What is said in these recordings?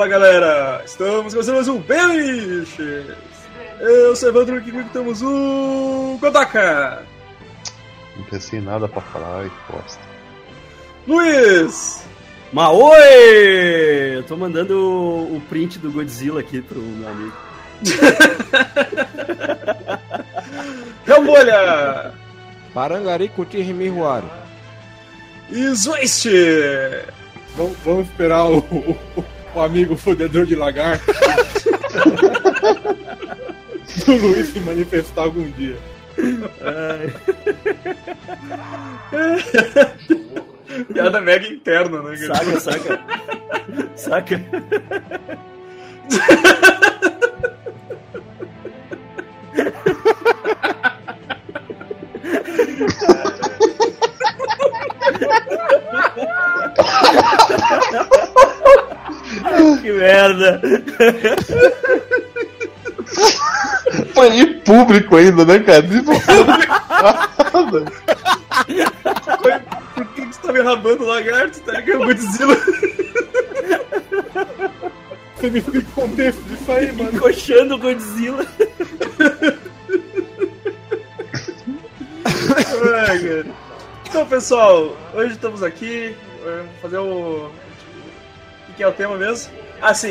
Fala galera, estamos começando mais um Beliches. Eu sou o Evandro aqui comigo temos o Godaka. Não pensei nada pra falar e posta. Luiz. Maoi! Eu tô mandando o, print do Godzilla aqui pro meu amigo. Rambolha. Parangari Cuti Mihuari. E Zwist. Vamos, vamos esperar o, o, amigo fodedor de lagarto do Luiz se manifestar algum dia. Piada mega interna, né? Saca, saca. saca. que merda. Foi em público ainda, né, cara? Por que que você tá me rabando o lagarto? Tá ligado? Godzilla. Você me explica o contexto disso aí, mano. Encoxando o Godzilla. Ai, cara. Então, pessoal, hoje estamos aqui. Vamos fazer o. Que é o tema mesmo? Ah, sim.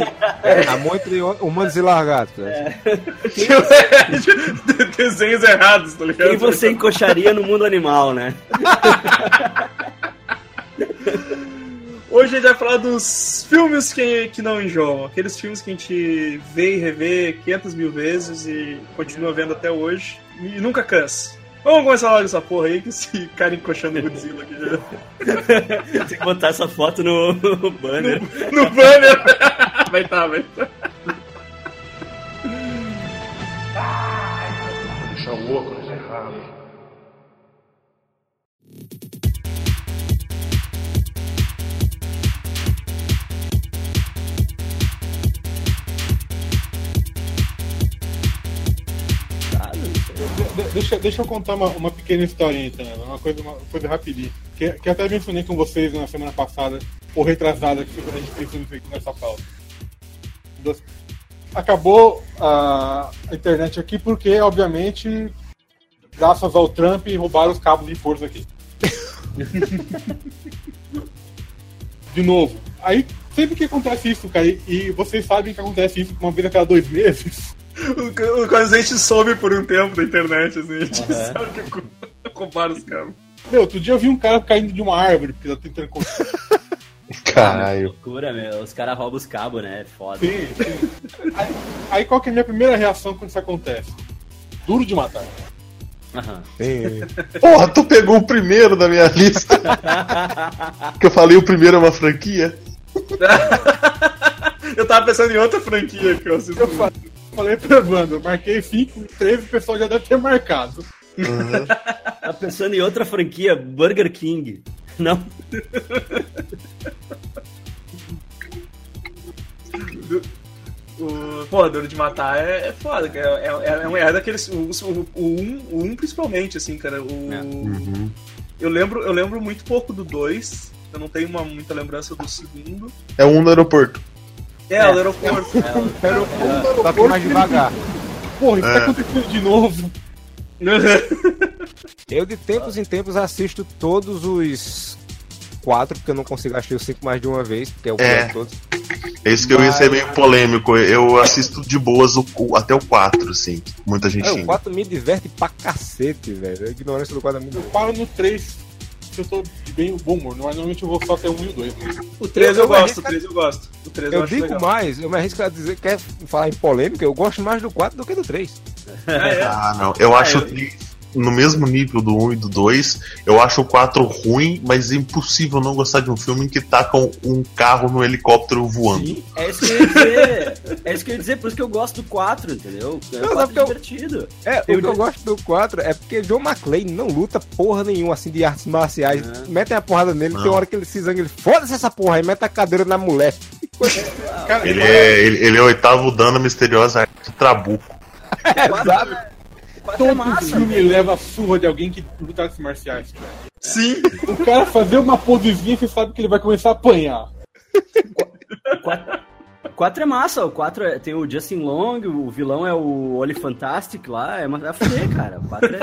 Amor entre humanos e largatos. né? Desenhos errados, tá ligado? Quem você encoxaria no mundo animal, né? Hoje a gente vai falar dos filmes que, que não enjoam. Aqueles filmes que a gente vê e revê 500 mil vezes e continua vendo até hoje. E nunca cansa. Vamos começar logo essa porra aí, que esse cara encoxando o Godzilla aqui já. Tem que botar essa foto no, no banner. No banner. Vai tá, vai tá. Deixar o óculos deixa, deixa eu contar uma, uma pequena historinha, então, uma coisa, uma coisa rapidinha. Que, que até mencionei com vocês na semana passada, ou retrasada, que a gente aqui nessa pauta. Dos- Acabou a, a internet aqui porque, obviamente, graças ao Trump, roubaram os cabos de força aqui. de novo. Aí, sempre que acontece isso, cara, e, e vocês sabem que acontece isso uma vez a cada dois meses. O, o, quando a gente soube por um tempo da internet, assim, a gente sabe que roubaram os caras. Meu, outro dia eu vi um cara caindo de uma árvore, porque tá tentando construir. Caralho. Loucura, meu. Os caras roubam os cabos, né? Foda. Sim, sim. Aí, aí qual que é a minha primeira reação quando isso acontece? Duro de matar. Aham. Sim. Porra, tu pegou o primeiro da minha lista. que eu falei o primeiro é uma franquia. Eu tava pensando em outra franquia que eu assisto. Eu falei, falei pra Evandro, eu marquei 5, 13, o pessoal já deve ter marcado. Tá pensando em outra franquia, Burger King. Não? O, pô, Duro de Matar é, é foda, cara. É, é, é, é daqueles. O 1 o, um, o um principalmente, assim, cara. O, É. eu, lembro, eu lembro muito pouco do 2. Eu não tenho uma, muita lembrança do segundo. É um no aeroporto. É, É. o do aeroporto. Só que mais devagar. Porra, isso É. tá acontecendo de novo. Eu de tempos em tempos assisto todos os quatro, porque eu não consigo assistir os cinco mais de uma vez, porque é o É. de todos. É isso que eu ia ser meio polêmico. Eu assisto de boas o- o- até o 4, assim. Muita gente É, o xinga. 4 me diverte pra cacete, velho. A ignorância do 4 é muito Eu paro no 3 se eu tô de bem bom humor. Normalmente eu vou só até 1 e o 2. O 3 eu, Eu- gosto, arrisco- o 3 eu gosto. O 3 eu, Eu digo legal. mais, eu me arrisco a dizer, quer falar em polêmica, eu gosto mais do 4 do que do 3. É, é. Ah, não. Eu Ah, acho eu- que no mesmo nível do 1 e do 2, eu acho o 4 ruim, mas é impossível não gostar de um filme em que tacam um carro no helicóptero voando. É isso que eu ia dizer. É isso que eu ia dizer, por isso que eu gosto do 4, entendeu? É Não, um sabe 4 que eu- divertido. É, Eu o que eu go- gosto do 4 é porque John McClane não luta porra nenhuma assim de artes marciais. É. Metem a porrada nele, Não. tem hora que ele se zanga, ele foda-se essa porra aí, mete a cadeira na mulher. Cara, Ele é, ele, ele é o oitavo dano misteriosa arte de Trabuco. Exato. Todo filme leva a surra de alguém que luta artes marciais. Sim. O cara fazer uma posezinha, você sabe que ele vai começar a apanhar. 4 é massa, o 4 é, tem o Justin Long, o vilão é o Oli Fantastic lá, é uma é a fuder, cara. O 4 é.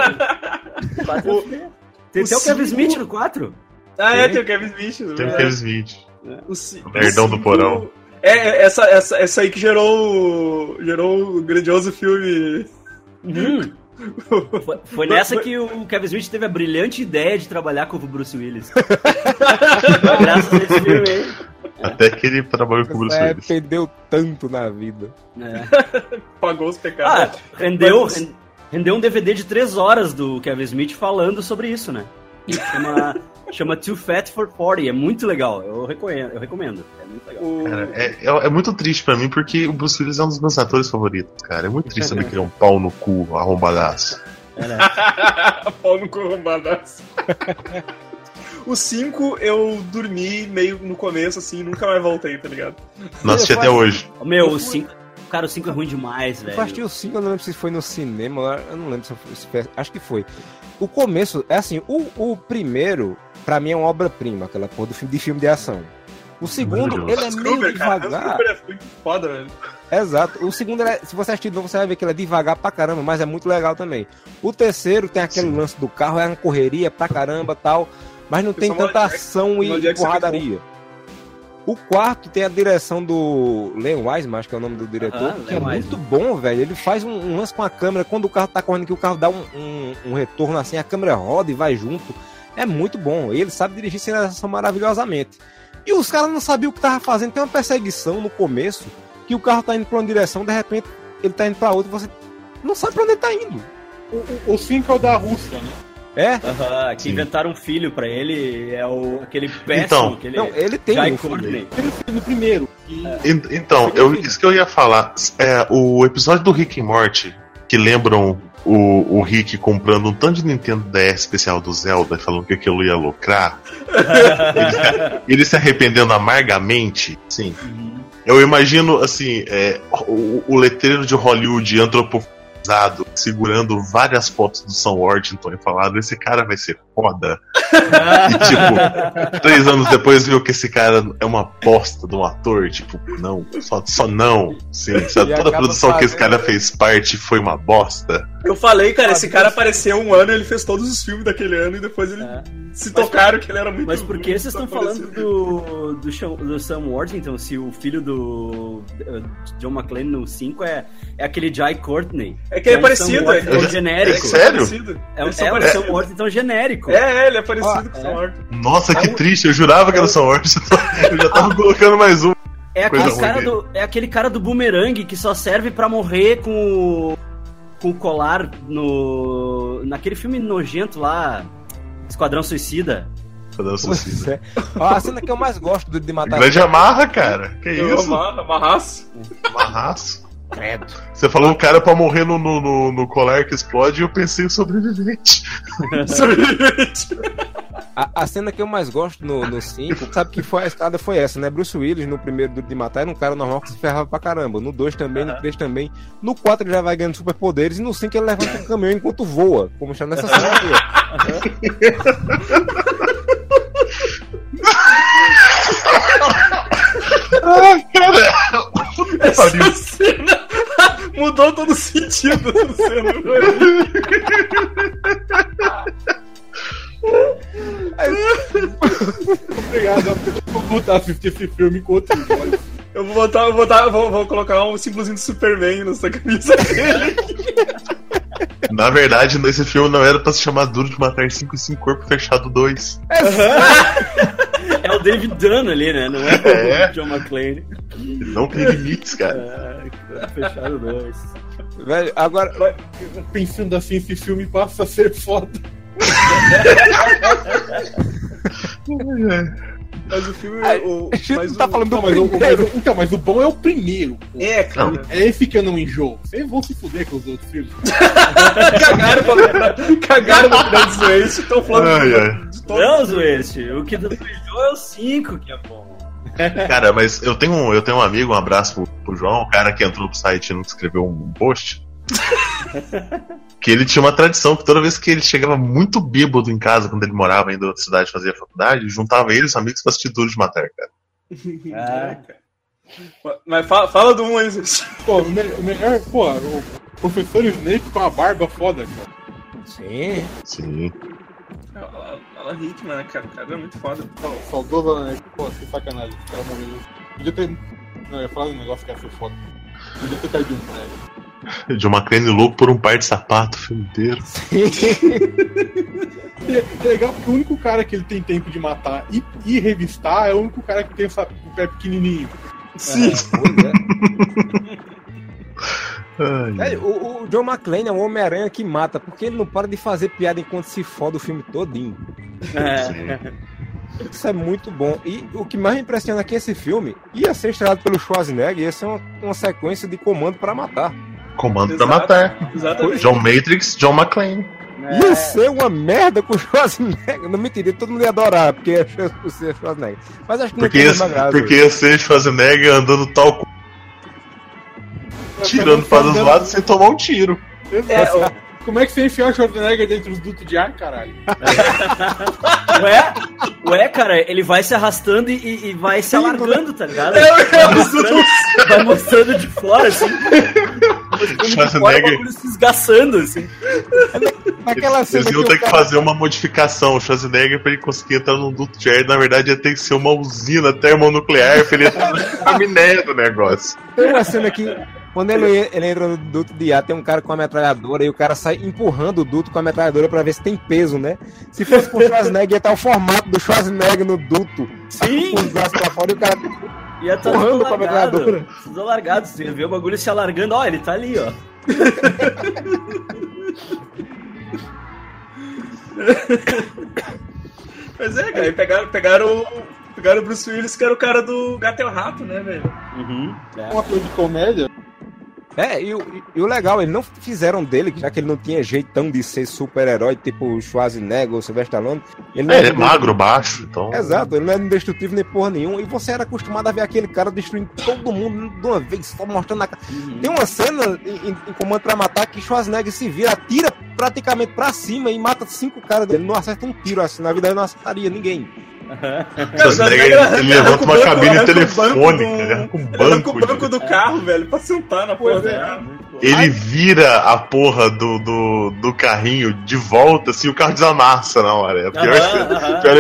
O 4 é a fuder. Tem o até o Kevin Smith no 4. Ah, é, Tem. tem o Kevin Smith. Tem né? aqueles Smith. O ci- O nerdão o do cinco- porão. É, é, essa, essa, essa aí que gerou, o- gerou o grandioso filme. Uhum. Foi, foi nessa que o Kevin Smith teve a brilhante ideia de trabalhar com o Bruce Willis. Graças a esse filme aí. Até que ele trabalhou com o Bruce É, Willis. perdeu tanto na vida. É. Pagou os Ah, pecados. rendeu, Mas- ren- rendeu um DVD de 3 horas do Kevin Smith falando sobre isso, né? Chama, chama Too Fat for 40. É muito legal. Eu recomendo. Eu recomendo. É muito legal. O- Cara, é, é, é muito triste pra mim porque o Bruce Willis é um dos meus atores favoritos, cara. É muito triste saber que ele é um pau no cu, arrombadaço. É, né? Pau no cu arrombadaço. O 5 eu dormi meio no começo, assim, nunca mais voltei, tá ligado? Não assisti até hoje. Meu, o 5. Cara, o 5 é ruim demais, Eu velho. assisti o 5, eu não lembro se foi no cinema, eu não lembro se foi- acho que foi. O começo, é assim, o, o primeiro, pra mim é uma obra-prima, aquela porra do filme, de filme de ação. O segundo, ele é Hans meio cara, devagar. Gruber é muito foda, velho. Exato. O segundo, ele é- se você assistir de novo, você vai ver que ele é devagar pra caramba, mas é muito legal também. O terceiro tem aquele Sim. lance do carro, é uma correria pra caramba tal, mas não tem tanta ação e Jackson é porradaria. O quarto tem a direção do Len Wiseman, acho que é o nome do diretor, Aham, que é muito bom, velho. Ele faz um, um lance com a câmera, quando o carro tá correndo, que o carro dá um, um- um retorno assim, a câmera roda e vai junto. É muito bom. Ele sabe dirigir sinalização maravilhosamente. E os caras não sabiam o que tava fazendo. Tem uma perseguição no começo, que o carro tá indo pra uma direção, de repente ele tá indo pra outra e você não sabe pra onde ele tá indo. O 5 é o da Rússia, né? É? Aham, que Sim. inventaram um filho pra ele, é o, aquele péssimo, Então, aquele Não, ele tem Jai um. Ele fez no primeiro. Que En- Então, eu, isso que eu ia falar. É, o episódio do Rick e Morty, que lembram o, o Rick comprando um tanto de Nintendo DS especial do Zelda, falando que aquilo ia lucrar, ele, se- ele se arrependendo amargamente, sim. Eu imagino, assim, é, o, o letreiro de Hollywood antropofizado, segurando várias fotos do Sam Worthington e falado, esse cara vai ser foda. E, tipo, três anos depois viu que esse cara é uma bosta de um ator, tipo, não, só, só não. Sim, sabe? Toda a produção que esse cara fez parte foi uma bosta. Eu falei, cara, esse Ah, cara apareceu um ano, ele fez todos os filmes daquele ano e depois ele É. se Mas- tocaram que ele era muito Mas por que vocês só estão falando do, do, Sean- do Sam Worthington se o filho do John McClane no 5 é, é aquele Jai Courtney? É que ele é um parecido, é- genérico. é sério? É, é um. Sam Worthington genérico. É, é, ele é parecido Ó, com o é. Sam Worthington. Nossa, que É um- triste, eu jurava que era o Sam Worthington. Eu já tava colocando mais um. É aquele, cara do, é aquele cara do boomerang que só serve pra morrer com o, com o colar no. naquele filme nojento lá, Esquadrão Suicida. Cadê Pois é. Ó, a cena que eu mais gosto do de matar Grande amarra, cara. Que Eu isso? amarra- amarraço. Amarraço. Credo. Você falou o cara pra morrer no, no, no, no colar que explode e eu pensei o sobrevivente. A, a cena que eu mais gosto no 5, sabe que foi a escada foi essa, né? Bruce Willis no primeiro do de matar era um cara normal que se ferrava pra caramba. No 2 também, no 3 também. No 4 ele já vai ganhando superpoderes e no 5 ele levanta um caminhão enquanto voa, como está nessa cena aqui. ó. Ai, cara. Essa cena mudou todo o sentido da cena. Obrigado, eu vou assistir esse filme com outro olhos. Eu vou botar, eu vou, botar, vou, vou colocar um símbolozinho do Superman nessa camisa dele. Na verdade, nesse filme não era pra se chamar Duro de Matar 5 e 5 Corpo Fechado 2. É o David Dunn ali, né? Não é, É. o John McClane. Não tem limites, cara. É, fechado dois. Velho, agora, Pensando assim, esse filme passa a ser foda. Mas o filme. Ai, o, a gente mas não tá o- falando do Não, mas, o, primeiro. mas o- então, mas o bom é o primeiro. pô. É, cara. É esse que eu não enjoo. Vocês vão se fuder com os outros filmes. Cagaram pra Cagaram no final do Waste. Estão falando Ai, ai. de todos. Não, Zueste, o que do Joe é o 5 que é bom. Cara, mas eu tenho, um- eu tenho um amigo, um abraço pro, pro João, o cara que entrou pro site e não escreveu um post. que ele tinha uma tradição que toda vez que ele chegava muito bêbado em casa, quando ele morava ainda em outra cidade fazia faculdade, juntava ele e os amigos pra assistir Duro de Matar, cara. Ah, Mas fala, fala do 1 aí. Pô, o, me- o melhor, pô, o professor Snape com a barba foda, cara. Sim. Sim. Alan Rickman, né, cara? O cara é muito foda. Alan Rickman. Pô, que sacanagem. O cara morreu. Podia ter. Não, eu ia falar um negócio que ia ser foda. Podia ter caído um prédio. John McClane louco por um par de sapato o filme inteiro. É legal porque o único cara que ele tem tempo de matar e, e revistar é o único cara que tem essa- o pé pequenininho. Sim. Ai, Velho, o, o John McClane é um Homem-Aranha que mata, porque ele não para de fazer piada enquanto se foda o filme todinho. É. Isso é muito bom. E o que mais me impressiona é que esse filme ia ser estrelado pelo Schwarzenegger, ia ser uma, uma sequência de comando pra matar. Comando pra Exato. matar. Exatamente. John Matrix, John McClane. Ia ser uma merda com o Schwarzenegger. Não me entendi, todo mundo ia adorar, porque ia ser o Schwarzenegger. Mas acho que não Porque tem ia, graça. porque ia ser Schwarzenegger andando tal tirando para os lados sem tomar um tiro. Exato. Como é que você enfia o Schwarzenegger dentro dos dutos de ar, caralho? Ué, ué, cara, ele vai se arrastando e- e, vai se alargando, tá ligado? É, Vai mostrando, vai mostrando de fora, assim. Schwarzenegger. bagulho se esgaçando, assim. Naquela cena Eles iam que ter que cara- fazer uma modificação. O Schwarzenegger, pra ele conseguir entrar num duto de ar, na verdade ia ter que ser uma usina termonuclear pra ele entrar na chaminé do negócio. Tem uma cena que, quando ele, ele entra no duto de ar, tem um cara com a metralhadora e o cara sai empurrando o duto com a metralhadora pra ver se tem peso, né? Se fosse com o Schwarzenegger, ia estar o formato do Schwarzenegger no duto. Sim. Com os braços pra fora e o cara. Ia estar Empurrando tudo com a largado. metralhadora. Tudo largado, você vê o bagulho se alargando. Ó, ele tá ali, ó. Mas é, cara, aí pegaram, pegaram, o- pegaram o Bruce Willis, que era o cara do Gato e o Rato, né, velho? Uhum. É. Uma coisa de comédia. É, e, o- e o legal, eles não fizeram dele, já que ele não tinha jeitão de ser super-herói, tipo o Schwarzenegger ou Sylvester Stallone. Ele não É, ele é magro, baixo, então. Exato, ele não era indestrutível nem porra nenhuma. E você era acostumado a ver aquele cara destruindo todo mundo de uma vez, só mostrando na cara. Tem uma cena em, em- em Comando pra Matar que Schwarzenegger se vira, atira praticamente pra cima e mata cinco caras dele. Não acerta um tiro assim, na vida ele não acertaria ninguém. Ele levanta uma cabine telefônica, do- ele arranca um banco. o banco do carro, velho, pra sentar na porra é. dela. Ele vira a porra do, do, do carrinho de volta, assim, o carro desamassa na hora. É a pior, pior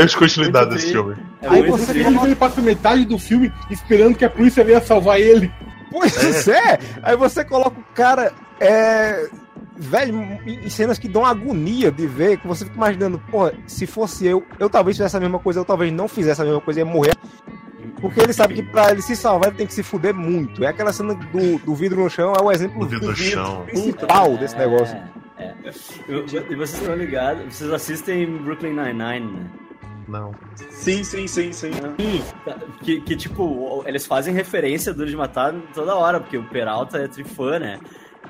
Muito desse filme. É Aí você. Ele, ele passa metade do filme esperando que a polícia venha salvar ele. Pois é. Aí você coloca o cara. É. Velho, em cenas que dão agonia de ver, que você fica imaginando, porra, se fosse eu, eu talvez fizesse a mesma coisa, eu talvez não fizesse a mesma coisa, ia morrer. Porque ele sabe que pra ele se salvar, ele tem que se fuder muito. É aquela cena do, do vidro no chão, é o exemplo vidro no chão. principal desse negócio. É, é. E vocês estão ligados, vocês assistem Brooklyn Nine-Nine, né? Não. Sim, sim, sim, sim. Tá, Que, que, tipo, eles fazem referência do Duro de Matar toda hora, porque o Peralta é trifã, né?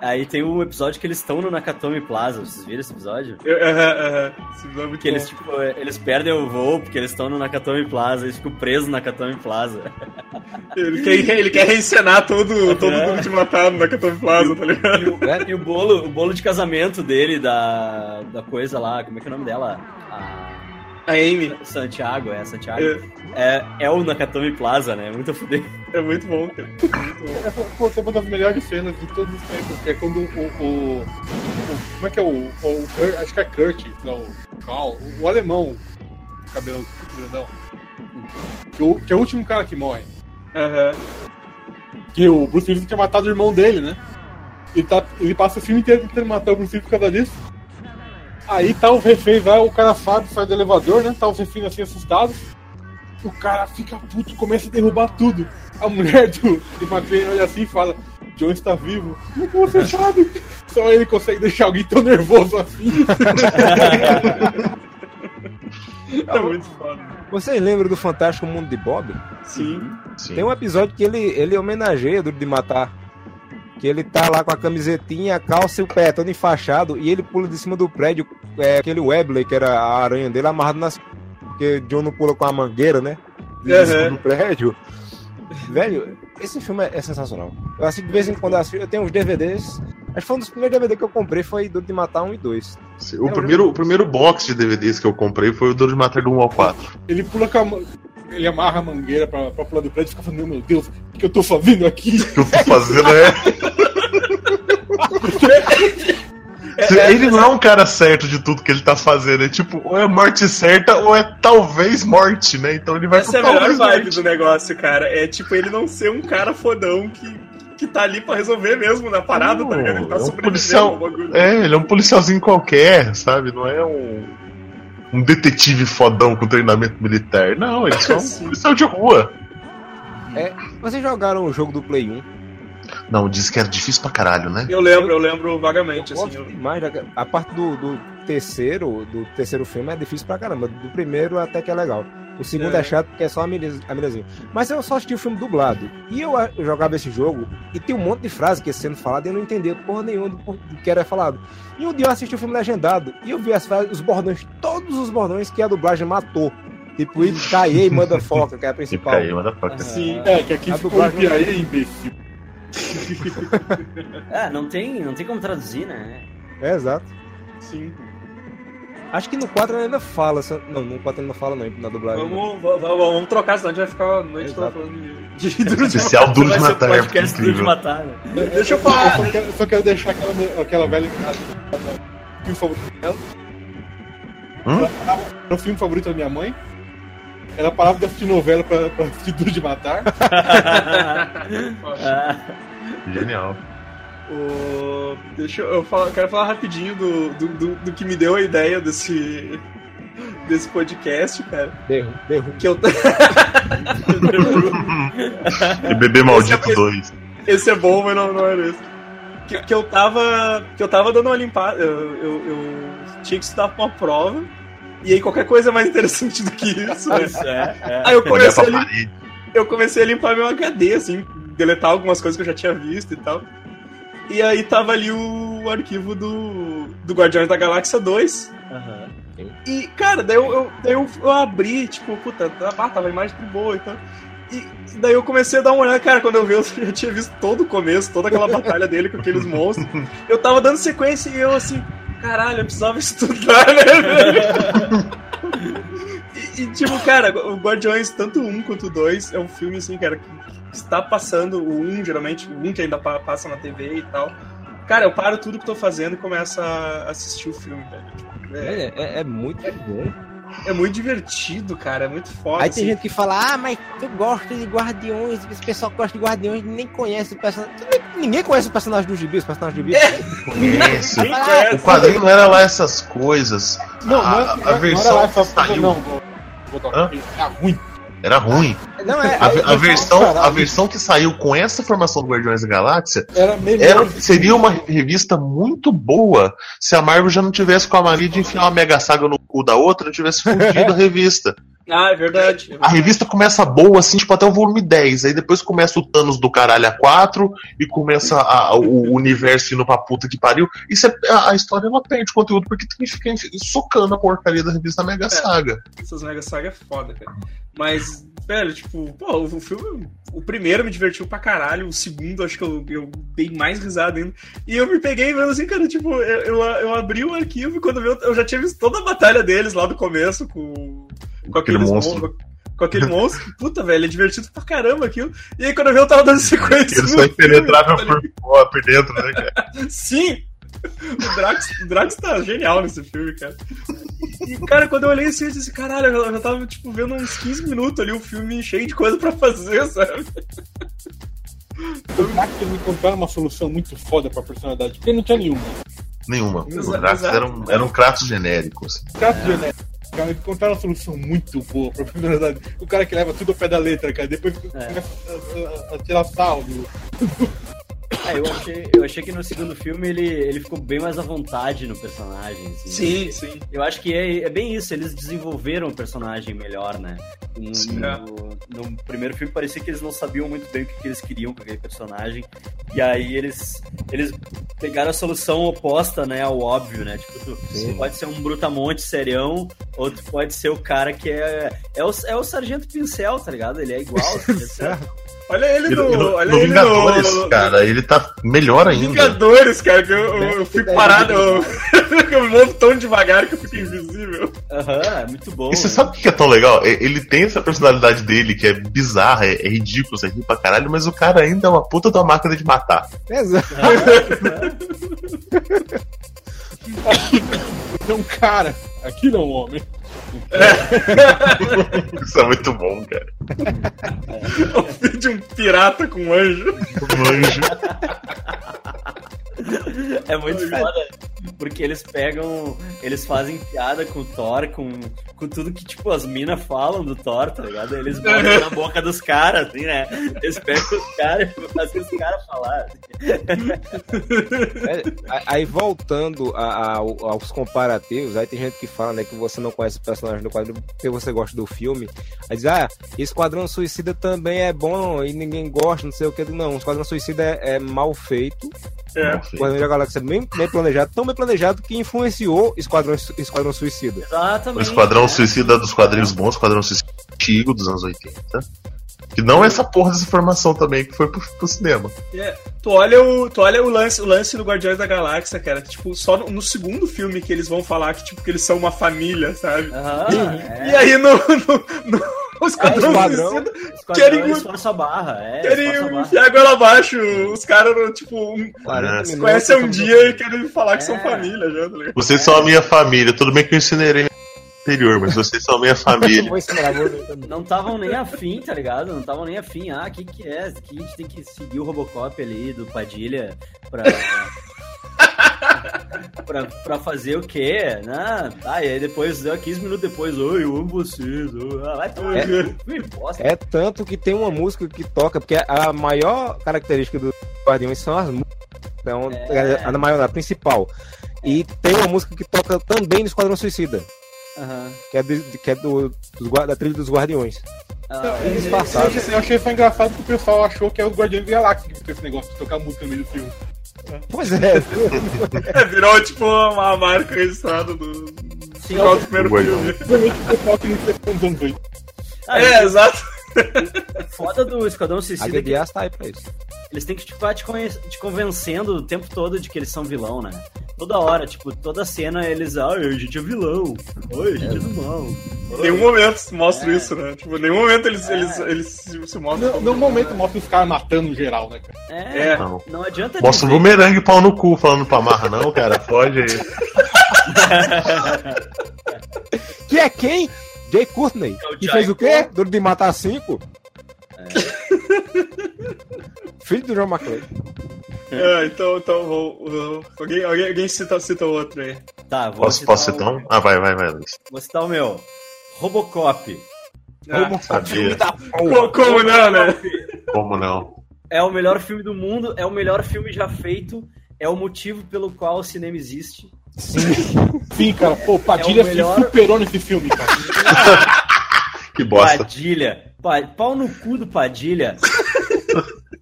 Aí tem um episódio que eles estão no Nakatomi Plaza, vocês viram esse episódio? Aham, aham. Esse filme é muito Que eles, tipo, eles perdem o voo porque eles estão no Nakatomi Plaza, eles ficam presos no Nakatomi Plaza. Ele quer, ele quer reencenar todo, todo É. mundo de matado na Catone Plaza, tá ligado? E o, e o bolo, o bolo de casamento dele, da, da coisa lá, como é que é o nome dela? A A Amy. Santiago, é Santiago. É, É, é o Nakatomi Plaza, né? Muito fuder. é muito bom, cara. É uma das melhores cenas de todos os tempos, que é quando o. o- o- como é que é o. o acho que é Kurt, não, o Carl, o, o alemão, o cabelão grandão. Que, o- que é o último cara que morre. Aham. Que o Bruce Willis tinha matado o irmão dele, né? Ele, tá, ele passa o filme inteiro tentando matar o Bruce Willis por causa disso. Aí tá os reféns lá, o cara sabe, sai do elevador, né? Tá os reféns assim assustados. O cara fica puto, começa a derrubar tudo. A mulher do, do McLean olha assim e fala: John está vivo. Como é que você sabe? Só ele consegue deixar alguém tão nervoso assim. É muito foda. Vocês lembram do Fantástico Mundo de Bob? Sim. Sim. Tem um episódio que ele, ele homenageia Duro de Matar. Que ele tá lá com a camisetinha, a calça e o pé todo enfaixado. E ele pula de cima do prédio. É, aquele Webley, que era a aranha dele, amarrado nas. Porque John não pula com a mangueira, né? De Uhum. cima do prédio. Velho, esse filme é, é sensacional. Eu assisto de vez em quando eu assisto. Eu tenho uns DVDs. Acho que foi um dos primeiros DVDs que eu comprei foi Duro de Matar 1 e 2. O primeiro, o primeiro box de DVDs que eu comprei foi o Duro de Matar do 1 ao 4. Ele pula com a. ele amarra a mangueira pra, pra pular do prédio e fica falando, meu Deus, o que eu tô fazendo aqui? O que eu tô fazendo é. Ele não é um cara certo de tudo que ele tá fazendo. É tipo, ou é morte certa ou é talvez morte, né? Então ele vai Essa é a pro melhor vibe morte. do negócio, cara. É tipo ele não ser um cara fodão que, que tá ali pra resolver mesmo na parada, tá ligado? Ele tá É um sobrevivendo policial. É, ele é um policialzinho qualquer, sabe? Não é um. Um detetive fodão com treinamento militar. Não, ele só é um Sim. policial de rua. É, vocês jogaram o jogo do Play 1? Não, diz que era difícil pra caralho, né? Eu lembro, eu lembro vagamente, Eu assim. eu- demais. A parte do, do terceiro, do terceiro filme é difícil pra caramba. Do primeiro até que é legal. O segundo é, É. chato porque é só a mirazinha. a mirazinha. Mas eu só assisti o filme dublado. E eu, eu jogava esse jogo e tem um monte de frase que ia sendo falada e eu não entendia porra nenhuma do, que era falado. E um dia eu assisti o filme legendado e eu vi as frases, os bordões, todos os bordões que a dublagem matou. Tipo, e caí e manda foca, que é a Tipo, principal. aí, motherfucker. Sim. É, que aqui A ficou dublagem- imbecil. É, não tem, não tem como traduzir, né? É, exato. Sim. Acho que no 4 ele ainda fala. eu- Não, no 4 ele não fala, não, na dublagem. Vamos, va- va- vamos trocar, senão a gente vai ficar a noite toda falando de, de Duro de Especial duro de matar. o É podcast duro de matar, né? Deixa eu Eu falar. só quero, só quero deixar aquela, aquela velha filme favorito dela. Hum? Era o filme favorito da minha mãe. Ela parava de assistir novela pra, pra assistir Duro de Matar. Genial. O... Deixa eu, eu falar- quero falar rapidinho do, do, do, do que me deu a ideia desse, desse podcast, cara. Derru, derru. Que eu. E bebê maldito Esse é- 2. esse é bom, mas não, não era esse. Que, que eu tava. Que eu tava dando uma limpada. Eu, eu, eu tinha que estudar pra uma prova. E aí qualquer coisa é mais interessante do que isso, né? é, é. Aí eu comecei, a lim- eu comecei a limpar meu HD, assim, deletar algumas coisas que eu já tinha visto e tal. E aí tava ali o arquivo do, do Guardiões da Galáxia 2. Aham. E, cara, daí eu, eu, daí eu, eu abri, tipo, puta, ah, tava a imagem de boa e tal. E e daí eu comecei a dar uma olhada, cara, quando eu vi, eu já tinha visto todo o começo, toda aquela batalha dele com aqueles monstros. Eu tava dando sequência e eu assim, caralho, eu precisava estudar, né, velho? E, tipo, cara, o Guardiões, tanto 1 quanto o 2, é um filme, assim, cara, que está passando, o 1, geralmente, o 1 que ainda pa- passa na TV e tal. Cara, eu paro tudo que tô fazendo e começo a assistir o filme, velho. É, É, é, é muito bom. é muito divertido, cara, é muito foda. Aí tem assim. gente que fala, ah, mas tu gosta de Guardiões, esse pessoal que gosta de Guardiões nem conhece o personagem. Nem- Ninguém conhece o personagem do Gibi, os personagens do Gibi. Conhece. Quem conhece? O quadrinho não era lá essas coisas. Não, A- não, a não, não versão era lá essa que saiu- Não, aqui. Tá ruim. Era ruim. Não, é. A, é- a versão, a versão que saiu com essa formação do Guardiões da Galáxia Era era, seria uma revista muito boa se a Marvel já não tivesse com a mania de enfiar uma mega saga no cu da outra e tivesse fugido a revista. Ah, é verdade. é A verdade. revista começa boa, assim, tipo, até o volume 10. Aí depois começa o Thanos do caralho a 4 e começa a- a- o universo indo pra puta que pariu. E cê- a, a história ela perde conteúdo porque tem que ficar socando a porcaria da revista Mega Saga. Essas Mega Saga é foda, cara. Mas, velho, tipo, pô, o filme. O primeiro me divertiu pra caralho, o segundo acho que eu, eu dei mais risada ainda. E eu me peguei vendo assim, cara, tipo, eu, eu, eu abri o arquivo e quando eu, eu já tinha visto toda a batalha deles lá do começo com, com Aquele monstro. mon- Com aquele monstro, puta, velho, é divertido pra caramba aquilo. E aí quando eu vi, eu tava dando sequência. Ele só é impenetrável por por dentro, né, cara? Sim! O Drax, o Drax tá genial nesse filme, cara. E, cara, quando eu olhei assim, eu disse, caralho, eu já tava, tipo, vendo uns 15 minutos ali o filme cheio de coisa pra fazer, sabe? O Drax eles encontraram uma solução muito foda pra personalidade, porque não tinha nenhuma. Nenhuma. Os Exato, Drax exato. eram, eram Kratos genéricos. Trato genético. Cara, encontraram uma solução muito boa pra personalidade. O cara que leva tudo ao pé da letra, cara, depois É. começa a, a- a tirar sal do. É, eu achei, eu achei que no segundo filme ele, ele ficou bem mais à vontade no personagem. assim. Sim, sim. Eu acho que é, é bem isso, eles desenvolveram o personagem melhor, né? No, Sim. no- no primeiro filme parecia que eles não sabiam muito bem o que, que eles queriam com aquele personagem. E aí eles, eles pegaram a solução oposta, né, ao óbvio, né? Tipo, tu, Sim. pode ser um brutamonte serião, ou tu pode ser o cara que é. É o, é o Sargento Pincel, tá ligado? Ele é igual. Olha ele no. no, olha no ele Vingadores, no. cara, ele tá melhor ainda. Vingadores, cara, que eu, eu, eu fui parado. Eu, eu me movo tão devagar que eu fico invisível. Aham, é muito bom. E você né? sabe o que é tão legal? Ele tem essa personalidade dele que é bizarra, é, é ridículo, você ri pra caralho, mas o cara ainda é uma puta da máquina de matar. Exato. É um cara. Aquilo é um homem. Isso é muito bom, cara. O filho de um pirata com um anjo. Manjo. É muito foda. Porque eles pegam. Eles fazem piada com o Thor, com, com tudo que, tipo, as minas falam do Thor, tá ligado? Eles botam na boca dos caras, assim, né? Eles pegam os caras e fazem os caras falar. assim. É, aí voltando a- a- aos comparativos, aí tem gente que fala né, que você não conhece o personagem do quadrinho porque você gosta do filme. Aí diz, ah, Esquadrão Suicida também é bom e ninguém gosta, não sei o que. Não, o Esquadrão Suicida é, é mal feito. É. O Guardião da Galáxia é bem, bem planejado, tão bem planejado que influenciou Esquadrão, Esquadrão Suicida. O Exatamente. Esquadrão né? Suicida dos quadrinhos bons, o Esquadrão Suicida antigo dos anos 80. Que não é essa porra dessa informação também que foi pro, pro cinema. É, tu olha, o, tu olha o, lance, o lance do Guardiões da Galáxia, cara. Tipo, só no, no segundo filme que eles vão falar que, tipo, que eles são uma família, sabe? Aham, é. E aí no, no, no o Esquadrão Esquadrão. Suicida Esquadrão, querem- eles forçam a barra. É, querem enfiar a goela abaixo. Os caras, tipo, um, 40 É. minutos, se conhecem um estamos- dia e querem falar que são É. família já, tá? Vocês são a minha família. Tudo bem que eu incinerei anterior, mas vocês são a minha família. Não estavam nem afim, tá ligado? Não estavam nem afim. Ah, o que que é? Aqui a gente tem que seguir o Robocop ali do Padilha pra... pra, pra fazer o quê? Né? Ah, e aí depois, ah, 15 minutos depois, oi, eu amo vocês. oh, Ah, vai tomar É. É tanto que tem uma música que toca, porque a maior característica do Guardiões são as músicas. Então, É. a maior, a principal. E tem uma música que toca também no Esquadrão Suicida, Aham. que é, de- que é do, da trilha dos Guardiões. Ah, É Eu disfarçado. achei, eu achei só engraçado que o pessoal achou que é os Guardiões da Galáxia que fez esse negócio de tocar música no meio do filme. Pois é. É, virou, tipo, uma marca registrada do, Sim, do primeiro filme. Principalmente o pessoal que não fez nos anos 80. ah, É, exato. foda do Esquadrão A Suicida é que GDA tá aí pra isso. Eles têm que ficar te, te convencendo o tempo todo de que eles são vilão, né? Toda hora, tipo, toda cena eles, ah, a gente é vilão, oi, a gente é, do mal. Em nenhum momento mostra É. isso, né? Tipo, em nenhum momento eles, É. eles, eles se, se mostram. No momento mostra os caras matando geral, né, cara? É, É. não, não adianta Mostra o dizer- bumerangue pau no cu falando pra marra, não, cara. Pode aí. Que é quem? Jay Courtney. É que fez o quê? Duro de matar cinco? Filho do John McClane. É, então, então vou, vou- alguém, alguém, alguém cita, cita outro aí. Tá, vou Posso, citar posso citar um? Ah, vai, vai, vai, Luiz. Vou citar o meu. Robocop. Ah, Sabia. co- como não, né? Como não? É o melhor filme do mundo, é o melhor filme já feito, é o motivo pelo qual o cinema existe. Sim, cara, pô, Padilha É o melhor- superou nesse filme, cara. Que bosta. Padilha. Pa- Pau no cu do Padilha.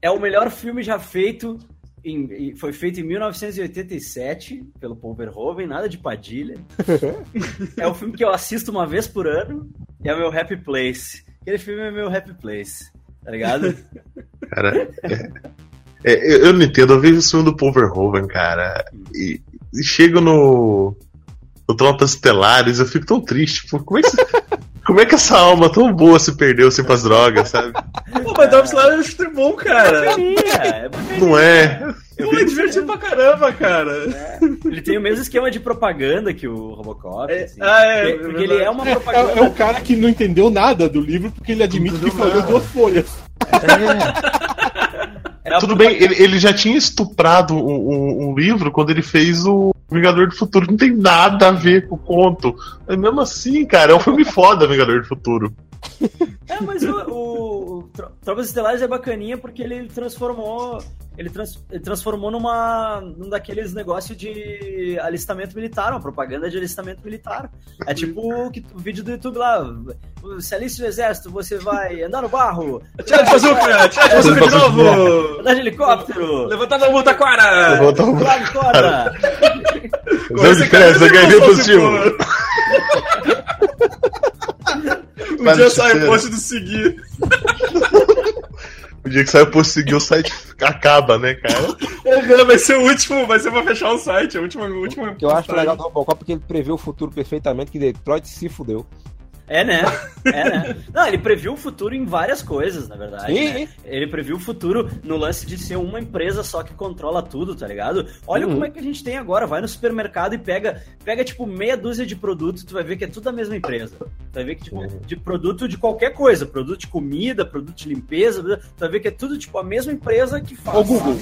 É o melhor filme já feito. em- foi feito em 1987 pelo Paul Verhoeven, nada de Padilha. é o filme que eu assisto uma vez por ano. E é o meu Happy Place. Aquele filme é meu Happy Place. Tá ligado? Cara, é- é, eu, eu não entendo, eu vejo o filme do Paul Verhoeven, cara, e, e chego no, no Tropas Estelares, eu fico tão triste, pô, como é que, como é que essa alma tão boa se perdeu assim pras drogas, sabe? Pô, mas acho que é bom, cara. É, é Não é? Eu Pô, é divertido pra caramba, cara. Ele tem o mesmo esquema de propaganda que o Robocop. É, assim. ah, é, porque, é porque ele é uma É, é, propaganda. é o cara que não entendeu nada do livro porque ele admite que leu duas folhas. é Tudo bem, ele, ele já tinha estuprado um, um- um livro quando ele fez o Vingador do Futuro, não tem nada a ver com o conto. Mas mesmo assim, cara, é um filme foda, Vingador do Futuro. É, mas o, o, o Tro- Tropas Estelares é bacaninha porque ele transformou. Ele, trans- ele transformou numa. num daqueles negócios de alistamento militar, uma propaganda de alistamento militar. É tipo o, que- o vídeo do YouTube lá. Se aliste no exército, você vai andar no barro, Tira de bazuca, de bazuca de novo. andar de helicóptero, Levantar da multa quara. Um- pular de corda. Exame de festa, ganhei positivo. Um dia sai o post do seguir. O dia que sai o post seguir, o site acaba, né, cara? Aham, Vai ser o último, vai ser pra fechar o site, a última, a última O que eu acho legal do Robocop é porque ele prevê o futuro perfeitamente, que Detroit se fudeu. É, né? É, né? Não, ele previu o futuro em várias coisas, na verdade. Sim. né? Ele previu o futuro no lance de ser uma empresa só que controla tudo, tá ligado? Olha Uhum. como é que a gente tem agora. Vai no supermercado e pega, pega tipo, meia dúzia de produtos, tu vai ver que é tudo a mesma empresa. Tu vai ver que, tipo, Uhum. de produto de qualquer coisa, produto de comida, produto de limpeza, tu vai ver que é tudo, tipo, a mesma empresa que faz. Ó o Google.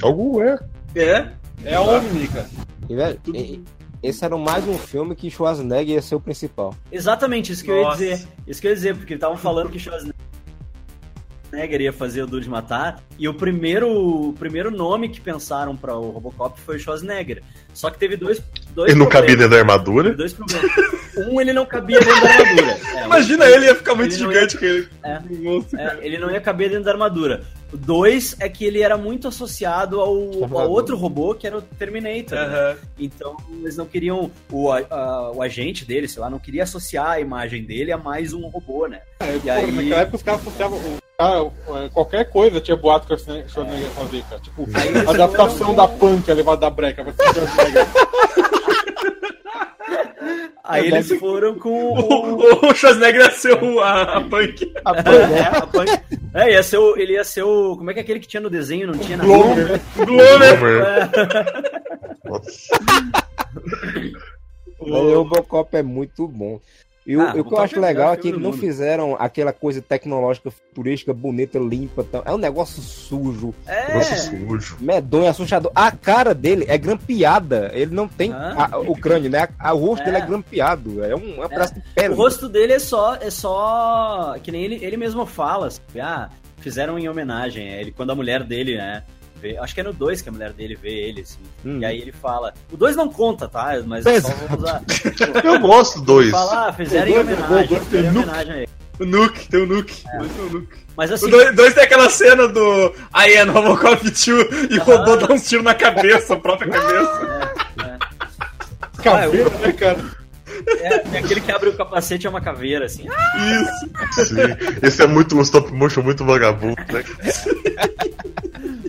Google é. É? é, é a Omni, cara. E, velho, e- esse era mais um filme que Schwarzenegger ia ser o principal. Exatamente, isso que eu ia Nossa. dizer. Isso que eu ia dizer, porque estavam falando que Schwarzenegger ia fazer o Duro de Matar, e o primeiro, o primeiro nome que pensaram para o Robocop foi o Schwarzenegger. Só que teve dois, dois Ele não cabia dentro da armadura. Dois problemas. Um, ele não cabia dentro da armadura. É, Imagina um- ele, ia ficar muito ele gigante com ele. É. Monstro, É, ele não ia caber dentro da armadura. O dois é que ele era muito associado ao, ao outro robô, que era o Terminator. né? Aham. Então eles não queriam. O, a- a- o agente dele, sei lá, não queria associar a imagem dele a mais um robô, né? É, E pô, aí- Naquela época os caras associavam. O cara, é, qualquer coisa tinha boato que o Schwarzenegger ia fazer, cara. Tipo, a adaptação da punk, a levada da breca. Ser o. Aí eles foram com o. O, o Schwarzenegger nasceu a, a punk. É, a punk- é, ia ser o, ele ia ser o. Como é que é aquele que tinha no desenho, não tinha na. Glomer. Homer. É. O Robocop é muito bom. E o, Ah, e o que eu acho é o legal é que eles não mundo. fizeram aquela coisa tecnológica, futurística, bonita, limpa. tão- É um negócio sujo, É. sujo. medonho, assustador. A cara dele é grampeada. Ele não tem Ah. a- o crânio, né? A- o rosto É. dele é grampeado. É um, é um pedaço de O pele. rosto dele é só. É só. Que nem ele, ele mesmo fala. assim, ah, fizeram em homenagem. é, Ele, quando a mulher dele, né? Vê- acho que é no 2 que a mulher dele vê ele, assim. Hum. E aí ele fala. O 2 não conta, tá? Mas é só vamos usar. Eu gosto do Ele dois. fala, ah, fizeram em O dois- homenagem. o dois tem Fizeram homenagem a ele. O Nuke, tem o Nuke. O dois tem o Nuke. Mas O assim. dois, dois tem aquela cena do I am Robocop 2 e o Aham. robô dá uns tiros na cabeça, a própria cabeça. Caveira, né, cara? É, é aquele que abre o capacete é uma caveira, assim. Isso. Sim. Esse é muito um stop motion muito vagabundo, né?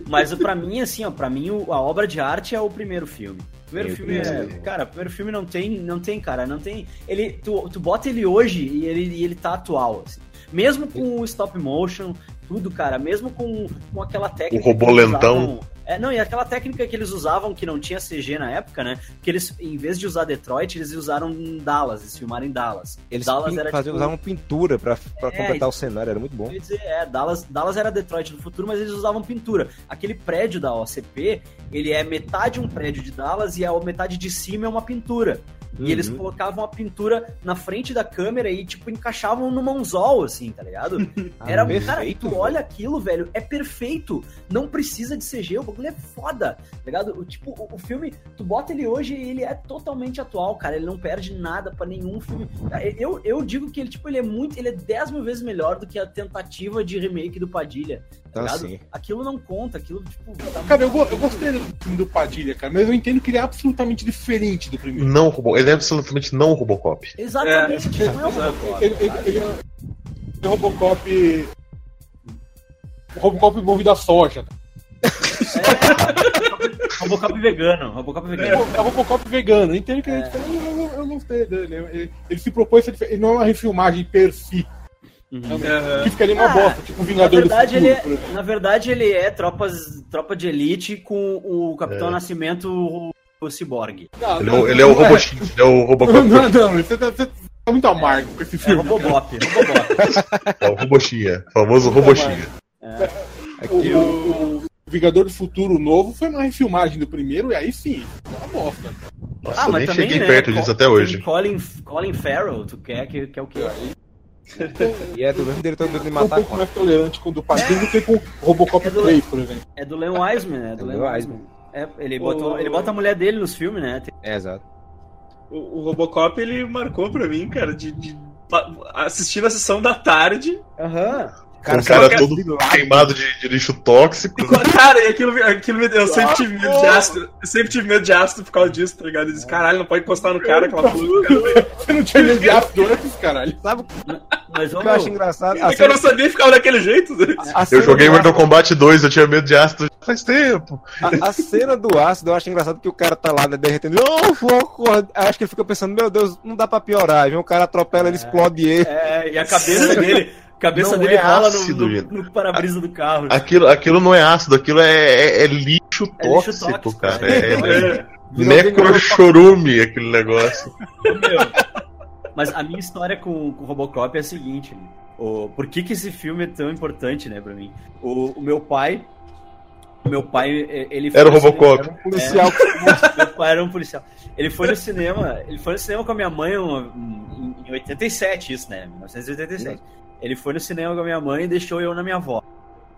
Mas pra mim, assim, ó, pra mim a obra de arte é o primeiro filme. Primeiro filme é. Cara, o primeiro filme não tem, não tem, cara, não tem. Ele, tu, tu bota ele hoje e ele, e ele tá atual, assim. Mesmo com o stop motion, tudo, cara, mesmo com, com aquela técnica. O robô lentão. é, não, e aquela técnica que eles usavam que não tinha CG na época, né? Que eles, em vez de usar Detroit, eles usaram Dallas, eles filmaram em Dallas. Eles Dallas era faziam, tipo- usavam pintura pra, pra É, completar o cenário, era muito bom. eu ia dizer, é, Dallas, Dallas era Detroit do futuro, mas eles usavam pintura. Aquele prédio da OCP, ele é metade um prédio de Dallas e a metade de cima é uma pintura. Uhum. E eles colocavam a pintura na frente da câmera e, tipo, encaixavam no mãozol, assim, tá ligado? Era, perfeito, cara, tu olha aquilo, velho, é perfeito. Não precisa de CG, o bagulho é foda, tá ligado? O, tipo, o, o filme, tu bota ele hoje e ele é totalmente atual, cara. Ele não perde nada pra nenhum filme. Eu, eu digo que ele, tipo, ele é muito, ele é 10 mil vezes melhor do que a tentativa de remake do Padilha, tá Ah, ligado? sim. Aquilo não conta, aquilo, tipo... tá Cara, eu, eu gostei do filme do Padilha, cara, mas eu entendo que ele é absolutamente diferente do primeiro. Não, ele é absolutamente não o Robocop. Exatamente, não é o Robocop, Ele, ele, ele é é Robocop. Robocop envolvido a soja. É, Robocop vegano, Robocop É, vegano. é Robocop vegano. Ele é. Eu, eu, gostei dele. Ele, ele se propôs a ser diferente. Ele não é uma refilmagem per si. Uhum. Que ficaria uma Ah, bosta, tipo o Na Vingador verdade, do ele Futuro. é, por exemplo. na verdade, ele é tropas, tropa de elite com o Capitão É. Nascimento, o, o Ciborgue. Não, Ele é, não, o- ele é o não Robocop. Ele é o. Não, não, não, você tá, você tá muito amargo com esse É filme. Robobop, Robobop. É o Robochinha. Famoso Robochinha. O, o- o Vingador do Futuro novo foi uma refilmagem do primeiro, e aí sim, é uma bosta. Nossa, eu nem cheguei perto né, disso Co- até hoje. Colin, Colin Farrell, tu quer que, que é o quê? E é do mesmo diretor de Tô um Matar pouco mais tolerante com o do Padilha do que com o Robocop É do- 3, por exemplo. É do Len Wiseman? Do É do Wiseman. É, ele, botou, ele bota a mulher dele nos filmes, né? Tem- É, exato. O, o Robocop, ele marcou pra mim, cara, de, de assistir na sessão da tarde. Com o sabe cara que- todo queimado de, de lixo tóxico. Cara, e aquilo, aquilo me, eu sempre tive medo de ácido. Eu sempre tive medo de ácido por causa disso, tá ligado? Eu disse, caralho, não pode encostar no cara, aquela cara. Você não tinha medo de ácido antes, caralho? Sabe Mas, o que eu acho engraçado? A É que eu não sabia ficava daquele jeito. a Eu joguei do- Mortal Kombat 2, eu tinha medo de ácido faz tempo. A, a cena do ácido, eu acho engraçado que o cara tá lá, né, derretendo. Oh, foco! Acho que ele fica pensando, meu Deus, não dá pra piorar. Aí vem o cara atropela, ele explode ele. É, e a cabeça dele, a cabeça Não dele é rola ácido, no, no, no para-brisa do carro. Aquilo, aquilo não é ácido, aquilo é, é- é lixo É lixo tóxico, tóxico, cara. é. É, É, necrochorume aquele negócio. Mas a minha história com, com o Robocop é a seguinte: o, por que, que esse filme é tão importante, né, pra mim? O, o meu pai. Meu pai, eh, ele Era o Robocop. cinema- Policial. É, meu pai era um policial. Ele foi no cinema, ele foi no cinema com a minha mãe em, em 87, isso, né? 1987. Ele foi no cinema com a minha mãe e deixou eu na minha avó.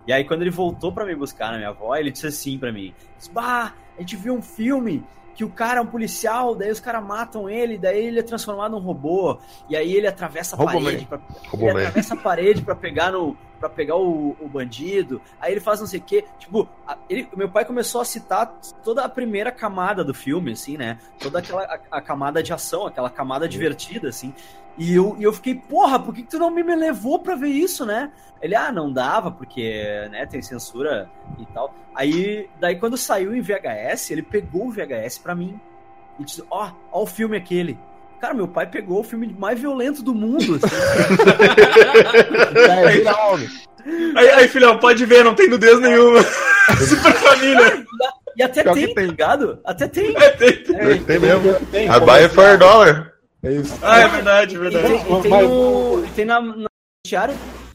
E aí, quando ele voltou pra me buscar na minha avó, ele disse assim pra mim: Bah, a gente viu um filme que o cara é um policial, daí os caras matam ele, daí ele é transformado num robô, e aí ele atravessa a parede pra, ele Man. atravessa a parede pra pegar no para pegar o, o bandido, aí ele faz não sei o quê. Tipo, ele, meu pai começou a citar toda a primeira camada do filme, assim, né? Toda aquela a, a camada de ação, aquela camada divertida, assim. E eu, e eu fiquei, porra, por que, que tu não me levou pra ver isso, né? Ele, ah, não dava, porque, né, tem censura e tal. Aí, daí quando saiu em VHS, ele pegou o VHS pra mim e disse, ó, ó o filme aquele. Cara, meu pai pegou o filme mais violento do mundo. assim. É. Aí, aí, filhão, pode ver, não tem nudez nenhuma. Super família. E até Pior tem, tá tem. ligado? Até tem. É, tem- É, Tem mesmo. Tem, A buy for a dollar. É isso. Ah, é verdade, é E verdade. tem, e tem, no, e tem na, na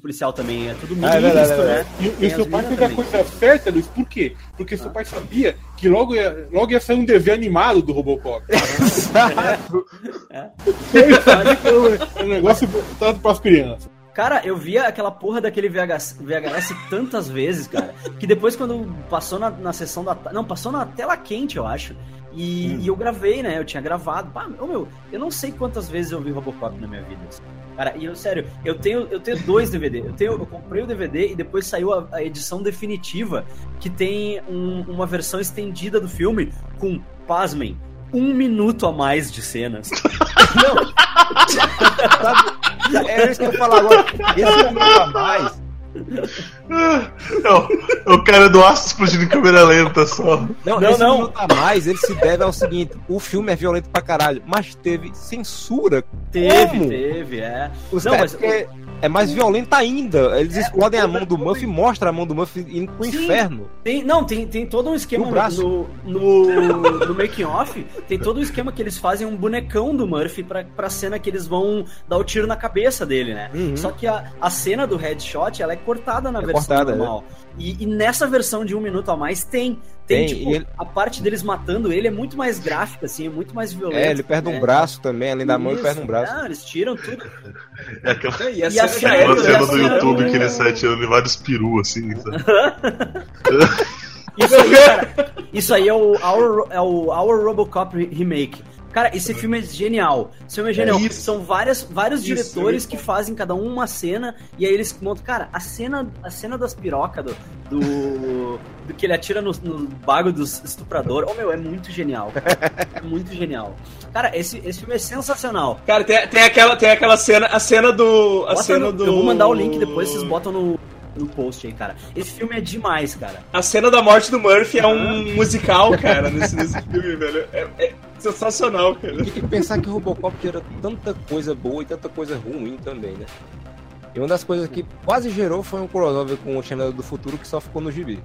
policial também, é tudo muito Ah, é visto, é né? E, e o seu pai fez a coisa certa, Luiz, por quê? Porque seu pai sabia que logo ia, logo ia sair um desenho animado do Robocop. É um negócio voltado para as crianças. Cara, eu via aquela porra daquele VHS, VHS tantas vezes, cara, que depois quando passou na, na sessão da... Não, passou na tela quente, eu acho. E, e eu gravei, né? Eu tinha gravado. Pá, meu, eu não sei quantas vezes eu vi Robocop na minha vida. Cara, e eu, sério, eu tenho, eu tenho dois DVD. Eu, tenho, eu comprei o DVD e depois saiu a, a edição definitiva, que tem um- uma versão estendida do filme com, pasmem, um minuto a mais de cenas. Sabe? É isso que eu falo agora. Esse minuto a mais. Não, o cara do aço explodindo em câmera lenta só. Não, Não, esse não. a mais, ele se deve ao seguinte: o filme é violento pra caralho, mas teve censura. Teve, Como? teve, é. Os Não, caras- mas- porque é mais violento ainda. Eles explodem a mão do Muff e mostram a mão do Muff indo pro Sim. inferno. Tem, não, tem, tem todo um esquema No braço. no, no, no making off, tem todo um esquema que eles fazem um bonecão do Murphy pra, pra cena que eles vão dar o tiro na cabeça dele, né? Uhum. Só que a, a cena do headshot, ela é cortada na É versão cortada, normal. E, e nessa versão de um minuto a mais tem. Tem, Tem, tipo, ele- a parte deles matando ele é muito mais gráfica, assim, é muito mais violenta. É, ele perde um né? braço também, além da mão, ele perde um braço. Ah, eles tiram tudo. É aquela, E a E a cena cena- é aquela cena do YouTube que ele sai tirando vários perus assim. sabe? Isso aí, cara, isso aí é o Our, é o Our Robocop Remake. Cara, esse filme é genial. Esse filme é genial. isso. São várias, vários Isso, diretores é que fazem cada um uma cena e aí eles montam. Cara, a cena, a cena das pirocas do, do, do que ele atira no, no bago dos estupradores. Oh, meu, é muito genial. É muito genial. Cara, esse, esse filme é sensacional. Cara, tem, tem, aquela, tem aquela cena, a cena do. A Bota cena no- do. Eu vou mandar o link depois, vocês botam no, no post aí, cara. Esse filme é demais, cara. A cena da morte do Murphy é um musical, cara, nesse, nesse filme, velho. É, é sensacional, cara. Tem que pensar que o Robocop gera tanta coisa boa e tanta coisa ruim também, né? E uma das coisas que quase gerou foi um crossover com o Channel do Futuro que só ficou no gibi.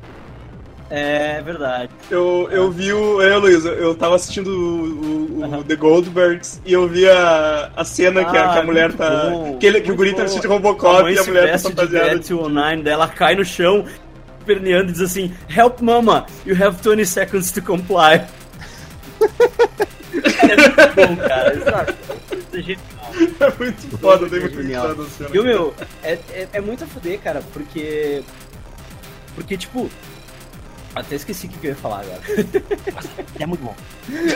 É verdade. Eu, eu vi o. Eu, Luiz, eu tava assistindo o, o- o The Goldbergs e eu vi a, a cena que, a, que a Ah, mulher tá. bom, que, ele, que o guri tá bom. vestido de A Robocop mãe e a mulher tá de fantasiada. Online, daí ela cai no chão, perneando e diz assim: Help mama, you have 20 seconds to comply. é muito bom, cara. Genial. É muito foda, tem muito Genial. a. E o meu, é, é, é muito a fuder, cara, porque. Porque, tipo. Até esqueci o que eu ia falar agora. É muito bom.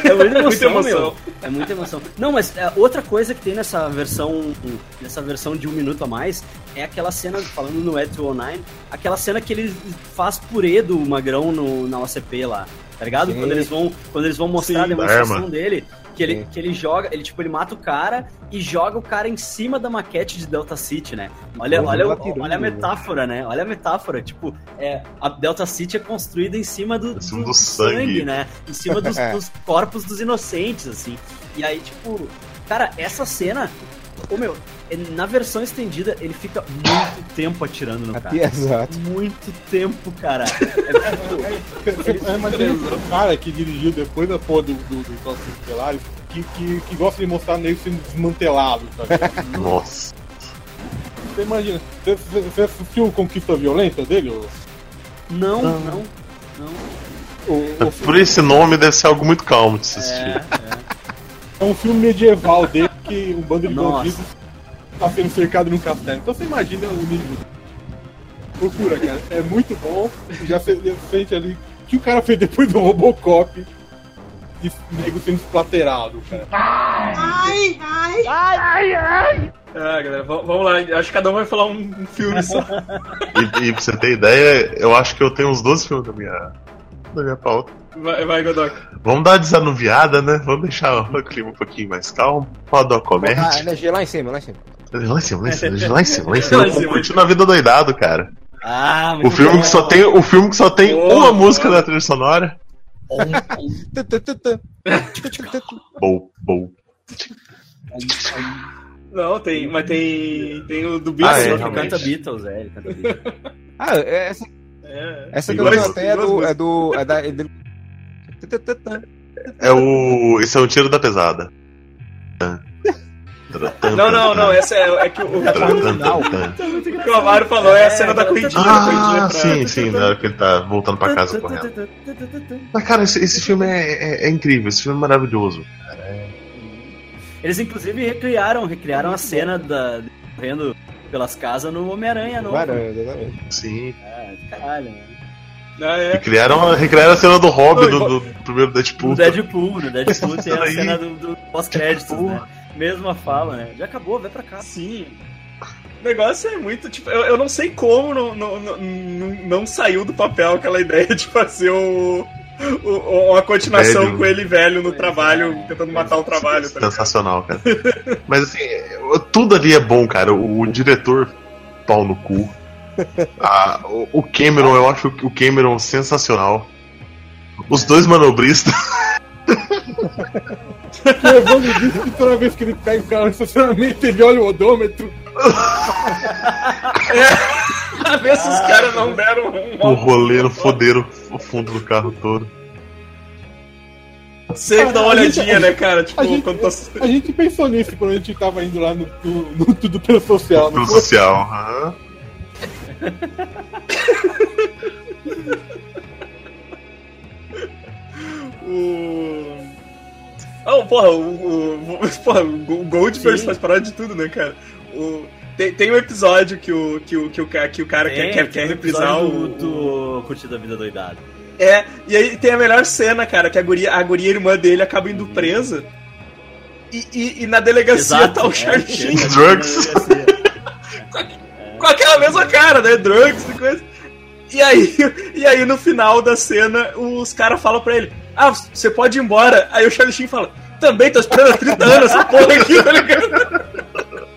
É muita emoção, Muita emoção. É muita emoção. Não, mas é, outra coisa que tem nessa versão, nessa versão de um minuto a mais, é aquela cena, falando no Ed 209, aquela cena que ele faz purê do Magrão no, na OCP lá. Tá ligado? Sim. Quando eles vão, quando eles vão mostrar a Sim, demonstração arma. dele, que ele, que ele joga, ele tipo, ele mata o cara e joga o cara em cima da maquete de Delta City, né? Olha, olha, olha a metáfora, né? Olha a metáfora, tipo, é, a Delta City é construída em cima do, Em cima do sangue. né? Em cima dos, É. dos corpos dos inocentes, assim. E aí, tipo, cara, essa cena, ô meu, é- na versão estendida, ele fica muito tempo atirando no cara. Exato. Muito tempo, cara. É, tipo, É, mas tem um cara que dirigiu depois da porra do, do, do que, que, que gosta de mostrar nele sendo desmantelado, sabe? Nossa. Você imagina, você, assistiu o Conquista Violenta dele? O, não, não, não. o, o, Por esse nome deve ser algo muito calmo de se assistir. É, é um filme medieval dele que um bando de Nossa. bandidos tá sendo cercado num castelo. Então você imagina o nível. Procura, cara. É muito bom. Já se- sente ali o que o cara fez depois do Robocop. De nego sendo esplaterado, cara. Ah, galera, vamos lá. Acho que cada um vai falar um, um filme só. E, e pra você ter ideia, eu acho que eu tenho uns 12 filmes na minha, na minha pauta. Vai, vai Godoc. Vamos dar uma desanuviada, né? Vamos deixar o clima um pouquinho mais calmo. Pode dar uma Ah, comédia. energia lá em cima, lá em cima. Lá em cima, lá em cima, lá em cima, lá em cima. Curtindo a vida doidado, cara. Ah, O filme bom. que só tem, o filme que só tem Boa, uma música da trilha sonora. Bom, bom. Não, tem, mas tem, tem o do Ah, Beatles. é, ele canta Beatles, é, ele canta Beatles. Ah, essa, É. essa canção dois- até é do. É do. É da. É dele. É o. Esse é o tiro da pesada. Não, não, não, essa é, é que o, o, o que o Amaro falou é a cena da corridinha. da corridinha Ah, pra- sim, sim, na hora que ele tá voltando pra casa correndo. Mas, cara, esse, esse filme é, é- é incrível, esse filme é maravilhoso. Eles inclusive recriaram, recriaram a cena da correndo pelas casas no Homem-Aranha novo. Exatamente. Sim. É, de caralho, né? Ah, E é. criaram, recriaram a cena do Robin Oi, do, do primeiro Deadpool. No Deadpool, no Deadpool tem a cena do, do pós-créditos, né? Mesma fala, né? Já acabou, vai pra cá. Sim. O negócio é muito, tipo, eu, eu não sei como não, não, não, não- saiu do papel aquela ideia de fazer o, o- uma continuação Velho. com ele velho no trabalho, é. tentando matar o trabalho. Tá? Sensacional, cara. Mas assim, tudo ali é bom, cara. O, o diretor, pau no cu. Ah, o, o Cameron, eu acho o Cameron sensacional. Os dois manobristas. Que o Evandro disse que toda vez que ele pega o carro no estacionamento, ele olha o odômetro. Pra ver se os caras não deram O um roleiro foderam o fundo do carro todo. sempre dá uma olhadinha, né, cara? Tipo, A gente- quando tá... A gente pensou nisso quando a gente tava indo lá no, no, no Tudo Pelo Social. Foi? social. aham. O. Oh, porra, o, o, porra, o Sim. faz parada de tudo, né, cara? O, tem, tem um episódio que o, que o, que o, que o cara quer, Tem, quer, quer um reprisar o. do, do Curtido a Vida Doidado. É, e aí tem a melhor cena, cara, que a guria, a guria irmã dele acaba indo presa. E, e, e na delegacia tá o é, Charlie é. Com aquela mesma cara, né? Drugs e coisa. E aí, e aí no final da cena, os caras falam pra ele: Ah, você pode ir embora. Aí o Charlie Sheen fala: Também tô esperando há 30 anos essa porra aqui, tá ligado?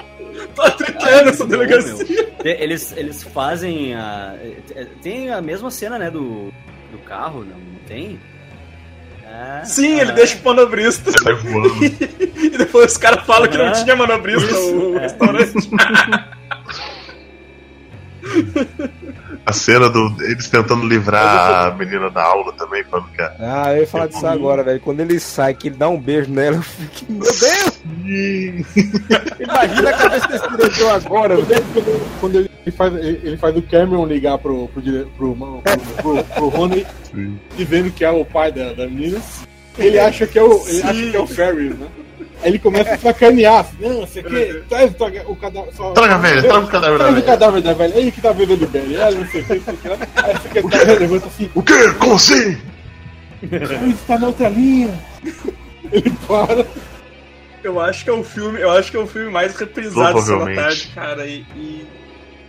Tô há 30 anos essa bom, delegacia. meu. Eles, eles fazem a. Tem a mesma cena, né? Do, do carro, não, não tem? É, Sim, ah, ele deixa o manobrista. Voando. E depois os caras falam que não tinha manobrista Isso, o é. restaurante. A cena do eles tentando livrar a menina da aula também, falando que Ah, eu ia falar disso agora, velho. Quando ele sai, que ele dá um beijo nela, eu fico, meu Deus! Imagina a cabeça desse diretor agora, velho. Quando ele faz, ele faz o Cameron ligar pro, pro, pro, pro, pro, pro Rony dizendo que é o pai da, da menina, ele acha que é o, ele acha que é o Ferris, né? Aí ele começa a sacanear, assim, não, você quer, traz o, cadáver. só- Traga a velha, traga o cadáver da Traz o velha. cadáver da velha, ele que tá vendo bem, ela não sei o que, não sei o que. Aí a secretária levanta assim, O quê? Como assim? ele tá na outra linha. Ele para. Eu acho que é o filme, eu acho que é o filme mais reprisado Provavelmente. tarde, cara. E, e,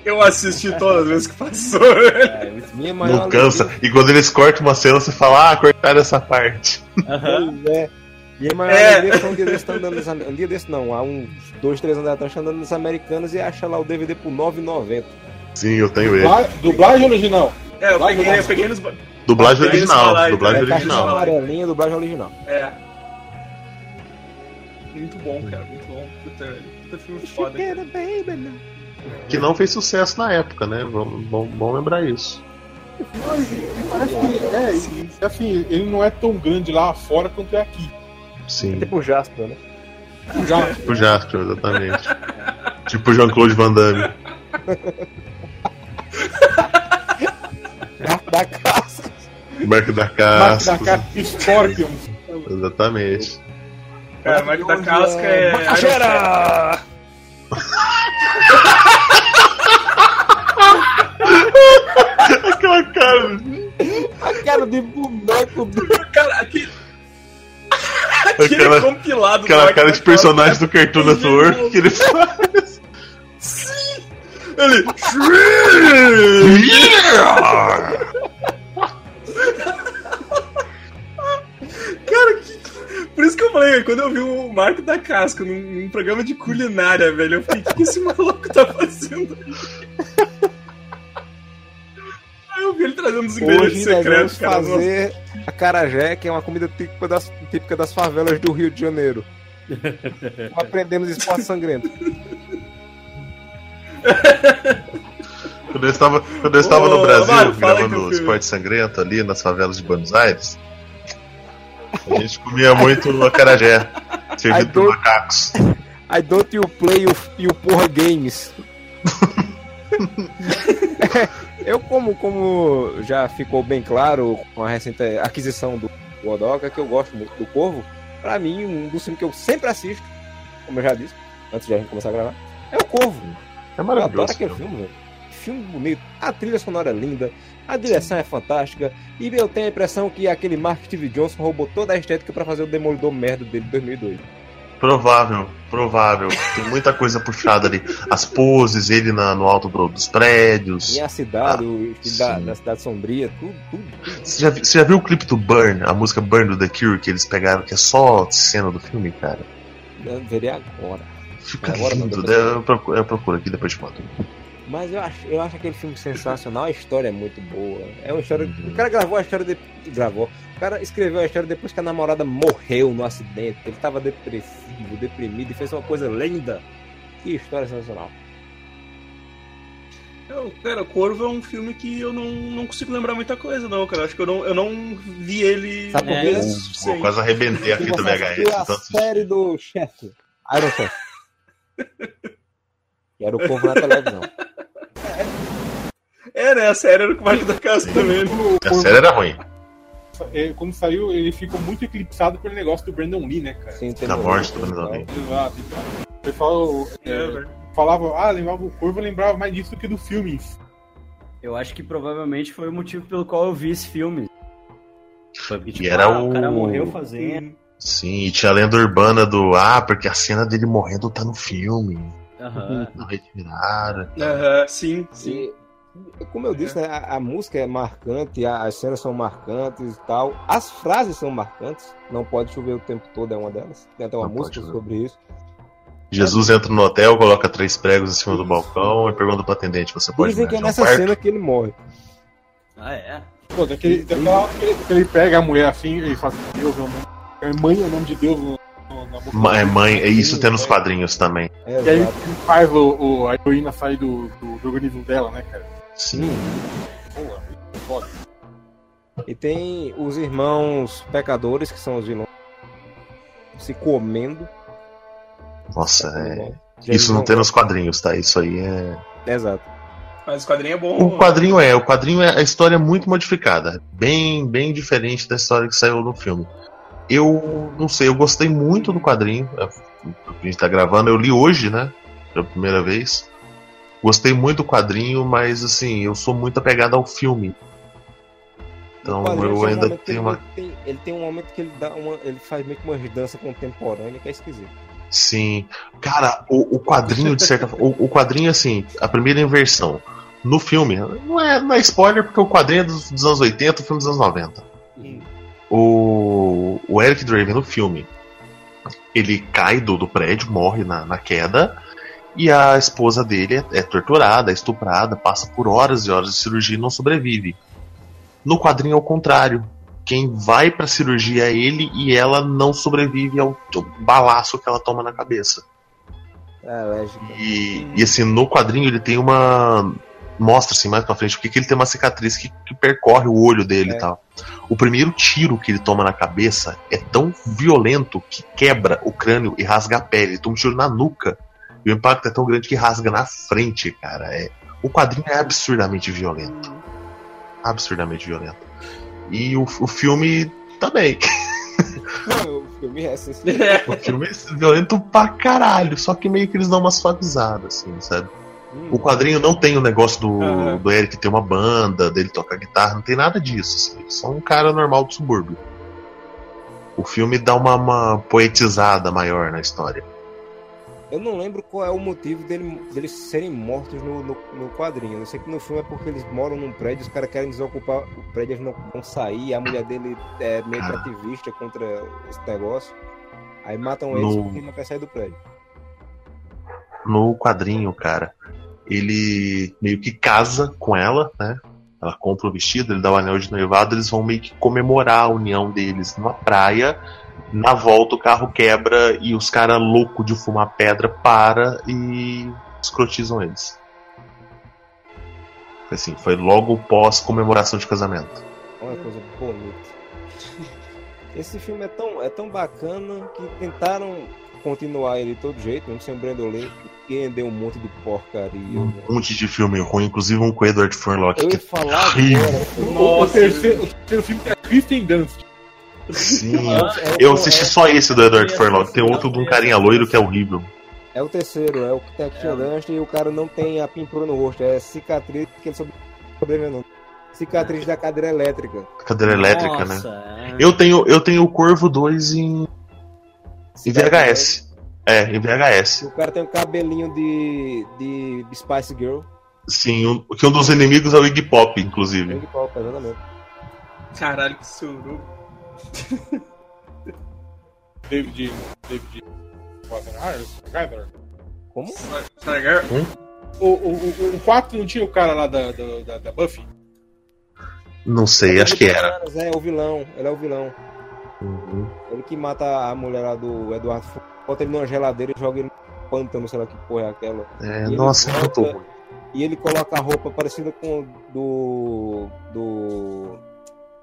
Eu assisti todas as vezes que passou. É, Minha maior Não cansa. E quando eles cortam uma cena, você fala, ah, cortaram essa parte. aham. Pois é. Minha maior É. foi um dia desse tá andando um dia desse não, há uns dois, três anos atrás tá andando nas americanas e acha lá o DVD por R$ 9,90. Sim, eu tenho ele. Dubla- Dublagem original. É, eu Vai, peguei, eu peguei nos. Dublagem original. Dublagem. É original. amarelinha, dublagem original. É. Muito bom, cara, muito bom. Puta, puta filme foda. cara. Que não fez sucesso na época, né? Vamos, bom, bom lembrar isso. Parece que é, Sim. e, assim, ele não é tão grande lá fora quanto é aqui. Sim. Tipo Jasper, né? Já. Tipo Jasper, exatamente. tipo Jean-Claude Van Damme. Da casca. Marco da Marco Casca. da Casca Scorpion. Exatamente. Cara, a marca da casca é. Macaxeira! Aquela cara. A cara de boneco do. Cara, aquele. Aquele Aquela- compilado do Aquela cara de personagem do Cartoon Network que ele faz. Ele. Cara, que. Por isso que eu falei, quando eu vi o Marco da Casca num, num programa de culinária, velho, eu fiquei, o que, que esse maluco tá fazendo? Aí eu vi ele trazendo os ingredientes Hoje secretos, cara. nossa. fazer a carajé, que é uma comida típica das, típica das favelas do Rio de Janeiro. Aprendemos esporte sangrento. Quando eu estava, quando eu estava no Ô, Brasil Mário, gravando filme. Esporte Sangrento ali nas favelas de Buenos Aires, a gente comia muito acarajé, servido por macacos. I don't you play o, e o porra games. Eu, como, como já ficou bem claro com a recente aquisição do Godoka, que eu gosto muito do Corvo, pra mim, um dos filmes que eu sempre assisto, como eu já disse, antes de a gente começar a gravar, é o Corvo. É Eu adoro maravilhoso. aquele cara. filme, velho. Filme bonito, a trilha sonora é linda, a direção é fantástica, e eu tenho a impressão que aquele Mark Steve Johnson roubou toda a estética pra fazer o Demolidor merda dele de 2002. Provável, provável. Tem muita coisa puxada ali. As poses, ele na- no alto do- dos prédios. E a cidade, Ah, da, da cidade sombria, tudo, tudo. Você já, você já viu o clipe do Burn, a música Burn do The Cure, que eles pegaram, que é só cena do filme, cara? Eu verei agora. Fica Agora não, lindo. depois- Eu procuro, eu procuro aqui depois de foto. Mas eu acho, eu acho aquele filme sensacional, a história é muito boa. É uma história. O cara gravou a história de. Gravou. O cara escreveu a história depois que a namorada morreu no acidente. Ele tava depressivo, deprimido e fez uma coisa linda. Que história sensacional. Eu, cara, o Corvo é um filme que eu não, não consigo lembrar muita coisa, não, cara. Acho que eu não, eu não vi ele Sabe por quê? Pô, suficiente. quase arrebentei a fita VHS. a Tanto... série do chefe. Iron Chef. Que era o povo na televisão. É, né? A série era o Marco da Casca também. né? A série era ruim. É, quando saiu, ele ficou muito eclipsado pelo negócio do Brandon Lee, né, cara? Sim, um- morte do Brandon Lee. Exato. Então, o pessoal é, É, velho. falava, ah, lembrava o Corvo, lembrava mais disso do que do filme. Eu acho que provavelmente foi o motivo pelo qual eu vi esse filme. Foi porque, tipo, E era ah, o- o cara morreu fazendo. Sim, e tinha a lenda urbana do. Ah, porque a cena dele morrendo tá no filme. Não retiraram. Aham, sim, sim. E, como eu disse, né, a, a música é marcante, a- as cenas são marcantes e tal. As frases são marcantes. Não pode chover o tempo todo, é uma delas. Tem até uma Não música sobre isso. Jesus entra no hotel, coloca três pregos em cima do balcão e pergunta pro atendente: Você pode Dizem que é nessa um cena que ele morre. Ah, é? Pô, daquele, daquela hora que ele, pega a mulher assim e fala assim, Deus o nome. É mãe é o nome de Deus no, no, na boca. É mãe, é isso tem nos quadrinhos também. É, E aí faz o, o- a heroína sair do, do, do organismo dela, né, cara? Sim. Pô, foda. E tem os irmãos pecadores, que são os vilões, se comendo. Nossa, é. Isso não tem nos quadrinhos, tá? Isso aí é. Exato. Mas o quadrinho é bom. O quadrinho é, o quadrinho é a história é muito modificada, bem, bem diferente da história que saiu no filme. Eu não sei, eu gostei muito do quadrinho. é, A gente tá gravando, eu li hoje, né? Pela primeira vez. Gostei muito do quadrinho, mas assim, eu sou muito apegado ao filme. Então eu um ainda tenho ele, uma. tem, ele tem um momento que ele dá uma. Ele faz meio que uma dança contemporânea que é esquisito. Sim. Cara, o, o quadrinho, de certa forma. O, o quadrinho, assim, a primeira inversão. No filme, não é, não é spoiler, porque o quadrinho é dos, dos anos 80, o filme dos anos 90. O, o Eric Draven no filme, ele cai do, do prédio, morre na, na queda, e a esposa dele é, é torturada, é estuprada, passa por horas e horas de cirurgia e não sobrevive. No quadrinho é o contrário. Quem vai pra cirurgia é ele e ela não sobrevive ao, ao balaço que ela toma na cabeça. É, lógico. E, e assim, no quadrinho ele tem uma. Mostra assim mais pra frente, porque que ele tem uma cicatriz que, que percorre o olho dele É. e tal. O primeiro tiro que ele toma na cabeça é tão violento que quebra o crânio e rasga a pele. Ele toma um tiro na nuca. E o impacto é tão grande que rasga na frente, cara. É, o quadrinho é absurdamente violento. Absurdamente violento. E o, o filme também. o filme é assim. O filme é violento pra caralho. Só que meio que eles dão umas suavizadas, assim, sabe? O quadrinho não tem o negócio do, Aham. do Eric ter uma banda, dele tocar guitarra, não tem nada disso. Assim. Ele é só um cara normal do subúrbio. O filme dá uma, uma poetizada maior na história. Eu não lembro qual é o motivo dele, deles serem mortos no, no, no quadrinho. Eu sei que no filme é porque eles moram num prédio, os caras querem desocupar o prédio, eles não vão sair, a mulher dele é meio que Cara. ativista contra esse negócio. Aí matam eles No- porque não quer sair do prédio. No quadrinho, cara, ele meio que casa com ela, né? Ela compra o vestido, ele dá o anel de noivado, eles vão meio que comemorar a união deles numa praia. Na volta o carro quebra e os caras loucos de fumar pedra para e escrotizam eles. Assim, foi logo pós comemoração de casamento. Olha coisa bonita. Esse filme é tão, é tão bacana que tentaram continuar ele de todo jeito, mesmo sem o Brandon Lee, e deu um monte de porcaria. Um né? monte de filme ruim, inclusive um com o Edward Furlock. Eu Que ia falar terrível. agora. O, o, Nossa. terceiro, o terceiro filme é Kristen Dunst. Sim. É o- é Eu assisti é- só esse do Edward Esse Furlock. Tem outro de um carinha loiro que é horrível. É o terceiro, é o que tem a Christian Dunst e o cara não tem a pintura no rosto, é cicatriz que ele sobre- sobreviveu. Cicatriz da cadeira elétrica. Cadeira elétrica, né? Nossa, é. Eu tenho, eu tenho o Corvo 2 em, em VHS. É, em VHS. O cara tem um cabelinho de, de Spice Girl. Sim, um, que um dos inimigos é o Iggy Pop, inclusive. Big Pop, exatamente. Caralho, que suruba. David. David. Watanabe. Como? Sargar? O, o, o, o 4 não tinha o cara lá da, da, da, da Buffy? Não sei, acho que era. É, o vilão. Ele é o vilão. Uhum. Ele que mata a mulher lá do Eduardo Bota ele numa geladeira e joga ele no pântano, sei lá que porra é aquela. É, E ele nossa, é muito volta- ruim. E ele coloca a roupa parecida com do. do.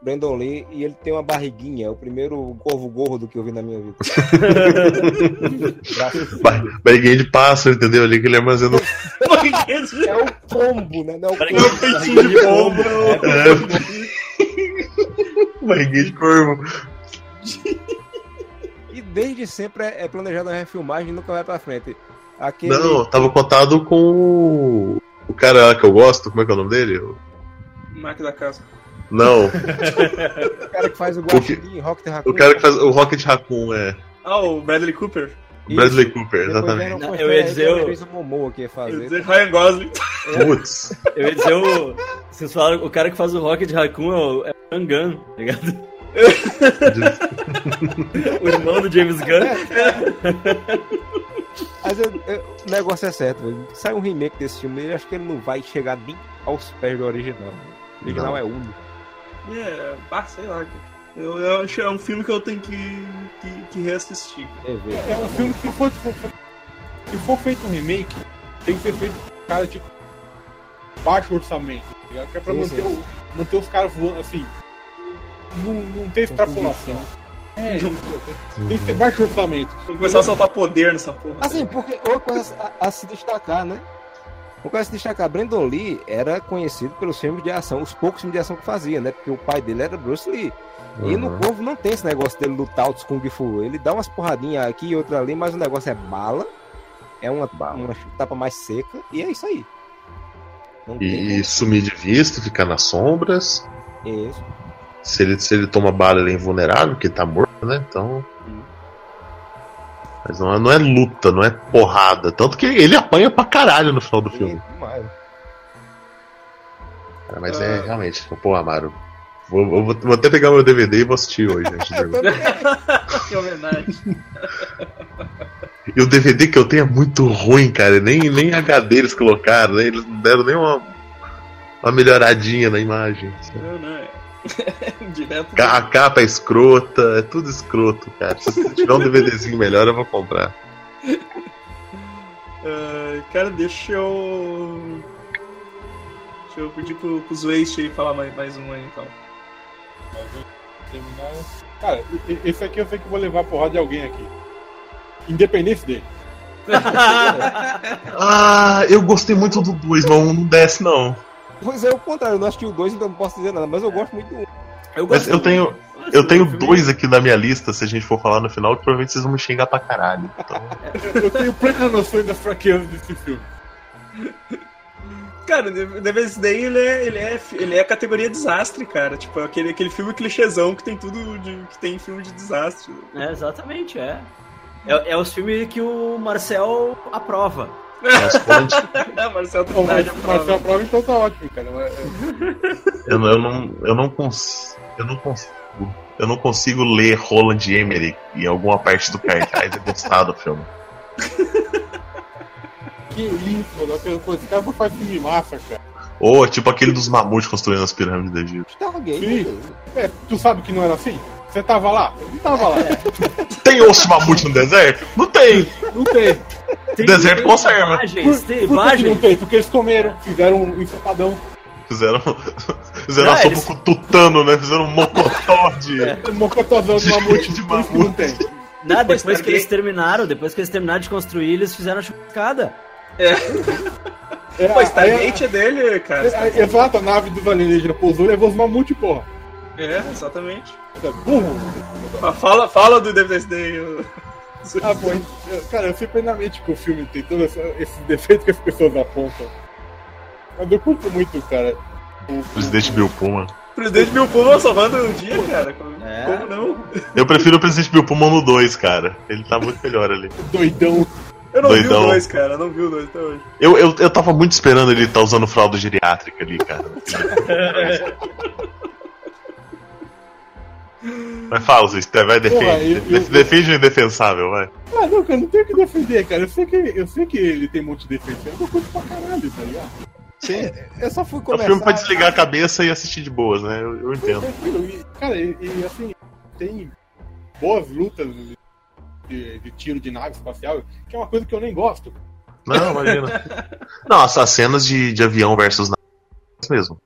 Brandon Lee e ele tem uma barriguinha, é o primeiro corvo gordo que eu vi na minha vida. Ba- Barriguinha de pássaro, entendeu? Ali que ele armazena. é o pombo, né? Não é o. Peitinho de pombo. Barriguinha de corvo. E desde sempre é é planejado uma refilmagem e nunca vai pra frente. Aquele Não, tava contado com o- cara lá que eu gosto, como é que é o nome dele? O- Máquina da casa. Não, o cara que faz o Guaxinim, Rock the Raccoon. o cara que faz o Rocket Raccoon, é. Ah, o Bradley Cooper. O Bradley Isso. Cooper, Depois exatamente. Não, eu ia dizer aí que o- o Jason Momoa que ia Eu ia fazer. dizer Ryan Gosling. Putz. Eu ia dizer o. Vocês falaram, o cara que faz o Rocket Raccoon é o, é Gunn, tá ligado? o irmão do James Gunn. Mas eu- eu- o negócio é certo, velho. Sai um remake desse filme, eu acho que ele não vai chegar nem aos pés do original. O original Não. é único. É, ah, sei lá. cara. Eu, eu acho que é um filme que eu tenho que, que, que reassistir. É. É um filme que, se for, se for, se for feito um remake, tem que ser feito com cara tipo baixo orçamento, tá ligado? Que é pra Sim, manter, sim. o- manter os caras voando assim. Não, não ter extrapolação. É, tem que ser baixo orçamento. Vou começar a soltar poder nessa porra. Assim, porque outra coisa a, a se destacar, né? Uma coisa a se destacar, Brandon Lee era conhecido pelos filmes de ação, os poucos filmes de ação que fazia, né? Porque o pai dele era Bruce Lee. E no Uhum. Corvo não tem esse negócio dele lutar os Kung Fu. Ele dá umas porradinhas aqui e outra ali, mas o negócio é bala. É uma, uma tapa mais seca e é isso aí. Não tem E sumir de vista, ficar nas sombras. isso. Se ele, se ele toma bala, ele é invulnerável, porque tá morto, né? Então. Mas não é, não é luta, não é porrada. Tanto que ele apanha pra caralho no final do filme. Cara, mas é realmente, pô, Amaro. Vou, vou, vou até pegar meu DVD e vou assistir hoje. antes de dormir. que homenagem. e o DVD que eu tenho é muito ruim, cara. Nem, nem HD eles colocaram, né? Eles não deram nem uma, uma melhoradinha na imagem. sabe? Não, não, é. Direto. A capa é escrota, é tudo escroto, cara. Se tiver um DVDzinho melhor, eu vou comprar. Ah, cara, deixa eu. Deixa eu pedir pro, pro Waste aí falar mais, mais um aí então. Terminar. Cara, esse aqui eu sei que eu vou levar a porrada de alguém aqui. Independente dele. Ah, eu gostei muito do 2, mas um não desce, não. Pois é, o contrário, eu não assisti o 2, então não posso dizer nada, mas eu gosto muito do 1. Eu Mas eu tenho, eu tenho dois aqui na minha lista, se a gente for falar no final, que provavelmente vocês vão me xingar pra caralho. Então, Eu tenho plena noção das fraquezas desse filme. Cara, o The Best Day ele é, ele, é, ele é categoria desastre, cara. Tipo, aquele, aquele filme clichêzão que tem tudo de, que tem em filme de desastre. É, exatamente, é. é. É os filmes que o Marcel aprova. Marcelo Bom, mas Trindade, Marcel Prova então tá ótimo, cara. É, Eu, não- eu não, eu não cons, eu não consigo, eu não consigo ler Roland Emmerich em alguma parte do cartaz e gostar do filme. Que isso, mano. Pô, Esse cara não faz filme massa, cara. Ou tipo aquele dos mamutes construindo as pirâmides do Egito. Stargate. Sim. É, tu sabe que não era assim? Você tava lá? Não tava lá. Tem osso mamute no deserto? Não tem. Não tem. Tem, Deserto tem conserva. Imagens, tem que não imagens. tem? Porque eles comeram, fizeram um ensopadão. Fizeram, fizeram Não, a sopa eles- com tutano, né? Fizeram um mocotó de. Um mocotozão de mamute, De que não tem. Nada, Depois depois que eles terminaram, depois que eles terminaram de construir, eles fizeram a chupacada. É, Pô, aí- Stargate é dele, cara. é, é, Exato, a nave dos alienígenas pousou e levou os mamute, porra. É, exatamente. É burro. Ah, Fala, fala do Best Day. eu- Ah, pô, eu- cara, eu sei plenamente que o filme tem todos essa- esses defeitos que as pessoas apontam. Mas eu curto muito, cara. O, Presidente Bill Pullman. Presidente Bill Pullman salvando o dia, cara. Como, É. como não? Eu prefiro o Presidente Bill Pullman no 2, cara. Ele tá muito melhor ali. doidão. Eu não vi Doidão. o dois, cara. Eu não vi o dois até hoje. Eu, eu, eu tava muito esperando ele estar usando fralda geriátrica ali, cara. Mas fala, Zé, vai, defende. Porra, eu- eu- Def- defende o indefensável, vai. Ah, não, cara, não tem o que defender, cara. Eu sei que, eu sei que ele tem um monte de defeitos. Eu curto pra caralho, tá ligado? Sim. Eu só fui É um começar... filme pra desligar a cabeça e assistir de boas, né? Eu, eu entendo. Tranquilo. E, cara, e, e, assim, tem boas lutas de, de tiro de nave espacial, que é uma coisa que eu nem gosto. Não, imagina. Não, essas cenas de, de avião versus naves mesmo.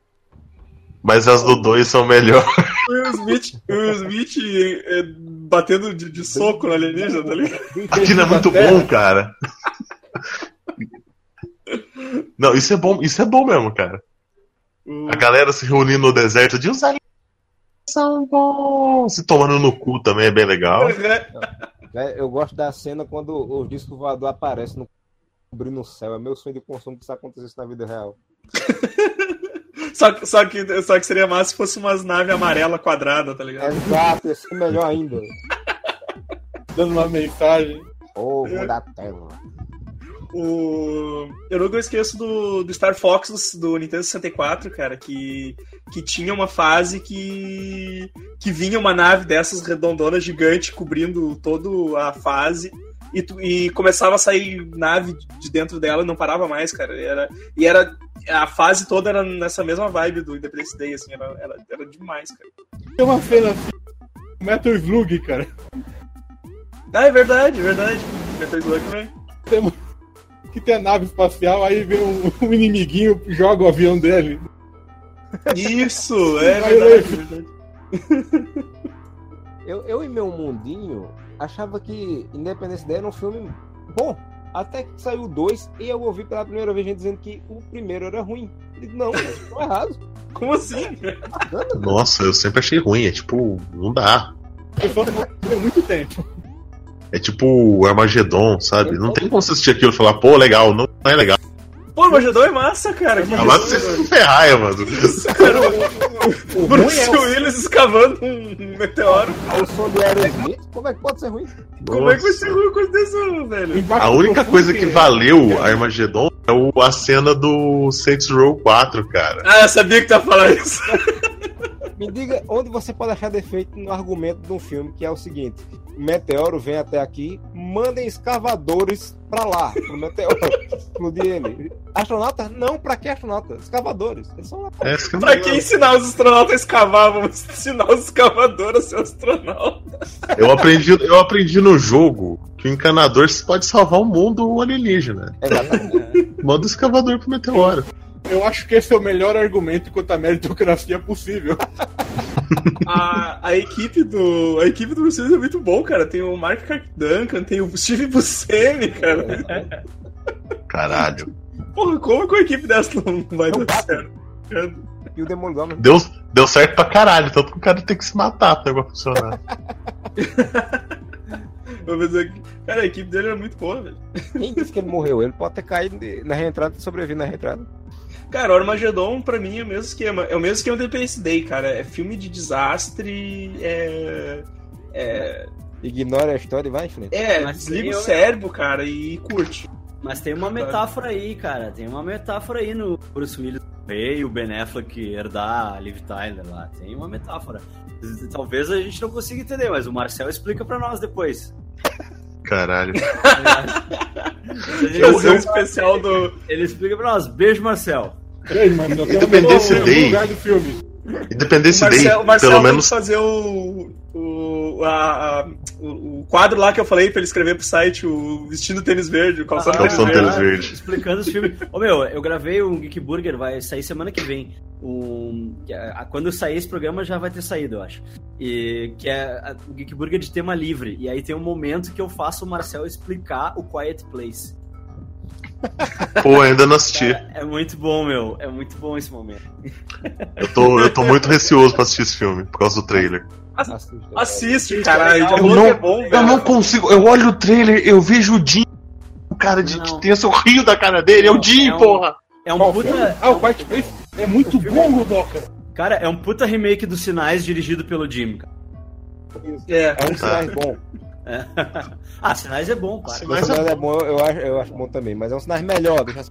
Mas as do 2 são melhores. O Will Smith, Will Smith é, batendo de, de soco no alienígena, tá ligado? Aquilo é muito bom, cara. Não, isso é bom, isso é bom mesmo, cara. O- A galera se reunindo no deserto de os aliens são bons. Se tomando no cu também é bem legal. É, Eu gosto da cena quando o disco voador aparece no cobrindo o céu. É meu sonho de consumo que isso acontecesse na vida real. Só, que- só, que, só que seria massa se fosse umas naves amarela quadrada, tá ligado? Exato, ia ser melhor ainda. Dando uma mensagem. Ovo da tela. O... Eu nunca esqueço do, do Star Fox do, do Nintendo 64, cara, que, que tinha uma fase que, que vinha uma nave dessas redondonas gigante cobrindo toda a fase e, tu- e começava a sair nave de dentro dela e não parava mais, cara. Era, e era a fase toda era nessa mesma vibe do Independence Day, assim, era, era, era demais, cara. Tem uma cena assim. Metal Slug, cara. Ah, é verdade, é verdade. Metal Slug também. Tem, que tem a nave espacial, aí vem um, um inimiguinho, joga o avião dele. Isso, é verdade, é verdade. Eu, eu e meu mundinho achava que Independência Day era um filme bom. Até que saiu o 2 e eu ouvi pela primeira vez gente dizendo que o primeiro era ruim. Eu digo, não, ficou errado. Como assim? Nossa, eu sempre achei ruim. É tipo, não dá. Eu tem muito tempo. É tipo o Armagedon, sabe? Não tem como você assistir aquilo e falar, pô, legal, não é legal. Pô, o Armagedon é massa, cara. Que Agora você se ferrar, mano. Cara, o, o Bruce Willis escavando um meteoro. O som do Aerosmith, como é que pode ser ruim? Como é que vai ser ruim com desse velho? A única coisa que valeu Armagedon é o- a cena do Saints Row 4, cara. Ah, eu sabia que tu ia falar isso. Me diga onde você pode achar defeito no argumento de um filme, que é o seguinte: o meteoro vem até aqui, mandem escavadores pra lá, pro meteoro, explodir ele. Astronautas? Não, pra que astronautas? Escavadores. Eles são lá. É isso que eu Pra que ensinar os astronautas a escavar? Vamos ensinar os escavadores a ser astronauta. Eu aprendi, eu aprendi no jogo que o encanador pode salvar o mundo alienígena. Exatamente. Manda o escavador pro meteoro. Eu acho que esse é o melhor argumento quanto à meritocracia possível. A, a equipe do. A equipe do Bruce Willis é muito bom, cara. Tem o Mark Duncan, tem o Steve Buscemi, cara. Caralho. Porra, como que a equipe dessa não vai Não dar certo? E o Demolidor, né? Deu, deu certo pra caralho, tanto que o cara tem que se matar pra negócio funcionar. Cara, a equipe dele é muito boa, velho. Quem disse que ele morreu? Ele pode ter caído na reentrada e sobrevivido na reentrada. Cara, o Armagedon, pra mim, é o mesmo esquema. É o mesmo esquema do Independence Day, cara. É filme de desastre. É. É. Ignora a história e vai frente. É, Mas desliga eu- o cérebro, cara, e curte. Mas tem uma metáfora aí, cara. Tem uma metáfora aí no Bruce Willis morrer e o Ben Affleck herdar a Liv Tyler lá. Tem uma metáfora. Talvez a gente não consiga entender, mas o Marcel explica pra nós depois. Caralho. Ele, Fazer um especial do. ele explica pra nós. Beijo, Marcel. Mano. Eu tenho Independence um Day. lugar do filme. Independence o Marcel, Day, o Marcel pelo menos. fazer o. O, a- a- o, quadro lá que eu falei pra ele escrever pro site, o vestindo tênis verde, o calçado Ah, tênis verde. tênis verde. Explicando os filmes. Ô meu, eu gravei um Geek Burger, vai sair semana que vem. Um, é- a- quando sair esse programa já vai ter saído, eu acho. E que é o Geek Burger de tema livre. E aí tem um momento que eu faço o Marcel explicar o Quiet Place. Pô, ainda não assisti. É, é muito bom, meu. É muito bom esse momento. Eu tô, eu tô muito receoso pra assistir esse filme, por causa do trailer. Assiste, caralho. legal. Já Eu não- que é bom, velho. Eu não consigo. Eu olho o trailer, eu vejo o Jim. O cara de Não. que tem esse rio da cara dele, é o Não, Jim, é um- porra! É um Qual filme? puta. Ah, o Quiet Place é muito bom, Godoka. Cara, é um puta remake dos Sinais dirigido pelo Jim, cara. É. É um sinais bom. É. ah, Sinais é bom, cara. Mas sinais é bom, eu acho, eu acho bom também, mas é um sinais melhor. Deixa...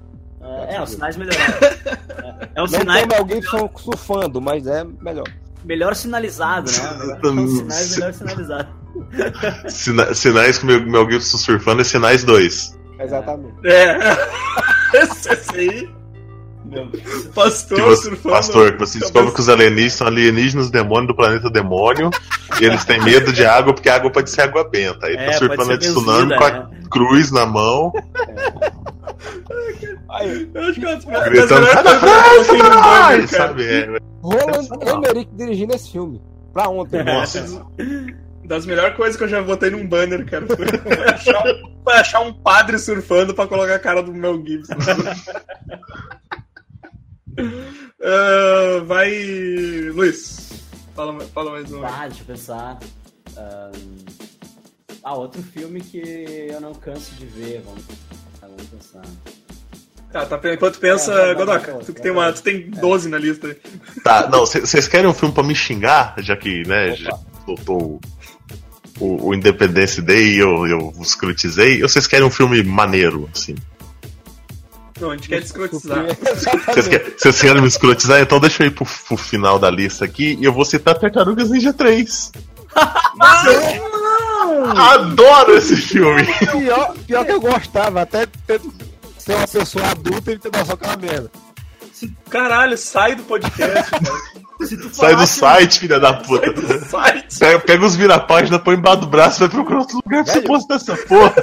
É, é, os Sinais melhoraram. É, é um Não Sinais tem o Mel Gibson surfando, mas é melhor. melhor sinalizado, né? É um Sinais melhor sinalizado. Sina- sinais que o meu, meu Gibson surfando é Sinais 2. Exatamente. É. Esse, esse aí. Pastor Que você, surfando. pastor, que você descobre que os alienígenas são alienígenas demônio do planeta demônio. e eles têm medo de água porque a água pode ser água benta. Aí É, tá surfando de tsunami benzida, com a né? cruz na mão, Aí, Eu acho que é uma gritando: cara. Sabe? É, Roland Emmerich dirigindo esse filme. Pra ontem. nossa. Das melhores coisas que eu já botei num banner, cara. Foi achar, um, foi achar um padre surfando pra colocar a cara do Mel Gibson. Ah, vai. Luiz. Fala, fala mais um. Ah, deixa eu pensar. Ahn, Ah, outro filme que eu não canso de ver. Vamos, ah, vamos pensar. Tá, tá, enquanto pensa, É, Godoka, tu que tem, uma, tu tem 12 na lista aí. Tá, não, vocês querem um filme pra me xingar? Já que, né, já soltou o, o, Independence Day e eu, eu os escrotizei? Ou vocês querem um filme maneiro, assim? Não, a gente quer descrotizar. Vocês querem, vocês querem me escrotizar? Então deixa eu ir pro, pro final da lista aqui e eu vou citar Tartarugas Ninja 3. Adoro esse filme! Pior, pior que eu gostava, até ser uma pessoa adulta e ter noção que é merda. Caralho, sai do podcast, tu Sai do site, filha da puta. Sai do site. Pega, pega os vira-página, põe embaixo do braço e vai procurar outro lugar pra você Velho. postar essa porra.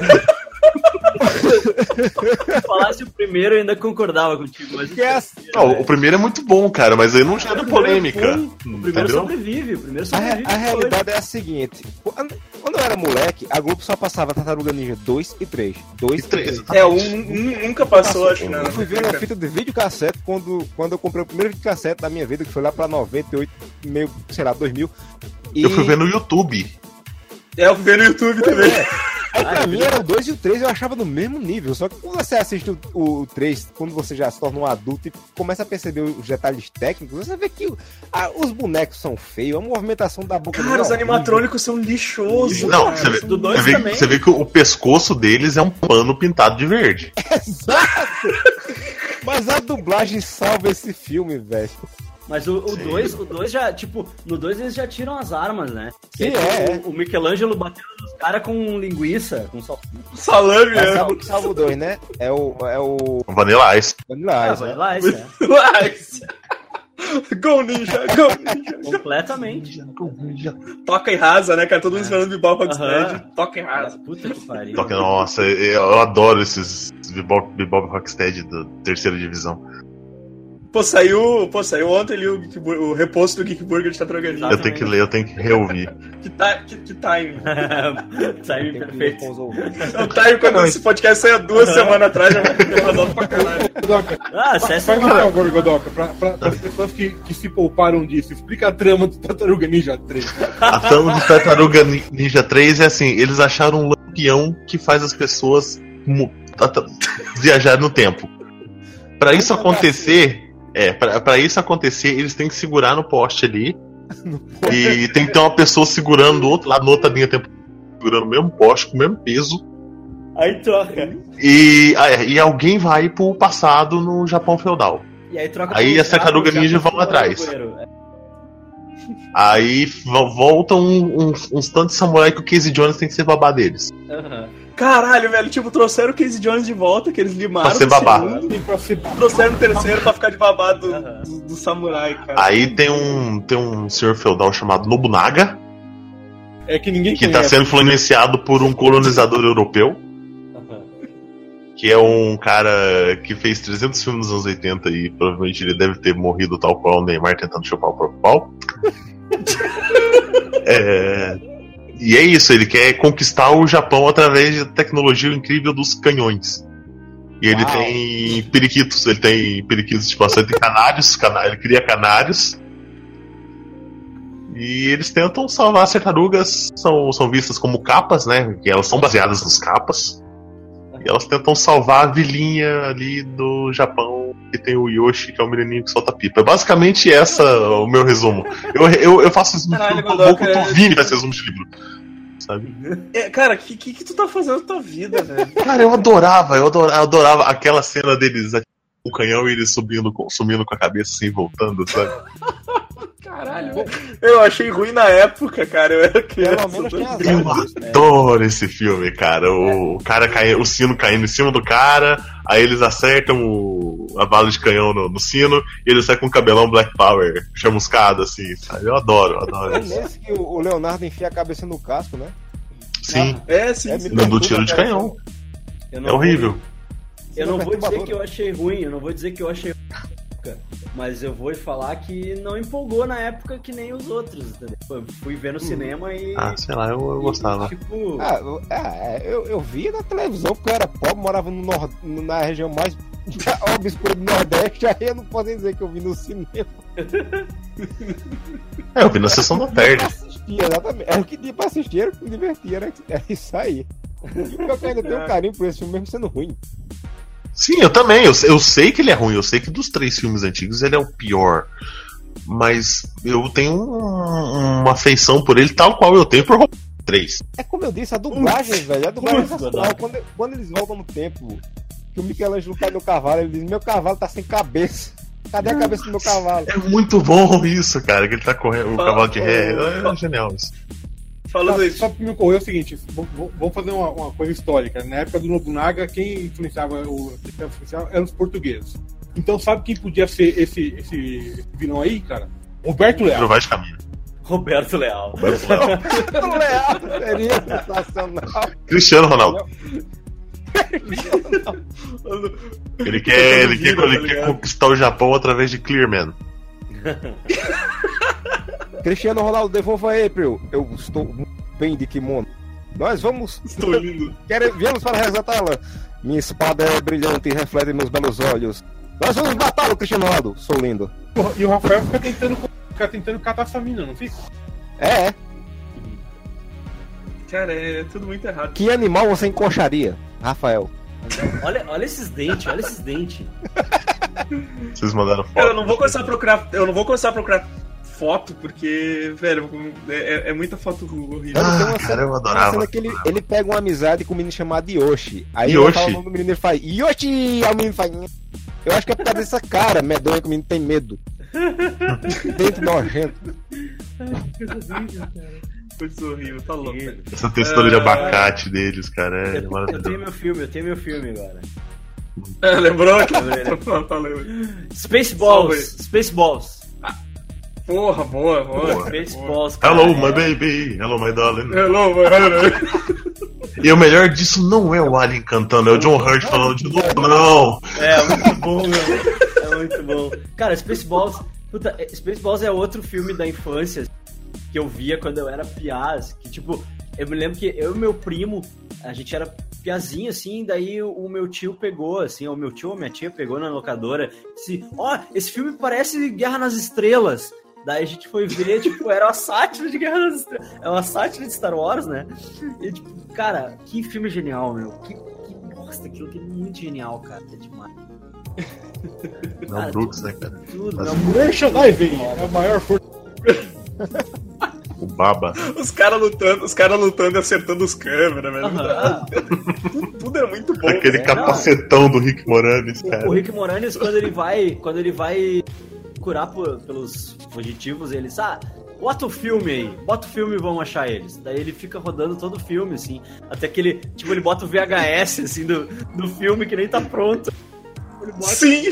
Se falasse o primeiro, eu ainda concordava contigo. Mas Que é assim, Não, o primeiro é muito bom, cara, mas aí não gera primeiro é polêmica. bom, O primeiro Entendeu? sobrevive. O primeiro A, re- sobrevive. a realidade é a seguinte: quando eu era moleque, a Globo só passava Tartaruga Ninja 2 e 3. 2 E três. É, um, um nunca passou, acho, né? Eu fui ver na fita de videocassete quando, quando eu comprei o primeiro videocassete da minha vida, que foi lá pra 98, meio, sei lá, 2000. E Eu fui ver no YouTube. É, eu fui ver no YouTube também. É pra mim era o 2 e o 3 eu achava no mesmo nível. Só que quando você assiste o, o 3, quando você já se torna um adulto e começa a perceber os detalhes técnicos, você vê que a- os bonecos são feios, a movimentação da boca Cara, é os animatrônicos são lixosos. Não, cara. você vê, do dois você vê- também. você vê que o pescoço deles é um pano pintado de verde. Exato! Mas a dublagem salva esse filme, velho. Mas o Sim. 2, o 2 já, tipo, no 2 eles já tiram as armas, né? Sim, E aí é, O, o Michelangelo batendo nos caras com linguiça, com sal... Salame, É né? salvo, que salva o 2, né? É o. É o. Vanilla Ice. Vanilla Ice, vai né? lá, isso é. Mas- Go Ninja, Go Ninja. Completamente. Toca e rasa, né, cara? Todo mundo esperando Bebop Rocksteady. Aham. Toca e rasa. Puta que pariu. Toque- Nossa, eu adoro esses Bebop, Bebop Rocksteady da terceira divisão. Pô, saiu, pô, saiu ontem ali o, o reposto do Geek Burger de Tatraganismo. Eu tenho que ler, eu tenho que reouvir. Que, ti- que, que time. Ler perfeito. ouvintes. É o time quando esse podcast saiu há duas semanas atrás, já vai ter vazado pra caralho. Godoka, Ah, acessa faz um lá. favor, Godoka, pra, pra, pessoas que, que se pouparam disso. Explica a trama do Tartaruga Ninja 3. A trama do Tartaruga Ni- Ninja 3 é assim: eles acharam um lampião que faz as pessoas viajar no tempo. Pra isso acontecer, é, pra, pra isso acontecer, eles têm que segurar no poste ali. e tem que ter uma pessoa segurando do outro lado, na outra linha tempo, segurando o mesmo poste, com o mesmo peso. Aí troca. E, ah, é, e alguém vai pro passado no Japão feudal. E aí troca Aí as tartarugas ninja vão atrás. goleiro. É. Aí vo- voltam um- uns, uns tantos samurai que o Casey Jones tem que ser babá deles. Aham. Caralho, velho, tipo, trouxeram o Casey Jones de volta, que eles limaram. Pra ser babá. segundo, Tem pra ser Trouxeram o terceiro pra ficar de babado do, Aham. do, do samurai, cara. Aí tem um, tem um senhor feudal chamado Nobunaga, É que ninguém que tá conhece. sendo influenciado por um colonizador europeu, que é um cara que fez 300 filmes nos anos 80 e provavelmente ele deve ter morrido tal qual o Neymar tentando chupar o próprio pau. É, E é isso, ele quer conquistar o Japão através da tecnologia incrível dos canhões. E ele Uau. tem periquitos, ele tem periquitos de ele tem canários, ele cria canários. E eles tentam salvar as tartarugas, são, são vistas como capas, né? Que elas são baseadas nos capas. E elas tentam salvar a vilinha ali do Japão, que tem o Yoshi, que é o menininho que solta pipa. É basicamente essa o meu resumo. Eu, eu, eu faço de Caralho, livro, Godoka, o é- Vini faz resumo de livro. Sabe? É, cara, o que, que, que tu tá fazendo na tua vida, velho? Cara, eu adorava, eu adorava, eu adorava aquela cena deles o canhão e eles subindo, com- sumindo com a cabeça assim, voltando, sabe? Caralho. Eu achei ruim na época, cara. Eu era criança. Pelo menos tem as Eu né? adoro esse filme, cara. O, o cara cai, o sino caindo em cima do cara, aí eles acertam o, a bala de canhão no, no sino e ele sai com o cabelão Black Power chamuscado, assim, sabe? Eu adoro, eu adoro É isso. nesse que o Leonardo enfia a cabeça no casco, né? Sim, É, sim, É, sim. me dando tiro de canhão. Eu não É horrível. vou- eu não vou dizer que eu achei ruim, eu não vou dizer que eu achei mas eu vou falar que não empolgou na época que nem os outros, entendeu? Eu fui ver no cinema e. Ah, sei lá, eu, eu e, gostava. Tipo, Ah, eu- é, eu, eu via na televisão porque eu era pobre, morava no nor- na região mais obscura do Nordeste, aí eu não posso dizer que eu vi no cinema. É, eu vi na sessão da tarde. Assistia, exatamente. Era o que tinha pra assistir, era o que me divertia, era, era isso aí. E é eu ainda tenho um carinho por esse filme, mesmo sendo ruim. Sim, eu também. Eu, eu sei que ele é ruim. Eu sei que dos três filmes antigos ele é o pior. Mas eu tenho um- uma afeição por ele, tal qual eu tenho por Robocop 3. É como eu disse, a dublagem, velho, a dublagem é. Quando, quando eles voltam no tempo, que o Michelangelo cai no cavalo, ele diz, meu cavalo tá sem cabeça. Cadê a cabeça do meu cavalo? É muito bom isso, cara. Que ele tá correndo, o cavalo de ré. É genial isso. Falando Só, isso. só que me ocorreu o seguinte: vamos fazer uma, uma coisa histórica. Na época do Nobunaga, quem influenciava o quem influenciava eram os portugueses. Então, sabe quem podia ser esse, esse vilão aí, cara? Roberto Leal. Trovais de caminho. Roberto Leal. Roberto Leal. O Leal seria sensacional. Cristiano Ronaldo. Ele quer, ele quer, tá ele quer ligado? conquistar o Japão através de Clearman. Cristiano Ronaldo, devolva a April. Eu estou bem de kimono. Nós vamos. Estou lindo. Querem, viemos para resgatá-la. Minha espada é brilhante e reflete meus belos olhos. Nós vamos matá-lo, Cristiano Ronaldo. Sou lindo. E o Rafael fica tentando, fica tentando catar essa mina, não fica? É. Cara, é tudo muito errado. Que animal você encoxaria, Rafael? Olha, olha esses dentes, olha esses dentes. Vocês mandaram foto. Cara, eu não vou começar a procurar. Eu não vou começar a procurar foto, porque, velho, é, é muita foto horrível. Ah, cara, eu adorava. cena que ele, ele pega uma amizade com um menino chamado Yoshi. Aí Yoshi. ele fala o nome do menino e faz Yoshi! Aí o menino faz. Eu acho que é por causa dessa cara medonha que o menino tem medo. Dente nojento. Coisa horrível, tá louco. Essa textura de É. abacate deles, cara, é Eu, eu tenho maravilhoso. meu filme, eu tenho meu filme agora. É, lembrou? Lembrei, né? Falei. Spaceballs! Spaceballs! Porra, boa, boa. Boa. Cara. Hello, my baby. Hello, my darling. Hello, mano. E o melhor disso não é o Alien cantando, é o John Hurt falando de novo, não. É, muito bom, meu. É muito bom. Cara, Spaceballs. Puta, é- Spaceballs é outro filme da infância que eu via quando eu era piaz. Que, tipo, eu me lembro que eu e meu primo, a gente era piazinho, assim, daí o, meu tio pegou, assim, o meu tio ou minha tia pegou na locadora disse, ó, esse filme parece Guerra nas Estrelas. Daí a gente foi ver, tipo, era uma sátira de Guerra nas Estrelas. É uma sátira de Star Wars, né? E, tipo, cara, que filme genial, meu. Que, que bosta, aquilo que é muito genial, cara. É demais. Não, Brooks, né, cara? Tudo, Mas- não, Merchandising é a maior força. O Baba. Os caras lutando, os caras lutando e acertando os câmeras, velho. Tudo, tudo é muito bom. Aquele é, capacetão do Rick Moranis, cara. O Rick Moranis, quando ele vai. Quando ele vai curar por- pelos fugitivos, eles. Ah, bota o filme aí, bota o filme e vamos achar eles. Daí ele fica rodando todo o filme, assim. Até que ele. Tipo, ele bota o VHS, assim, do, do filme que nem tá pronto. Ele bota, Sim!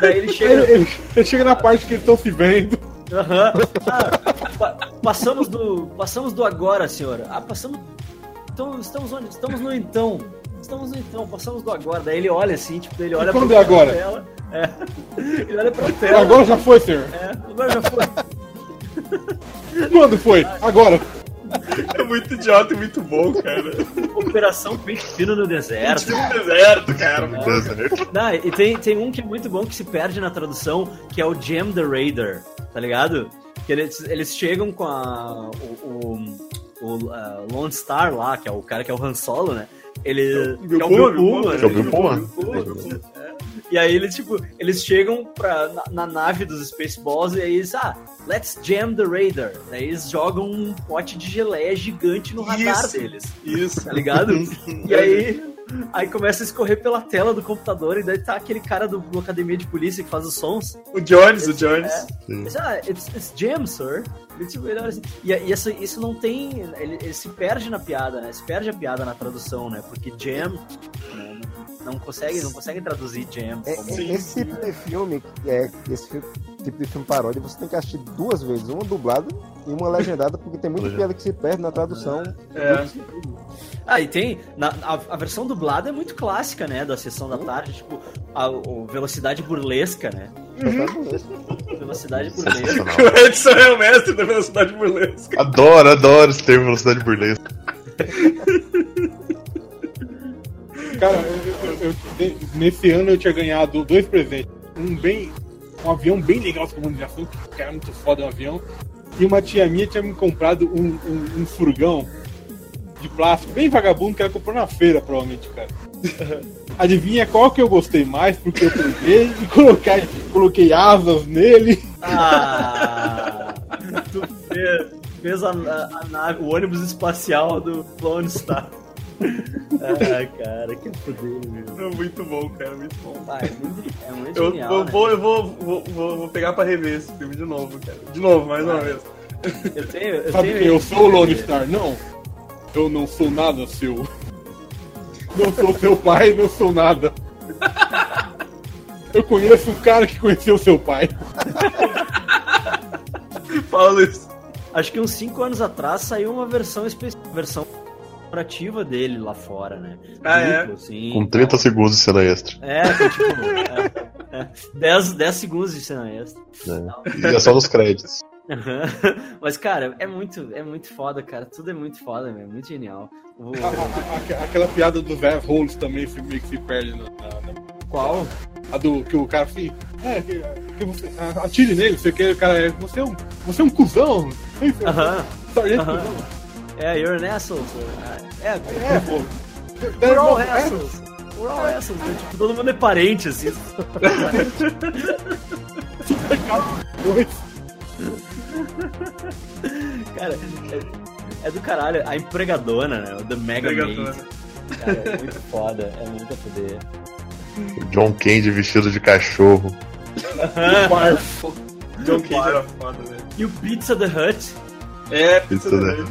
daí ele Ele, chega. ele- ele chega na parte que eles estão se vendo. Aham. Ah, pa- passamos do. Passamos do agora, senhora. Ah, passamos. Então, estamos onde? Estamos no então. Estamos então, passamos do agora. Daí ele olha assim, tipo, ele olha quando pra é agora? tela. É. Ele olha pra tela. Agora já foi, senhor. É, agora já foi. Quando foi? Agora. É muito idiota e muito bom, cara. Operação Pente Fino no deserto. No deserto, cara. Deserto. Não, e tem, tem um que é muito bom que se perde na tradução, que é o Jam the Raider, tá ligado? Que eles, eles chegam com a, o, o, o ah, Lone Star lá, que é o cara que é o Han Solo, né? Ele. Bill que é o Bill Que é o Bill né? É. E aí eles, tipo, eles chegam pra, na, na nave dos Spaceballs e aí eles, ah, let's jam the Raider. Daí eles jogam um pote de geleia gigante no radar Isso. deles Isso. tá ligado? e aí, aí começa a escorrer pela tela do computador e daí tá aquele cara do, do academia de polícia que faz os sons. O Jones, o Jones. Sim. Diz, ah, it's, it's jam, sir. E, e isso, isso não tem. Ele, ele se perde na piada, né? Se perde a piada na tradução, né? Porque jam. né, Não, consegue, não consegue traduzir jam. É, como- é, esse tipo de filme, é, esse tipo de filme paródia, você tem que assistir duas vezes, uma dublada e uma legendada, porque tem muita piada que se perde na tradução. É. Ah, e tem. Na, a, a versão dublada é muito clássica, né? Da sessão da tarde, tipo, a, o velocidade burlesca, né? Velocidade burlesca. Sensacional. O Edson é o mestre da velocidade burlesca. Adoro, adoro esse termo velocidade burlesca. Cara, eu- eu- eu- nesse ano eu tinha ganhado dois presentes. Um bem. Um avião bem legal de comunicação, que era muito foda o avião. E uma tia minha tinha me comprado um, um, um furgão de plástico, bem vagabundo, que ela comprou na feira, provavelmente, cara. Adivinha qual que eu gostei mais, porque eu peguei e coloquei, coloquei asas nele. Ah! tu fez, fez a, a- a nave, o ônibus espacial do Clone Star. Ah, cara, que foder, meu. É muito bom, cara, muito bom. Ah, é muito, é muito Eu, genial, eu né? vou, eu vou, vou, vou, vou pegar pra rever esse filme de novo, cara. De novo, mais uma vez. Eu tenho, eu Sabe tenho que eu sou o Lone Star? Não. Eu não sou nada seu. Não sou seu pai, não sou nada. Eu conheço um cara que conheceu seu pai. Fala, Luiz. Acho que uns 5 anos atrás saiu uma versão especial, versão comemorativa dele lá fora, né? Ah, é? Duplo, assim. Com 30 segundos de cena extra. É, que, tipo, é, é, 10, 10 segundos de cena extra. Né? E é só nos créditos. Mas, cara, é muito, é muito foda, cara. Tudo é muito foda, meu. Muito genial. O- A- a- a- aquela piada dos velhos rolos também se- meio que se perde na, na- Qual? A do que o cara assim. É, que, que você. Atire nele, você quer, o cara é. Você é um. Você é um cuzão. Aham. sargento aham. cuzão. É, you're an asshole. sir. É, É, pô. we're all É, assholes. We're all assholes. né? Tipo, todo mundo é parente, assim. dois. Cara, é, é do caralho. A empregadona, né? O The Mega. Maid. Cara, é muito foda. É muito a fuder. O John Candy vestido de cachorro. Barfo. John Cage era foda, velho. E o Pizza the Hut. É, Isso, tudo né? bem.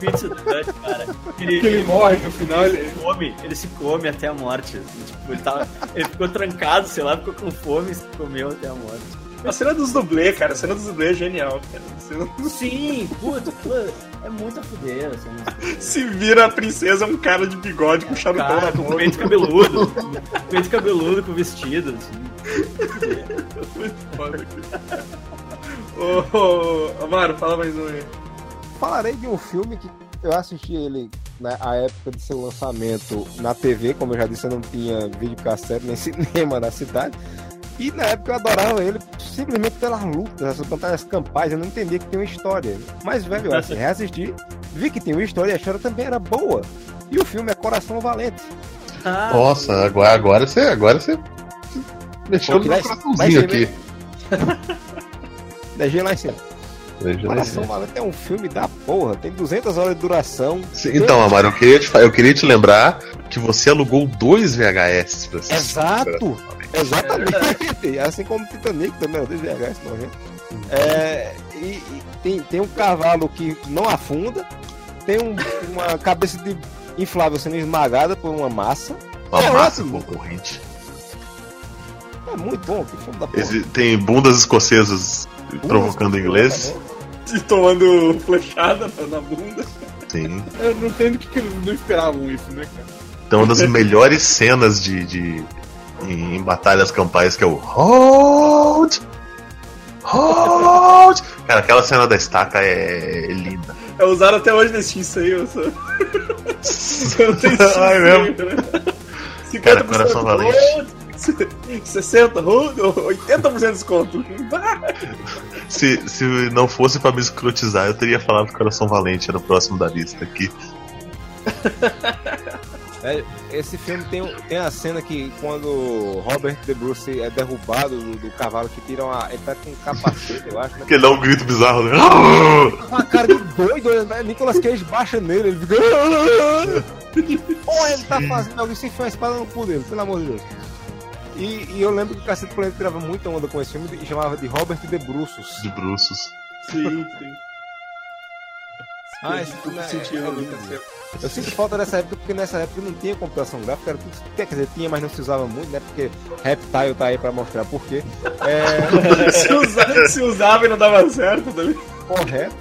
Pizza the Hut, cara. Ele, ele morre no final. Ele... ele come, ele se come até a morte. Tipo, ele, tava, ele ficou trancado, sei lá, ficou com fome e se comeu até a morte. A cena dos dublês, cara. A cena dos dublês é genial, cara. Sim, puta, puta, é muito a fuder. Assim, Se vira a princesa, é um cara de bigode com charutão cara, na com boca. peito cabeludo. com peito cabeludo com vestido, assim. Muito foda, cara. Ô, ô, Amaro, fala mais um aí. Falarei de um filme que eu assisti ele na a época de seu lançamento na TV, como eu já disse, eu não tinha videocassete nem cinema na cidade. E na época eu adorava ele simplesmente pelas lutas, as batalhas campais, eu não entendia que tinha uma história. Mas, velho, eu assim, reassisti, vi que tinha uma história e a história também era boa. E o filme é Coração Valente. Ah, Nossa, agora, agora você. Agora você. No vai- coraçãozinho aqui. Deixei lá em cima. Coração Valente é um filme da porra, tem 200 horas de duração. Sim, Então, Amaro, eu queria, te, eu queria te lembrar que você alugou dois VHS pra assistir. Exato! Exatamente! assim como o Titanic também, o DVHS nojento. É, e, e tem, tem um cavalo que não afunda, tem um- uma cabeça de inflável sendo esmagada por uma massa. Uma É massa ótimo. concorrente. É muito bom, que filme da porra. Tem bundas escocesas provocando inglês. E tomando flechada na bunda. Sim. Eu não entendo que, que eles não esperavam isso, né, cara? Então, uma das melhores cenas de, de em, em batalhas campais que é o Hold! Hold! Cara, aquela cena da estaca é, é linda. É usado até hoje nesse isso aí, eu sou. Eu tenho Ai, mesmo. né? Cara, coração valente. road, 60 road, 80% de desconto. Se, se não fosse pra me escrotizar, eu teria falado Coração Valente, era o próximo da lista aqui. É, esse filme tem, tem a cena que quando Robert De Bruce é derrubado do, do cavalo que tiram a. Ele tá com um capacete, eu acho, né? Que ele dá um grito bizarro, né? uma cara de doido, né? Nicolas Cage baixa nele, ele fica. Porra, ele tá fazendo alguém se enfiar uma espada no cu dele, pelo amor de Deus. E, e eu lembro que o Cacete Planeta tirava muita onda com esse filme e chamava de Robert de Bruços. De bruços. Sim, sim. Ah, esse filme é, é lindo. certo. Eu sinto falta dessa época porque nessa época não tinha computação gráfica, era tudo, quer dizer, tinha, mas não se usava muito, né? Porque Reptile tá aí pra mostrar por quê. É se, usa- se usava e não dava certo também. correto.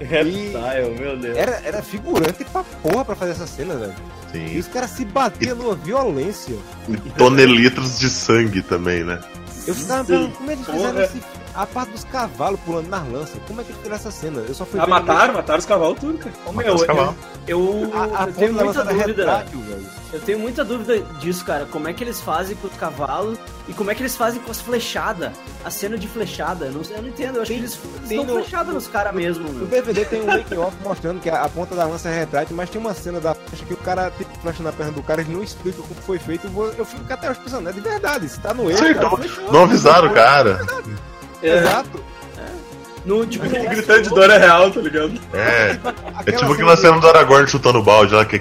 Reptile, meu Deus. Era, era figurante pra porra pra fazer essa cena, velho. E Sim. os caras se batiam numa violência. E tonelitros de sangue também, né? Eu ficava pensando, como é que eles fizeram porra. esse... A parte dos cavalos pulando nas lanças, como é que eles fizeram essa cena? Eu só fui Ah, mataram, mataram os cavalos tudo, cara. Matar meu, os eu, cavalos. eu, A, a eu tenho muita dúvida. retrátil, velho. Eu tenho muita dúvida disso, cara. Como é que eles fazem com os cavalos e como é que eles fazem com as flechadas? A cena de flechada. Eu não, eu não entendo. Eu acho que eles, eles tem dão no- flechada nos caras mesmo, No. DVD tem um making off mostrando que a, a ponta da lança é retrátil, mas tem uma cena da flecha que o cara tem flecha na perna do cara, eles não explicam como foi feito. Eu, vou- eu fico até pensando, é de verdade, se tá no erro. Sim, cara, não, não avisaram o cara. Exato. No, tipo, gritando de dor é real, tá ligado? É. É tipo aquela cena do Aragorn chutando o balde lá, que.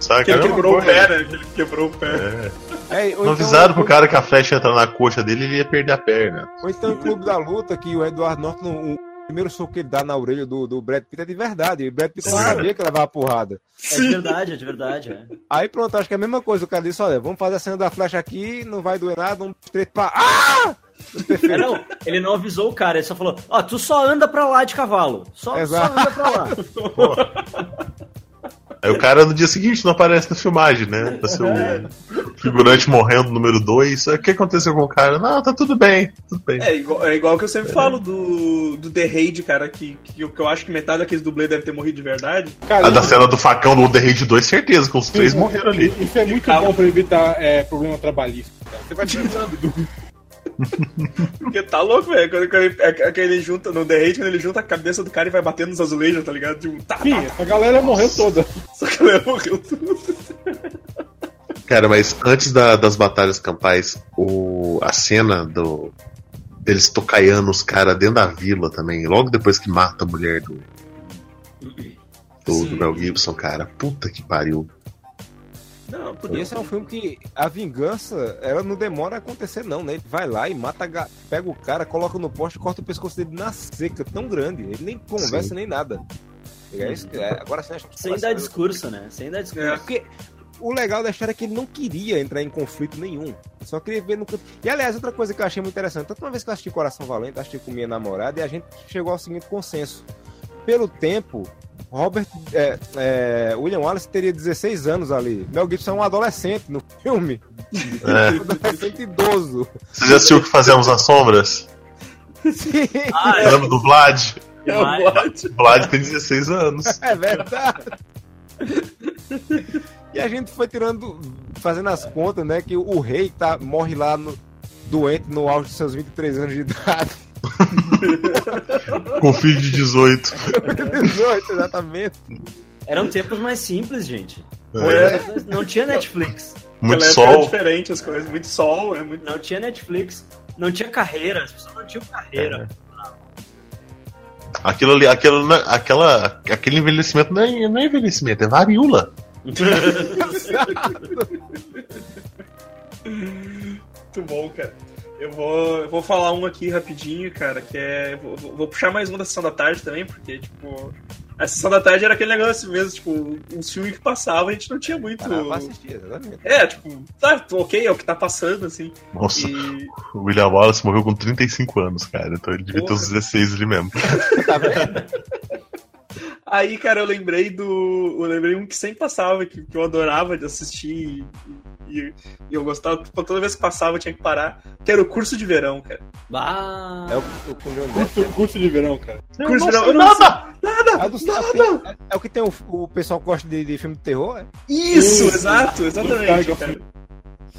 Sabe? Que ele É quebrou o pé, né? Que ele quebrou o pé. É. É, Não então- avisaram pro cara que a flecha ia entrar na coxa dele e ele ia perder a perna. Ou então o Clube da Luta, que o Edward Norton, o primeiro soco que ele dá na orelha do, do Brad Pitt é de verdade. E o Brad Pitt não sabia que levava porrada. é de verdade, é de verdade. É. Aí pronto, acho que é a mesma coisa. O cara disse, olha, vamos fazer a cena da flecha aqui, não vai doer nada, um três. Ah! É, não, ele não avisou o cara, ele só falou: Ó, tu só anda pra lá de cavalo. Só, só Exato. anda pra lá. Aí o cara no dia seguinte não aparece na filmagem, né? Pra ser o figurante morrendo número 2. O que aconteceu com o cara? Não, tá tudo bem, tudo bem. É igual, é igual que eu sempre falo do, do The Raid, cara, que, que, eu- que eu acho que metade daqueles dublês deve ter morrido de verdade. Cara, A da cena do facão do The Raid 2, certeza, que os três morreram ali. Isso é muito bom pra evitar é, problema trabalhista. Cara. Você vai tirando do. Porque tá louco, velho. Quando, quando ele, é, é que ele junta, no The Raid, quando ele junta a cabeça do cara e vai batendo nos azulejos, tá ligado? Tipo, tá, Sim, tá, essa galera morreu toda. Só que ele morreu tudo. Cara, mas antes da- das batalhas campais, o, a cena do deles tocaiando os caras dentro da vila também, logo depois que mata a mulher do, do, do Mel Gibson, cara. Puta que pariu. Não, E podia. esse é um filme que a vingança, ela não demora a acontecer, não, né? Ele vai lá e mata, pega o cara, coloca no poste corta o pescoço dele na seca, tão grande. Ele nem conversa Sim. nem nada. É isso que- é, agora sim, acho que Sem dar discurso, né? Sem dar discurso. É. Porque o legal da história é que ele não queria entrar em conflito nenhum. Só queria ver no canto. E aliás, outra coisa que eu achei muito interessante, tanto uma vez que eu assisti Coração Valente, assisti com minha namorada, e a gente chegou ao seguinte consenso. Pelo tempo, Robert. é, é, William Wallace teria 16 anos ali. Mel Gibson é um adolescente no filme. É. Um adolescente idoso. Você já assistiu o que fazemos nas sombras? Sim, Ah, Lembra do Vlad? É o. Vlad. O Vlad tem 16 anos. é verdade. E a gente foi tirando, fazendo as contas, né? Que o rei tá, morre lá no, doente no auge dos seus 23 anos de idade. Com filho de 18. 18, exatamente. Eram tempos mais simples, gente. É. Não tinha Netflix. Muito era sol. diferente as coisas. Muito sol, é muito. Não tinha Netflix. Não tinha carreira. As pessoas não tinham carreira. Aquilo ali, aquilo, não- aquela, aquele envelhecimento não é, não é envelhecimento, é varíola. Muito bom, cara. Eu vou, eu vou falar um aqui rapidinho, cara, que é. Vou, vou- puxar mais um da sessão da tarde também, porque, tipo. A sessão da tarde era aquele negócio mesmo, tipo, uns filmes que passavam, a gente não tinha muito. Ah, assistir, exatamente. É, tipo, tá, ok, é o que tá passando, assim. Nossa, E. o William Wallace morreu com 35 anos, cara. Então ele devia ter uns 16 ali mesmo. Tá vendo? Aí, cara, eu lembrei do. Eu lembrei um que sempre passava, que, que eu adorava de assistir e, e- e eu gostava. tipo, Toda vez que passava eu tinha que parar. Que era o curso de verão, cara. Ah, É o, o o. Curso, curso de verão, cara. Curso de verão. nada! Nada! É Sapinho, é, é o que tem o, o pessoal que gosta de, de filme de terror, é? Isso, Isso. exato, exatamente, cara.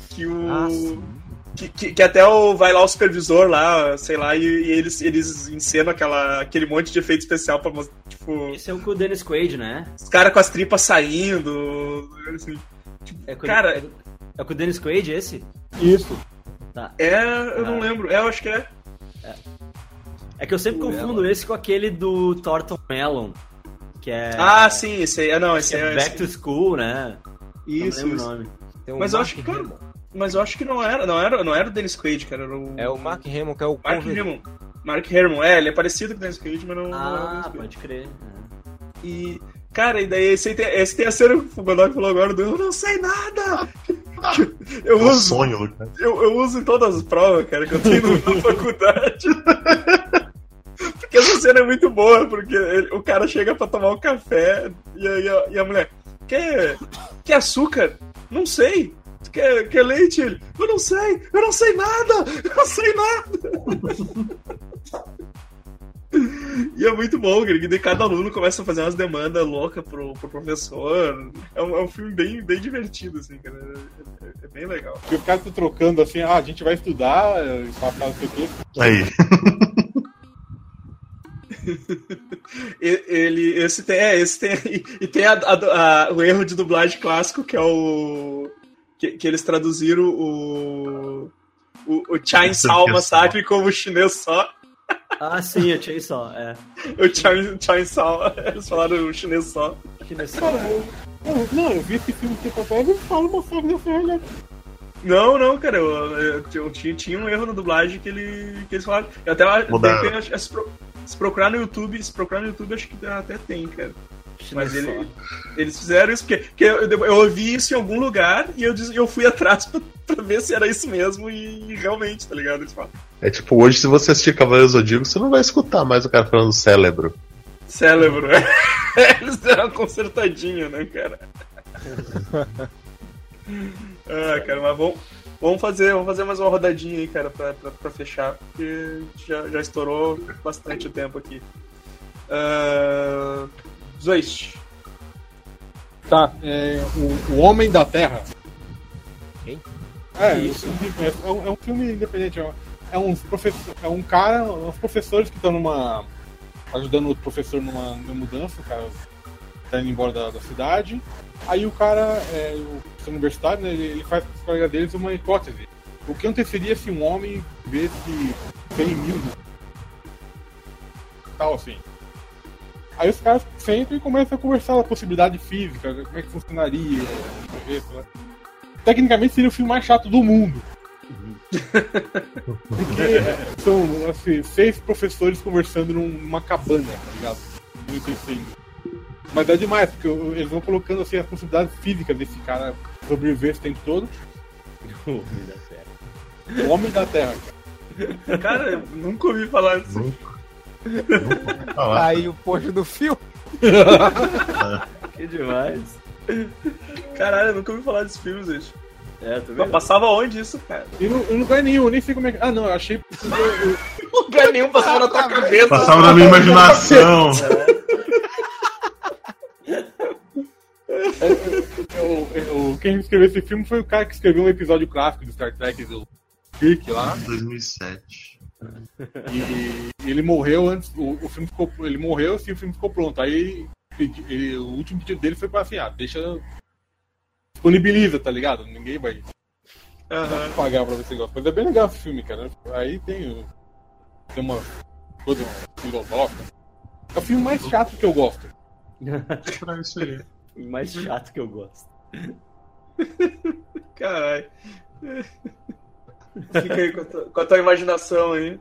Que o. Ah, sim. Que, que, que até o, vai lá o supervisor lá, sei lá, e, e eles, eles encenam aquela, aquele monte de efeito especial pra mostrar, tipo, esse é o com o Dennis Quaid, né? os caras com as tripas saindo. Assim. É com, Cara- é, é com o Dennis Quaid esse? Isso. É, eu não Ah. lembro. É, eu acho que é. É que eu sempre confundo esse com aquele do Thornton Melon. Que é. Ah, sim, esse aí. É, não, esse que é é. Back to School, né? Isso, não lembro isso. o nome. Tem o Mas eu Mark acho que, cara. Mas eu acho que não era, não era, não era o Dennis Quaid, cara, era o É o Mark Hamill, que é o Mark conver- Herman. Mark Herman, é, ele é parecido com o Dennis Quaid, mas não, não é o Ah, Quaid. pode crer. E, cara, e daí esse, aí tem, esse tem a cena que o Godoy falou agora do Eu não sei nada! Eu É um uso, sonho, Lucas. eu, eu uso em todas as provas, cara, que eu tenho na faculdade. Porque essa cena é muito boa, porque ele- o cara chega pra tomar um café e, aí a, e a mulher, quer, quer açúcar? Não sei. Quer, quer leite? Ele, eu não sei, eu não sei nada, eu não sei nada. E é muito bom, cara, que daí cada aluno começa a fazer umas demandas loucas pro, pro professor. É um, é um filme bem, bem divertido, assim, cara. É, é- é bem legal. Porque os caras estão trocando assim, ah, a gente vai estudar, não sei o quê. Aí. E- Ele, esse tem, é, esse tem, e, e tem a- a- a- o erro de dublagem clássico, que é o. Que, que eles traduziram o. O, o Chainsaw Massacre como chinês só. Ah, sim, eu Chainsaw, é. O Chain- Chainsaw, eles falaram o chinês só. Que Cara, eu, eu- não, eu vi esse filme tempo atrás e falo uma foto dessa realidade. Não, não, cara, eu, eu- eu tinha, tinha um erro na dublagem que, ele, que eles falaram. Eu até Mudaram. tentei, acho- se, pro- se procurar no YouTube, se procurar no YouTube, acho que até tem, cara. Mas ele, eles fizeram isso porque, porque eu, eu ouvi isso em algum lugar e eu, eu fui atrás pra, pra ver se era isso mesmo e, realmente, tá ligado? Falam, É tipo, hoje, se você assistir Cavaleiros Zodíaco, você não vai escutar mais o cara falando cérebro. cérebro. eles deram uma consertadinha, né, cara? ah, cara, mas vamos, vamos, fazer, vamos fazer mais uma rodadinha aí, cara, pra, pra, pra fechar, porque já, já estourou bastante o tempo aqui. Uh, Zoist. Tá, é, o, o Homem da Terra. Quem? É, Isso. é, é um, é um filme independente. É um, é, uns professor, é um cara, uns professores que estão numa. ajudando o professor numa, numa mudança, o cara tá indo embora da, da cidade. Aí o cara, é, o professor universitário, né, ele, ele faz com os colegas deles uma hipótese. O que aconteceria se um homem visse 100 mil tal assim? Aí os caras sentam e começam a conversar a possibilidade física, como é que funcionaria. isso, né? Tecnicamente seria o filme mais chato do mundo. Porque é, são assim, seis professores conversando numa cabana, tá ligado? Muito assim. Mas é demais, porque eles vão colocando assim, as possibilidades físicas desse cara sobreviver esse tempo todo. O homem da Terra. O homem da Terra, cara. Cara, eu nunca ouvi falar disso. Falar. Aí o post do filme. Que demais. Caralho, eu nunca ouvi falar desses filmes, gente. É, tu Mas vendo? passava onde isso, cara? E não, em lugar nenhum, eu nem sei como é que. Ah, não, eu achei. Lugar nenhum passava na tua cabeça. Passava na minha imaginação. Eu, eu- quem escreveu esse filme foi o cara que escreveu um episódio clássico do Star Trek do Kirk lá. 2007. E, e ele morreu antes. O, o filme ficou. Ele morreu assim, o filme ficou pronto. Aí pedi- ele- o último pedido dele foi pra assim, ah, deixa. Disponibiliza, tá ligado? Ninguém vai Aham. pagar pra ver se gosta. Mas é bem legal esse filme, cara. Aí tem. Tem uma coisa filosófica. É o filme mais chato que eu gosto. Pra isso aí. O mais chato que eu gosto. Caralho. Fica aí com a, tua, com a tua imaginação aí.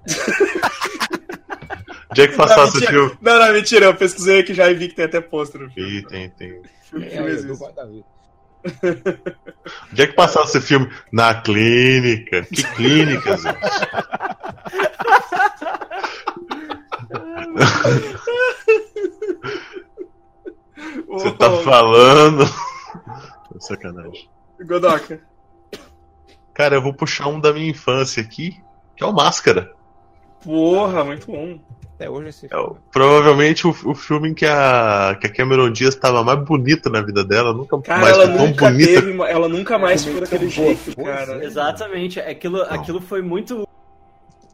Onde é que passasse o mentira. filme? Não, não, mentira. Eu pesquisei aqui já e vi que tem até pôster no filme. Ih, tem, tem. É, isso. guarda-vida. Onde é que passasse esse filme? Na clínica. Que clínica, Zé? Você tá falando. Sacanagem. Godoka. Cara, eu vou puxar um da minha infância aqui, que é o Máscara. Porra, muito bom. Até hoje esse É o- provavelmente o, o filme em que a, que a Cameron Diaz estava mais bonita na vida dela. Nunca Cara, mais ela foi tão nunca bonita. teve. Ela nunca mais ficou daquele Boa, jeito, boa, cara. Exatamente. Aquilo, aquilo foi muito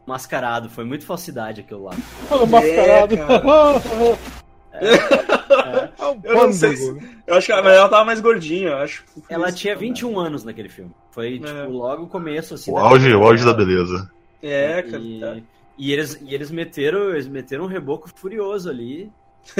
mascarado, foi muito falsidade aquilo lá. Fala, mascarado. Eu não sei se- Eu acho que ela, ela tava mais gordinha, eu acho. Ela tinha 21 anos naquele filme. Foi, tipo, É. logo o começo, assim. O da auge, o auge da beleza. É, cara. E, tá. e eles, e eles meteram eles meteram um reboco furioso ali.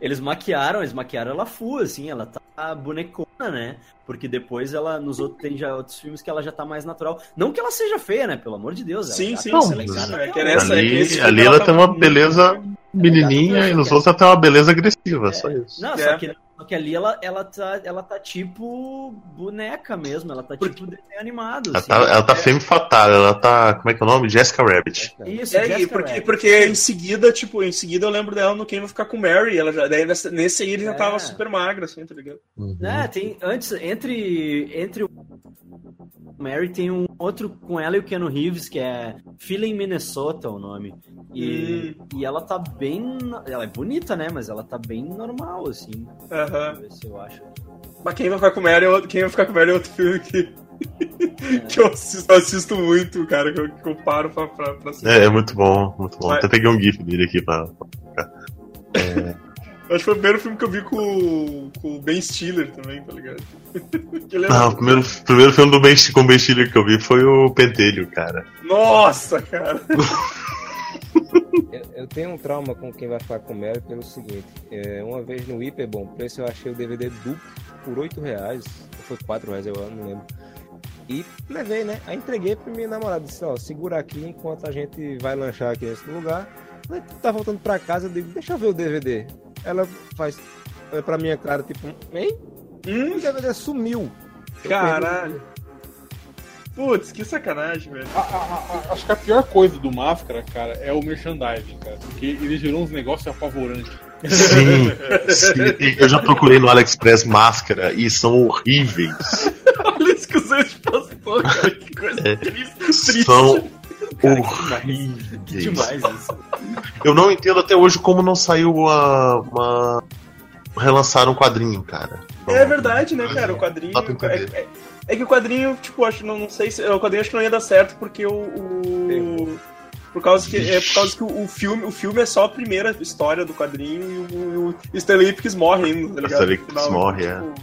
eles maquiaram, eles maquiaram ela full, assim, ela tá bonecona, né? Porque depois ela, nos outros, tem já outros filmes que ela já tá mais natural. Não que ela seja feia, né? Pelo amor de Deus. ela Sim, sim, tá sim. É que Ali, ali ela ela tá tem uma beleza menininha e nos outros ela tem uma beleza agressiva, só isso. Não, É. só, que, só que ali ela, ela, tá, ela tá tipo boneca mesmo, ela tá tipo desenho animado. Ela assim. tá, ela tá É- femme fatal, ela tá. Como é que é o nome? Jessica Rabbit. Isso, É, e Jessica porque, Rabbit. porque em seguida, tipo, em seguida eu lembro dela no Quem Vai Ficar com Mary. Ela já, daí nessa- nesse aí ele já É. tava super magra, assim, tá ligado? É, tem antes entre entre o Mary tem um outro com ela e o Keanu Reeves que é Feeling Minnesota o nome. E, e ela tá bem, ela é bonita, né, mas ela tá bem normal assim. Aham. Eu ver se eu acho. Mas Quem Vai Ficar com Mary é outro, Quem Vai Ficar com Mary é outro filme que, que eu, assisto, assisto muito, cara, que eu, que eu paro pra, pra, pra assistir. É, é muito bom, muito bom. Até peguei um GIF dele aqui pra. Eu Acho que foi o primeiro filme que eu vi com, com o Ben Stiller também, tá ligado? É- Não, o primeiro, primeiro filme do Ben, com o Ben Stiller que eu vi foi o Pentelho, cara. Nossa, cara! Eu, eu tenho um trauma com quem vai ficar com Mary pelo seguinte: é, uma vez no Hiper Bom Preço eu achei o DVD duplo por 8 reais, ou foi 4 reais, eu não lembro. E levei, né? Aí entreguei pra minha namorada. Disse: Ó, segura aqui enquanto a gente vai lanchar aqui nesse lugar. Tu tá voltando pra casa, eu digo: Deixa eu ver o DVD. Ela faz olha pra minha cara, tipo: Ei, Hum, o DVD sumiu. Caralho. Putz, que sacanagem, velho. A- a- a- acho que a pior coisa do Máscara, cara, é o merchandising, cara. Porque ele gerou uns negócios apavorantes. Sim, sim. Eu já procurei no AliExpress máscara e são horríveis. Olha isso que o Zé postou, cara. Que coisa É. triste. triste. São Que horríveis. demais isso. Eu não entendo até hoje como não saiu uma. uma... relançaram um quadrinho, cara. É verdade, né, cara? O quadrinho. Dá pra entender. é- é- É que o quadrinho, tipo, acho, não, não sei se. O quadrinho acho que não ia dar certo porque o. o- por causa que, é por causa que o, o filme, o filme é só a primeira história do quadrinho e o, o Stanley Ipkiss morre ainda, tá ligado? Stanley Ipkiss morre, tipo,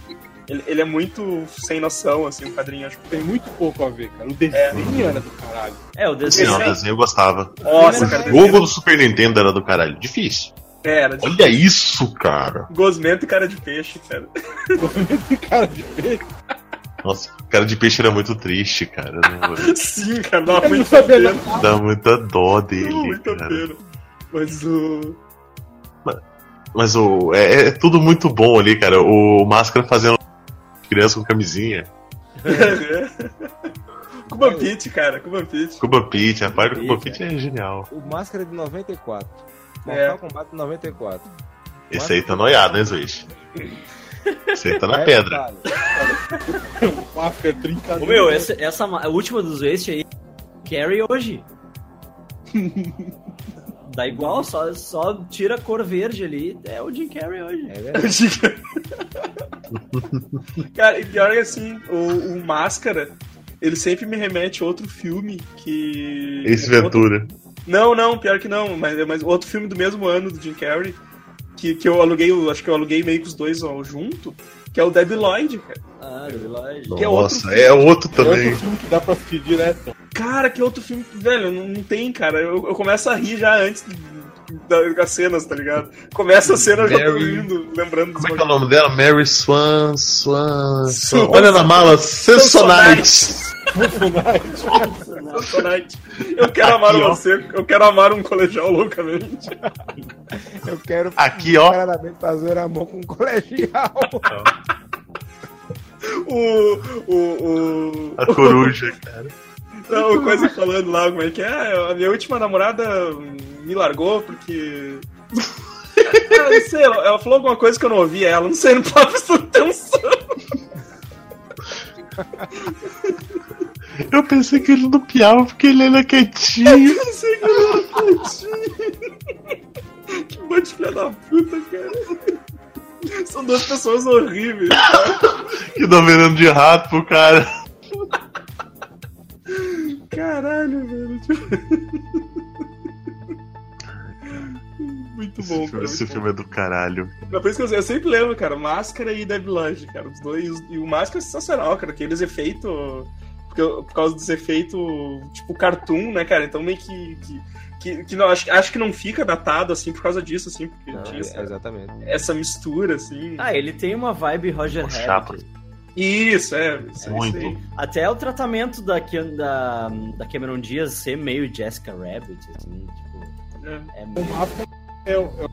Ele, ele é muito sem noção, assim, o quadrinho, acho. Tem muito pouco a ver, cara. O desenho era do caralho. É, o Sim, desenho. o desenho eu gostava. Nossa, O cara. jogo do Super Nintendo era do caralho. Difícil. É, era Olha isso, cara. gosmento e cara de peixe, cara. cara de peixe. Nossa, o cara de peixe era muito triste, cara. Não- Sim, cara, dá não muita pena. Dá muita dó dele, Muita cara. pena. Mas o. Mas o, é, é tudo muito bom ali, cara. O Máscara fazendo criança com camisinha. Cuban Pete, cara, Cuban Pete. Cuba Pete, a parte do Cuba Pete, Pete é genial. O Máscara de 94. É. Mortal Kombat de 94. Esse aí tá noiado, né, Zuiz? Esse aí tá na É, pedra. Máscara, trinca. Ô, meu, essa, essa a última dos Waste aí, Carry hoje. Dá igual, só, só tira a cor verde ali, é o Jim Carrey hoje. É verdade. cara, e pior é assim, o, o Máscara, ele sempre me remete a outro filme que. Esse outro- Ventura. Não, não, pior que não, mas, mas outro filme do mesmo ano do Jim Carrey, que, que eu aluguei, eu acho que eu aluguei meio que os dois ó, junto, que é o Debbie Lloyd, cara. Ah, Village. Que é outro Nossa, é outro É também. outro filme que dá pra assistir direto. Cara, que outro filme, velho, não, não tem, cara. Eu, eu começo a rir já antes da- das cenas, tá ligado? Começa a cena eu já tô Mary- rindo, lembrando Como é que é o nome dela? Mary Swan, Swan, Swan. Olha na mala. Samsonite. Samsonite. Eu quero amar Aqui, ó. você, eu quero amar um colegial loucamente. Eu quero Aqui, ó. fazer amor com um colegial. O. O. o A coruja, cara. Não, o coisa falando lá, como é que é? A minha última namorada me largou porque. Ah, não sei, ela, falou alguma coisa que eu não ouvi ela, não sei, não tava prestando atenção. Eu pensei que ele não piava porque ele era quietinho. Não sei que eu não entendi. Que monte de filha da puta, cara. São duas pessoas horríveis. Que dá veneno de rato pro cara. Caralho, velho. Muito bom, cara. Esse muito filme é do caralho. Mas por isso que eu, eu sempre lembro, cara, Máscara e Dead Lodge, cara. Os dois. E o Máscara é sensacional, cara. Aqueles efeitos. Porque, por causa dos efeitos, tipo, cartoon, né, cara? Então meio que. que, que, que não, acho, acho que não fica datado, assim, por causa disso, assim, porque Não, tinha é- essa, exatamente. essa mistura, assim. Ah, ele tem uma vibe Roger. Rabbit. Isso, é. Isso, Muito. Isso aí. Até o tratamento da, da, da Cameron Diaz ser meio Jessica Rabbit, assim, tipo, É. é O meio... Máscara é, o- é o-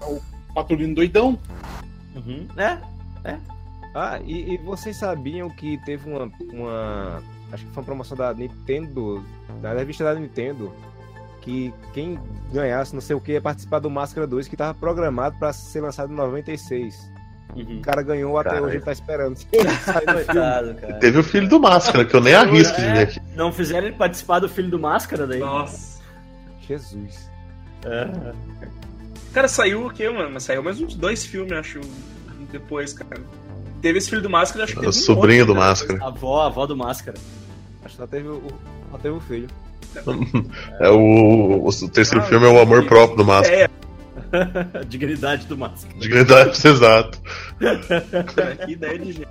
é o patrulhinho doidão. Uhum. É, Ah, e, e vocês sabiam que teve uma, uma. Acho que foi uma promoção da Nintendo, da revista da Nintendo, que quem ganhasse não sei o que ia participar do Máscara 2, que tava programado pra ser lançado em 96. Uhum. O cara ganhou, até Caralho. hoje ele tá esperando. Coitado, cara. Teve o filho do Máscara, que eu nem arrisco de ver É, aqui. não fizeram ele participar do filho do Máscara daí? Nossa. Jesus. Cara, saiu o quê, mano? Mas saiu mais uns dois filmes, acho, depois, cara. Teve esse filho do Máscara, acho que O teve um sobrinho outro, do né? Máscara. A avó, a avó do Máscara. Acho que só teve o, só teve o filho. É o, o terceiro Ah, filme é o amor próprio do Máscara. É, dignidade do Máscara. Dignidade, exato. cara, que ideia de gente.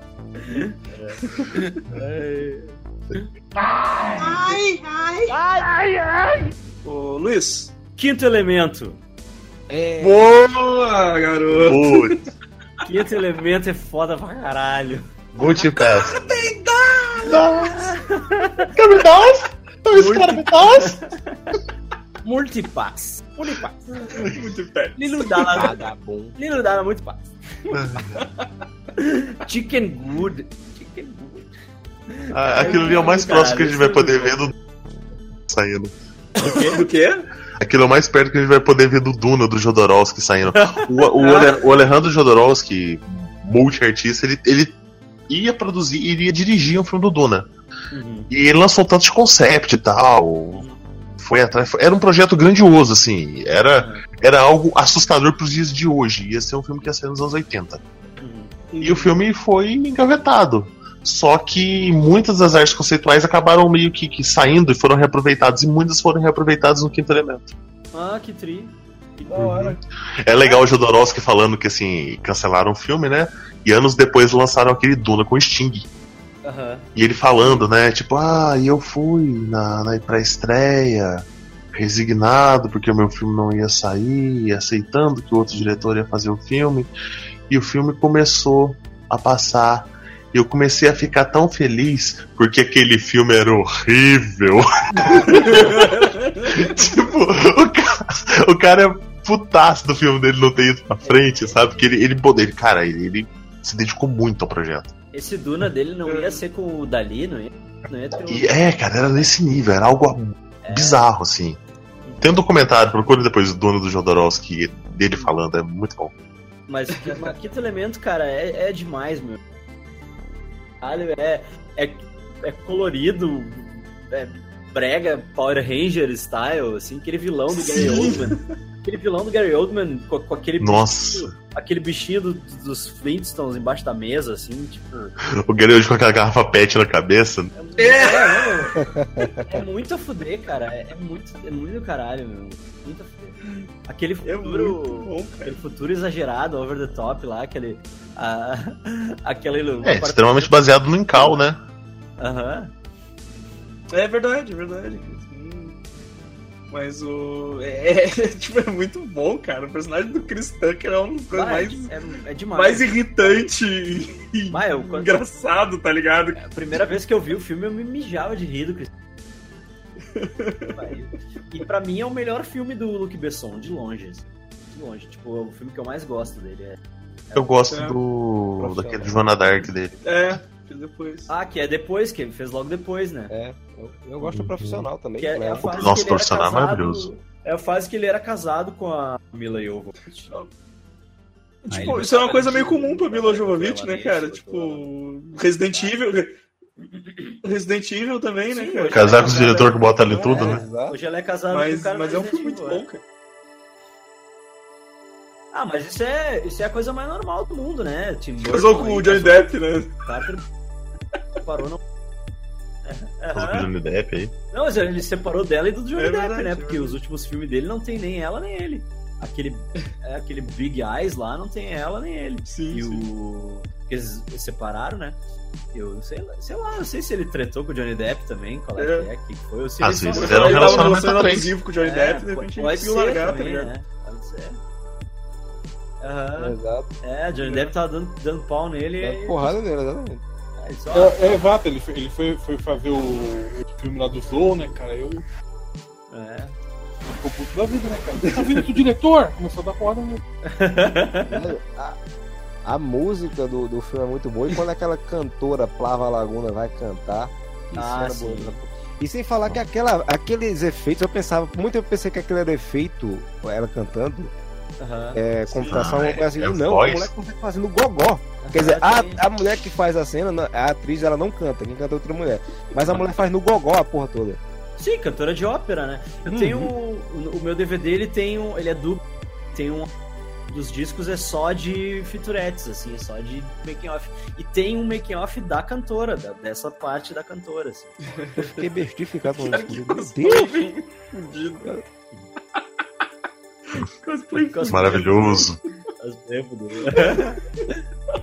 Ô, Luiz. Quinto elemento. É. Boa, garoto. Putz, Quinto elemento é foda pra caralho. multipass. Cabidas? Cabidas? Multipass. Multipass. Muito perto. Lilo. Vagabundo. Lilo Dalla muito pass. Chicken Good. Chicken Good. Ah, Aquilo ali é o mais próximo que a gente vai poder ver do saindo. Do quê? Aquilo é o mais perto que a gente vai poder ver do Duna, do Jodorowsky saindo. O, o, o Alejandro Jodorowsky, multi-artista, ele, ele ia produzir, iria dirigir um filme do Duna. Uhum. E ele lançou tantos concept e tal. Foi atrás. era um projeto grandioso, assim. Era, era algo assustador pros dias de hoje. Ia ser um filme que ia sair nos anos 80. Uhum. E o filme foi engavetado. Só que muitas das artes conceituais acabaram meio que, que saindo e foram reaproveitadas, e muitas foram reaproveitadas no quinto elemento. Ah, que tri. Que da Uhum. hora. É legal o Jodorowsky falando que assim, cancelaram o filme, né? E anos depois lançaram aquele Duna com Sting. Aham. E ele falando, né? Tipo, ah, e eu fui na, na pré-estreia, resignado porque o meu filme não ia sair, aceitando que o outro diretor ia fazer o filme. E o filme começou a passar. E eu comecei a ficar tão feliz porque aquele filme era horrível. tipo, o cara, o cara é putaço do filme dele não ter ido pra frente, sabe? Porque ele, ele, ele cara, ele, ele se dedicou muito ao projeto. Esse Duna dele não ia ser com o Dali, não ia, não ia ter um... É, cara, era nesse nível, era algo bizarro, assim. Tem um documentário, procure depois o dono do Jodorowsky dele falando, é muito bom. Mas, mas Quinto Elemento, cara, é, é demais, meu. Caralho, é, é, é colorido, é brega, Power Ranger style, assim, aquele vilão do Gary Sim. Oldman. Aquele vilão do Gary Oldman com, com aquele Nossa, bichinho, aquele bichinho do- dos Flintstones embaixo da mesa, assim, tipo. o Gary com aquela garrafa pet na cabeça. É, é, é muito a fuder, cara. É, é muito, é muito caralho, meu. Muito a fuder. Aquele É futuro. muito bom, cara. Aquele futuro exagerado, over the top lá, aquele. A, aquele. É, extremamente baseado no Incal, né? Aham. É verdade, é verdade. Mas o. É, é, tipo, é muito bom, cara. O personagem do Chris Tucker é uma das coisas Ah, mais, é, é demais. mais irritante e Vai, eu- quando- engraçado, tá ligado? A primeira vez que eu vi o filme, eu me mijava de rir do Chris. e pra mim é o melhor filme do Luc Besson, de longe. assim. De longe. Tipo, é o filme que eu mais gosto dele. É... Eu gosto É. do. Daquele Joana Dark dele. É, fiz depois. Ah, que é depois, que ele fez logo depois, né? É, eu, eu gosto do profissional também. Que é, é a fase que ele era profissional é maravilhoso. É a fase que ele era casado com a Mila Jovovich. Tipo, isso é uma coisa meio comum pra Mila Jovovich, né, cara? Tipo, Resident Evil. Resident Evil também, né, Sim, cara? Casar com os diretores que botam ali tudo, É, né? exato. Hoje ela é casada com Mas, o cara mas é um filme muito bom, cara. Ah, mas isso é, isso é a coisa mais normal do mundo, né? Tim Burton Casou com o Johnny Depp, né? com o Carter, parou não. Com o Johnny Depp aí. Não, mas ele separou dela e do Johnny É Depp, verdade, né? é Porque verdade. os últimos filmes dele não tem nem ela nem ele. Aquele, é, aquele Big Eyes lá não tem ela nem ele. Sim, E sim. o. Porque eles separaram, né? Eu sei, lá- sei lá, não sei se ele tretou com o Johnny Depp também, qual é, É. que é, que foi. Ou se Às ele vezes era um relacionamento abusivo com o Johnny É, Depp, de repente pode ele largar, tá também, ligado? né? Pode ser. Aham. Exato. É, Johnny Depp tava dando, dando pau nele Dá e. porrada nele, exatamente. É, é, exato, ele foi, ele foi, foi fazer o, o filme lá do Zorro, né, cara? Eu É. ficou puto da vida, né, cara? Tá vindo do diretor? Começou a dar porrada nele. A, a música do, do filme é muito boa. E quando aquela cantora Plava Laguna vai cantar, isso Ah, era sim. boa. E sem falar que aquela, aqueles efeitos, eu pensava, muito eu pensei que aquele era efeito, ela cantando, Aham. é, computação, Ah, coisa assim, é não, voz. a mulher consegue fazer no gogó. Quer dizer, a, a mulher que faz a cena, a atriz, ela não canta, quem canta é outra mulher. Mas a mulher faz no gogó a porra toda. Sim, cantora de ópera, né? Eu Uhum. tenho. O, o meu DVD ele tem um. Ele é duplo. Tem um. Dos discos é só de featurettes, assim, é só de making off. E tem um making off da cantora, da- dessa parte da cantora, assim. Eu fiquei bestificado com isso. Meu Deus! fudido. Cosplay Cos- Maravilhoso.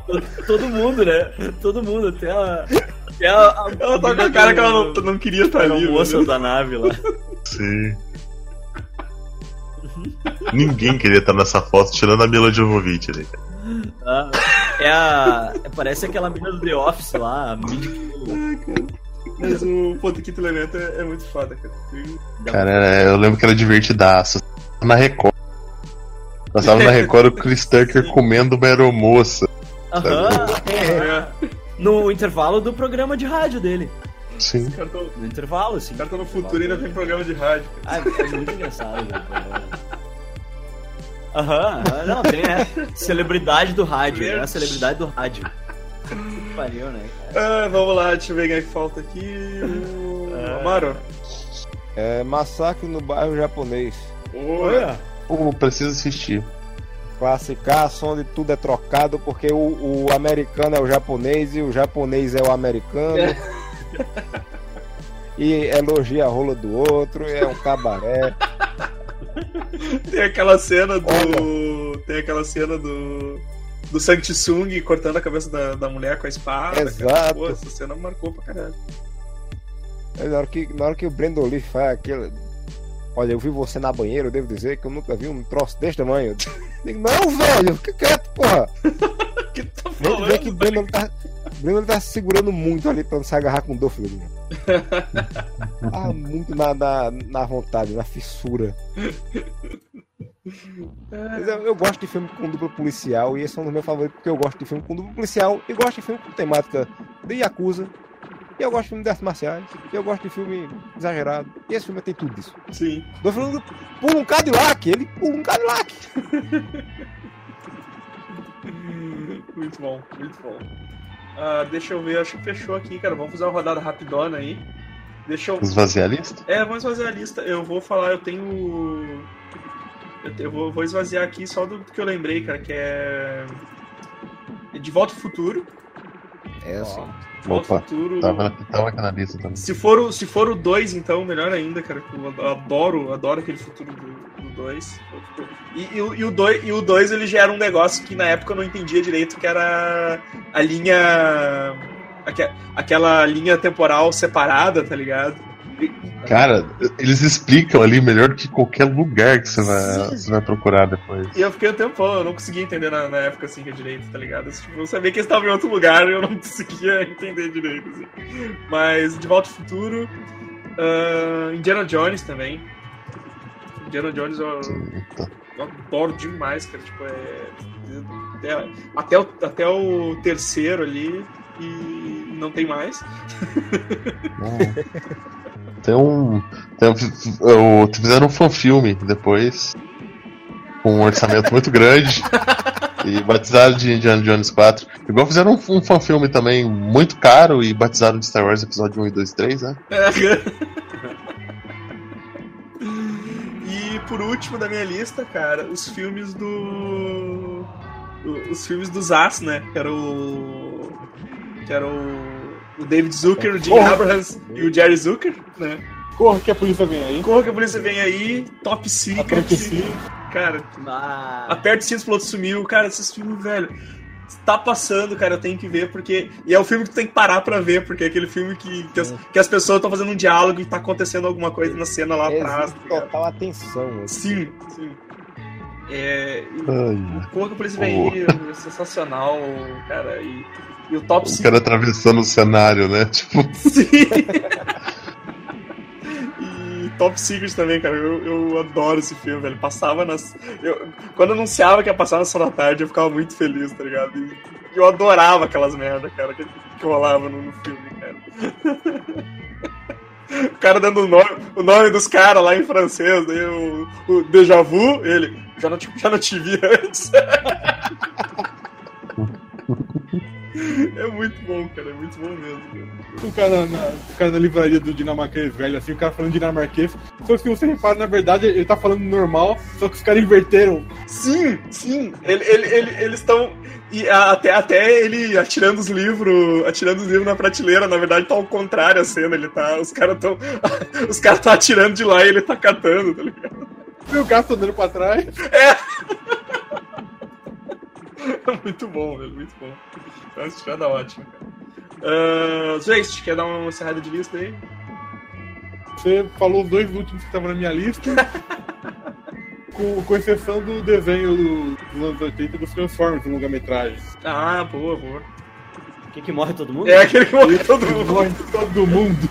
Do- Todo mundo, né? Todo mundo, até a. Até a, a Ela tá com a cara que ela não, não queria estar a ali. moça né? da nave lá. Sim. Ninguém queria estar nessa foto, tirando a Mila Jovovich ali. Ah, é a. Parece aquela menina do The Office lá, a Ai, cara. Mas o Ponto Quinto Elemento é, é muito foda, cara. Cara, é, eu lembro que era divertidaço. Na Record. Passava na Record o Chris Tucker comendo uma aeromoça. Aham, É, no intervalo do programa de rádio dele. Sim. o cara tá, o No intervalo, assim. cara tá no futuro e ainda tem programa de rádio. Ah, é muito engraçado, velho. Aham, aham, não, tem, é. Celebridade do rádio, é a celebridade do rádio. Que pariu, né, cara? Ah, vamos lá, deixa eu ver quem é que falta aqui. O Ah. Amaro. É, massacre no bairro japonês. Olha. Pô, preciso assistir. Classificação onde tudo é trocado porque o, o americano é o japonês e o japonês é o americano. e elogia a rola do outro, é um cabaré. Tem aquela cena do. Tem aquela cena do. Do Sang Tsung cortando a cabeça da, da mulher com a espada. Exato. Pô, essa cena marcou pra caralho. Na hora que, na hora que o Brandon Lee faz aquele. Olha, eu vi você na banheira, eu devo dizer que eu nunca vi um troço desse tamanho. Digo, não, velho, fica quieto, porra. Que tá Vê, vê falando? que o tá, o Brandon tá se segurando muito ali pra não se agarrar com o Dolph Lundgren. Ah, muito na, na, na vontade, na fissura. Mas eu, eu gosto de filme com dupla policial e esse é um dos meus favoritos porque eu gosto de filme com dupla policial e gosto de filme com temática de Yakuza. E eu gosto de filme de artes marciais. E eu gosto de filme exagerado. E esse filme tem tudo isso. Sim. Dolph Lundgren pula um Cadillac, ele pula um Cadillac. Muito bom, muito bom. Ah, deixa eu ver, acho que fechou aqui, cara. Vamos fazer uma rodada rapidona aí. Deixa eu. Esvaziar a lista? É, vamos fazer a lista. Eu vou falar, eu tenho. Eu, te- eu vou, vou esvaziar aqui só do que eu lembrei, cara, que é. De Volta ao Futuro. É assim. Volta Opa, Futuro. Tava, tava aqui na lista também. Se for, o- se for o 2, então, melhor ainda, cara. que Eu adoro, adoro aquele futuro do 2. E, e, o- e o 2 e o dois, ele já era um negócio que na época eu não entendia direito, que era a linha. aque- Aquela linha temporal separada, tá ligado? Cara, eles explicam ali melhor que qualquer lugar que você vai, você vai procurar depois. E eu fiquei um tempão, eu não conseguia entender na, na época assim que é direito, tá ligado? Tipo, eu sabia que eles estavam em outro lugar e eu não conseguia entender direito, assim. Mas De Volta ao Futuro, ah, Indiana Jones também. Indiana Jones eu, eu adoro demais, cara. Tipo, é. Até, até, o, até o terceiro ali e não tem mais. Tem um. Tem um fizeram um fanfilme depois. Com um orçamento muito grande. E batizaram de Indiana Jones 4. Igual fizeram um, um fanfilme também muito caro e batizaram de Star Wars episódio 1 e 2 e 3, né? É. e por último da minha lista, cara, os filmes do. Os filmes dos As, né? Que era o. Que era o. O David Zucker, o Jim Porra. Abrahams e o Jerry Zucker, né? Corra que a polícia vem aí. Corra que a polícia vem aí, Top Secret. Cara, Ah, Aperta o cinto, o piloto sumiu. Cara, esses filmes, velho. Tá passando, cara, eu tenho que ver, porque. E é o filme que tu tem que parar pra ver, porque é aquele filme que, que, as, que as pessoas estão fazendo um diálogo e tá acontecendo alguma coisa na cena lá atrás. Tá total atenção. assim. Sim, sim. É. Ai, O Corra que a Polícia Vem aí é sensacional, cara. E, e o Top o 5. cara atravessando o cenário, né? Tipo, Sim! e Top Secret também, cara. Eu, eu adoro esse filme, velho. Passava nas. Eu, quando anunciava que ia passar na Sessão da Tarde, eu ficava muito feliz, tá ligado? E eu adorava aquelas merda, cara, que, que rolava no, no filme, cara. O cara dando o nome, o nome dos caras lá em francês, daí o, o Deja Vu, ele. Já não, já não te vi antes. É muito bom, cara, é muito bom mesmo. O cara, na, o cara na livraria do dinamarquês velho, assim, o cara falando dinamarquês. Só que se você repara, na verdade, ele tá falando normal, só que os caras inverteram. Sim, sim. Ele, ele, ele- eles estão. E até, até ele atirando os livros. Atirando os livros na prateleira, na verdade tá ao contrário a cena. Ele tá. Os caras tão. Os caras tá atirando de lá e ele tá catando, tá ligado? E o tá andando pra trás. É muito bom, velho, muito bom. Essa tirada ótima, cara. Uh, Zeist, quer dar uma encerrada de lista aí? Você falou os dois últimos que estavam na minha lista. com, com exceção do desenho do- dos anos 80 dos Transformers, do longa-metragem. Ah, boa, boa. quem que morre todo mundo? É aquele que morreu todo mundo. Morre todo mundo.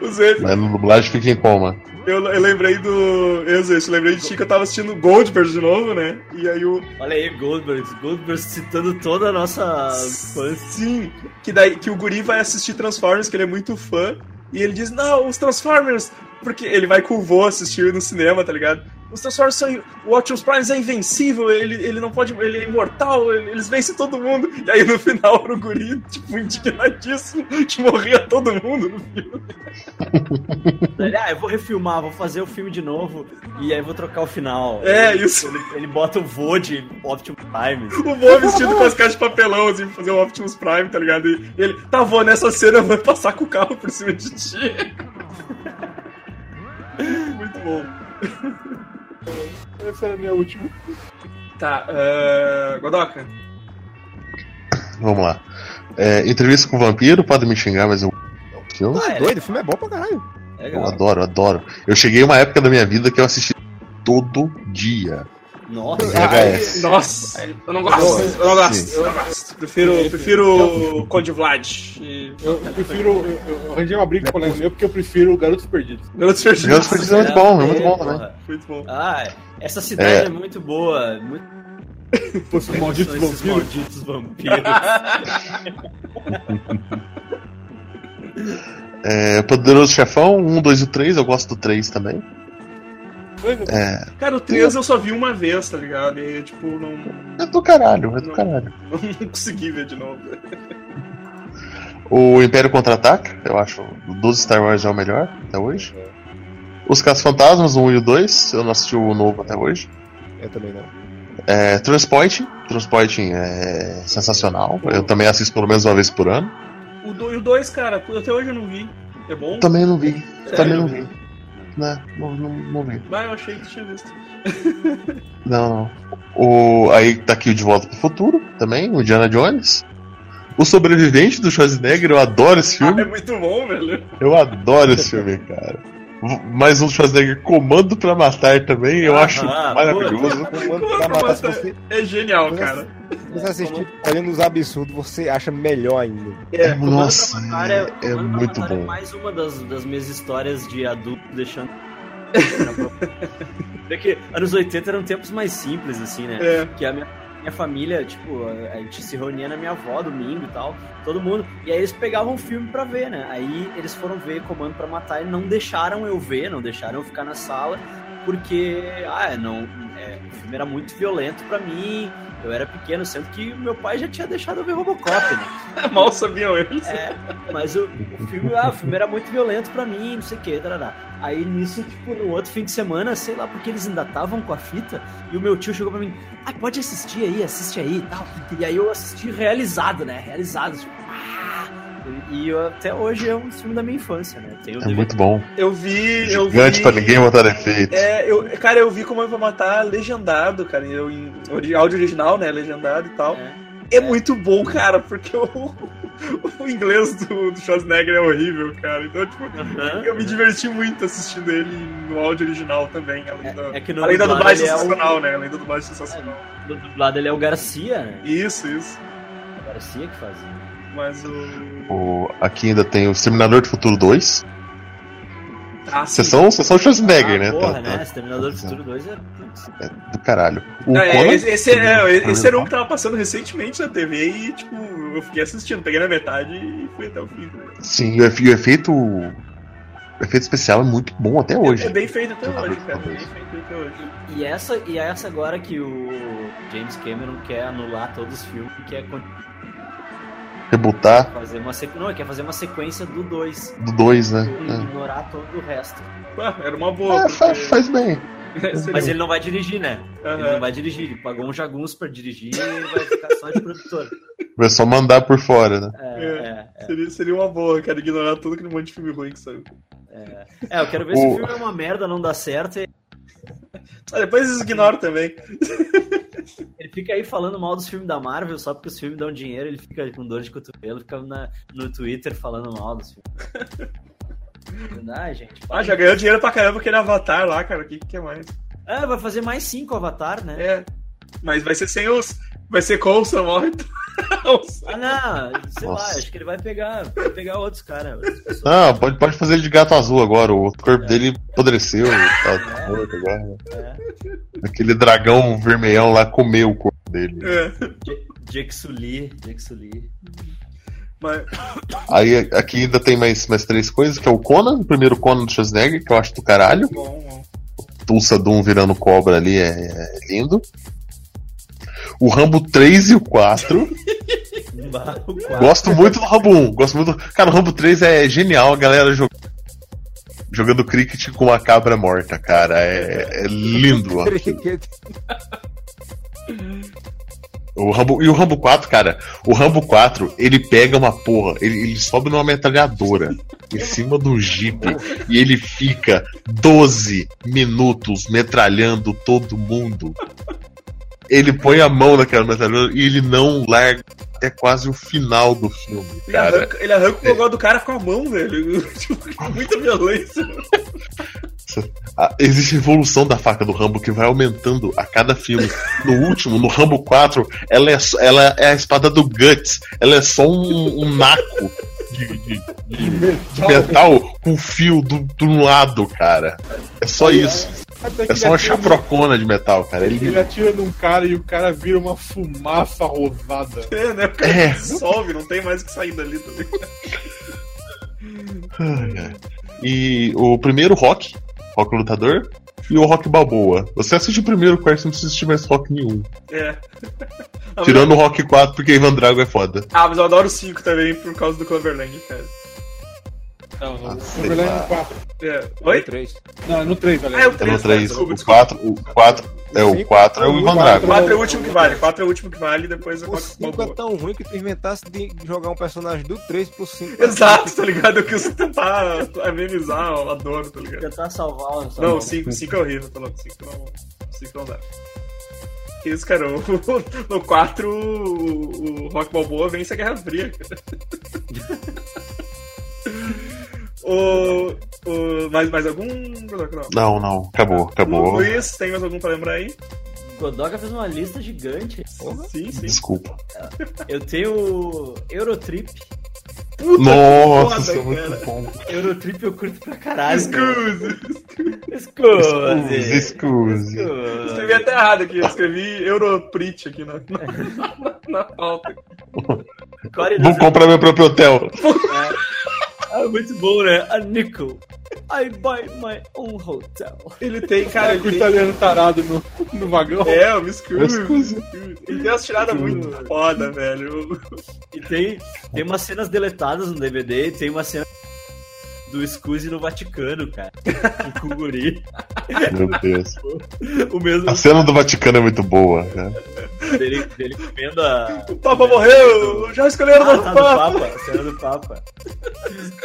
O Zeist, mas no dublagem fica em coma. Eu, eu lembrei do. Eu lembrei de ti que eu tava assistindo Goldberg de novo, né? E aí o. Olha aí, Goldberg. Goldberg citando toda a nossa infância. Sim, que daí que o guri vai assistir Transformers, que ele é muito fã, e ele diz, não, os Transformers, porque ele vai com o vô assistir no cinema, tá ligado? Os Transformers são. O Optimus Prime é invencível, ele, ele não pode. Ele é imortal, ele- eles vencem todo mundo. E aí no final era o guri, tipo, indignadíssimo, que morria todo mundo no filme. Ele, ah, eu vou refilmar, vou fazer o filme de novo e aí vou trocar o final. É, Ele- isso. Ele, ele bota o vô de Optimus Prime. O vô vestido com as caixas de papelão, assim, pra fazer o Optimus Prime, tá ligado? E ele, tá, vô, nessa cena eu vou passar com o carro por cima de ti. Muito bom. Essa era a minha última. Tá, uh, Godoka. Vamos lá. É, entrevista com o vampiro, pode me xingar, mas eu. Eu, Ah, é Doido, o filme é bom pra caralho. É eu adoro, eu adoro. Eu cheguei uma época da minha vida que eu assisti todo dia. Nossa. VHS. Nossa, eu não gosto, eu não gosto, eu não gosto. Prefiro, prefiro o Code Vlad. E... Eu, eu prefiro. Eu, eu arranjei uma briga com o colega meu porque eu prefiro Garotos Perdidos. Garotos Perdidos. Garotos Perdidos é muito bom, é muito bom também. porra. Muito bom. Ah, essa cidade É. é, muito boa. Muito Os malditos vampiros. malditos vampiros. É, Poderoso Chefão, 1, 2 e 3, eu gosto do 3 também. É, Cara, o 3 eu só vi uma vez, tá ligado? E tipo, não, é do caralho, é do caralho. não consegui ver de novo. O Império Contra-Ataca, eu acho, dos Star Wars é o melhor até hoje. Os Casos Fantasmas, o 1 e o 2, eu não assisti o novo até hoje. Eu também não. É, Transpointing, Transpointing é sensacional. Eu também assisto pelo menos uma vez por ano. O 2, o dois, cara, até hoje eu não vi. É bom? Também não vi, Sério? também não vi. Não, não, não, não vi. Vai, eu achei que tinha visto. Não, não. O, aí tá aqui o De Volta pro Futuro também, o Indiana Jones. O Sobrevivente do Schwarzenegger, eu adoro esse Ah, filme. é muito bom, velho. Eu adoro esse filme, cara. Mais um Schwarzenegger Comando pra Matar também, eu Aham, acho pô. maravilhoso. Vai pra matar, você, É genial, Mas cara. se você assistir olhando os absurdos, você acha melhor ainda. É, Nossa, Comando pra Matar é, é Comando pra muito É bom. mais uma das, das minhas histórias de adulto deixando. é que anos 80 eram tempos mais simples, assim, né? É. Que a minha, minha família, tipo, a, gente se reunia na minha avó domingo e tal, todo mundo. E aí eles pegavam um filme pra ver, né? Aí eles foram ver Comando pra Matar e não deixaram eu ver, não deixaram eu ficar na sala, porque, ah, não, é, o filme era muito violento pra mim. Eu era pequeno, sendo que meu pai já tinha deixado eu ver Robocop, né? Mal sabiam eles. É, mas o, o filme, ah, o filme era muito violento pra mim, não sei o que, tarará. Aí nisso, tipo, no outro fim de semana, sei lá, porque eles ainda estavam com a fita, e o meu tio chegou pra mim, ah, pode assistir aí, assiste aí e tal. E aí eu assisti realizado, né? Realizado, tipo, ah! E eu, até hoje é um filme da minha infância, né? Tem o É DVD. muito bom. Eu vi. Eu Gigante vi... pra ninguém botar defeito. É, eu, cara, eu vi como eu vou matar legendado, cara. Eu, em áudio original, né? Legendado e tal. É. É, muito bom, cara, porque o, o inglês do, do Schwarzenegger é horrível, cara. Então, tipo, Aham. eu me diverti muito assistindo ele no áudio original também. Além da, É, é que no além da dublado dublagem é o- sensacional, né? Além da dublagem sensacional. No dublado ele é o Garcia, né? Isso, isso. O Garcia que fazia. Mas o. O, aqui ainda tem o Exterminador do Futuro 2. Ah. Sessão, sessão Schwarzenegger, ah, né? porra, Tá- né? tá- Exterminador do tá- Futuro 2 é... putz. do caralho. O É, Conan, esse, esse, é, esse era um que tava passando recentemente na TV e, tipo, eu fiquei assistindo, peguei na metade e fui até o fim. ligado? Sim, o efe- o efeito. O efeito especial é muito bom até hoje. É bem feito até hoje, cara. Bem feito até hoje. E essa, e essa agora que o James Cameron quer anular todos os filmes e quer con- Rebutar fazer uma sequência. Não, ele quer fazer uma sequência do 2 do 2, né? e ignorar todo o resto. Ah, era uma É. boa. É, faz, porque- faz bem. Mas seria- ele não vai dirigir, né? Ele Aham. não vai dirigir, ele pagou um jagunço pra dirigir e vai ficar só de produtor. Vai só mandar por fora, né? É, é, é. Seria, seria uma boa, cara, ignorar todo aquele monte de filme ruim que saiu. É, eu quero ver se O- o filme é uma merda, não dá certo. e Ah, depois eles ignoram também. Fica aí falando mal dos filmes da Marvel só porque os filmes dão dinheiro, ele fica com dor de cotovelo, fica na- no Twitter falando mal dos filmes. Ah, gente. Ah, já ganhou dinheiro pra caramba aquele Avatar lá, cara. O que, que quer mais? É, vai fazer mais cinco Avatar, né? É. Mas vai ser sem os. Vai ser com o Sam Morton. Ah, não, sei Nossa. lá, acho que ele vai pegar, vai pegar outros caras. Não, pode, pode fazer ele de gato azul agora. O corpo É. dele apodreceu. Tá morto agora. né? É. Aquele dragão vermelhão lá comeu o corpo dele. É. Jake Sully, Jake Sully. Mas, Aí aqui ainda tem mais, mais três coisas, que é o Conan, o primeiro Conan do Schwarzenegger, que eu acho do caralho. bom, bom. Tulsa Doom virando cobra ali é, é lindo. O Rambo 3 e o 4. O quatro. Gosto muito do Rambo 1. Gosto muito. do- Cara, o Rambo 3 é genial, a galera jog- jogando cricket com uma cabra morta, cara. É, é lindo. O Rambo, e o Rambo 4, cara, o Rambo 4, ele pega uma porra, ele, ele sobe numa metralhadora em cima do Jeep e ele fica 12 minutos metralhando todo mundo. Ele põe a mão naquela metralhadora e ele não larga até quase o final do filme, Ele arranca, ele arranca o negócio do cara com a mão, velho. Tipo, com muita violência. Ah, Existe evolução da faca do Rambo que vai aumentando a cada filme. No último, no Rambo 4, ela é, ela é a espada do Guts. Ela é só um, um naco de, de- de- de metal com fio do, do lado, cara. É só isso. É só uma chaprocona de metal, cara. Ele, Ele atira num cara e o cara vira uma fumaça rosada. É, né? O cara É. dissolve, não tem mais o que sair dali também. E o primeiro rock, rock lutador, e o rock balboa. Você assiste o primeiro, o quarto, você não precisa assistir mais rock nenhum. É. Tirando o rock 4, porque Ivan Drago é foda. Ah, mas eu adoro o 5 também por causa do Cloverland, cara. Não, não. Ah, No sei Cloverland lá. no 4. É. Oi? Três. Não, é no 3, Ah, é o aliás. É 3, no 3. desculpa, O desculpa. 4, o 4 é o 4 é o Ivan O Drago. 4 é o último que vale, 4 é o último que vale, depois é O 4 5 é tão ruim que tu inventasse de jogar um personagem do 3 pro 5. Exato, tá ligado? Eu quis tentar amenizar a dor, tá ligado? Tentar salvar o Não, o 5, 5 é horrível, tá louco. 5 não, 5 não dá. Isso, cara, o- no 4 o, o Rock Balboa vence a Guerra Fria, cara. o, o, mais, mais algum? Não. Não, não, acabou, acabou. Luiz, tem mais algum pra lembrar aí? Godoka fez uma lista gigante. Sim, sim. Desculpa. Eu tenho o Eurotrip. Nossa, foda, isso é muito bom. Eurotrip eu curto pra caralho. Excuse! Excuse. Excuse. Escrevi até errado aqui, eu escrevi Europrit aqui na, na, na pauta. Core Vou comprar meu próprio hotel. Ah, muito bom, né? A nickel. I buy my own hotel. Ele tem, Cara, cara, com o italiano tarado no, no vagão. É, o. Excuse. Ele tem umas tiradas muito foda, velho. E tem, tem umas cenas deletadas no DVD, tem uma cena do Scuzzi no Vaticano, cara. Com o guri. Meu Deus. O mesmo A cena do Vaticano é muito boa, né? dele, dele comendo a. O Papa morreu! Já escolheram Ah, o tá, do Papa! Papa, a cena do Papa.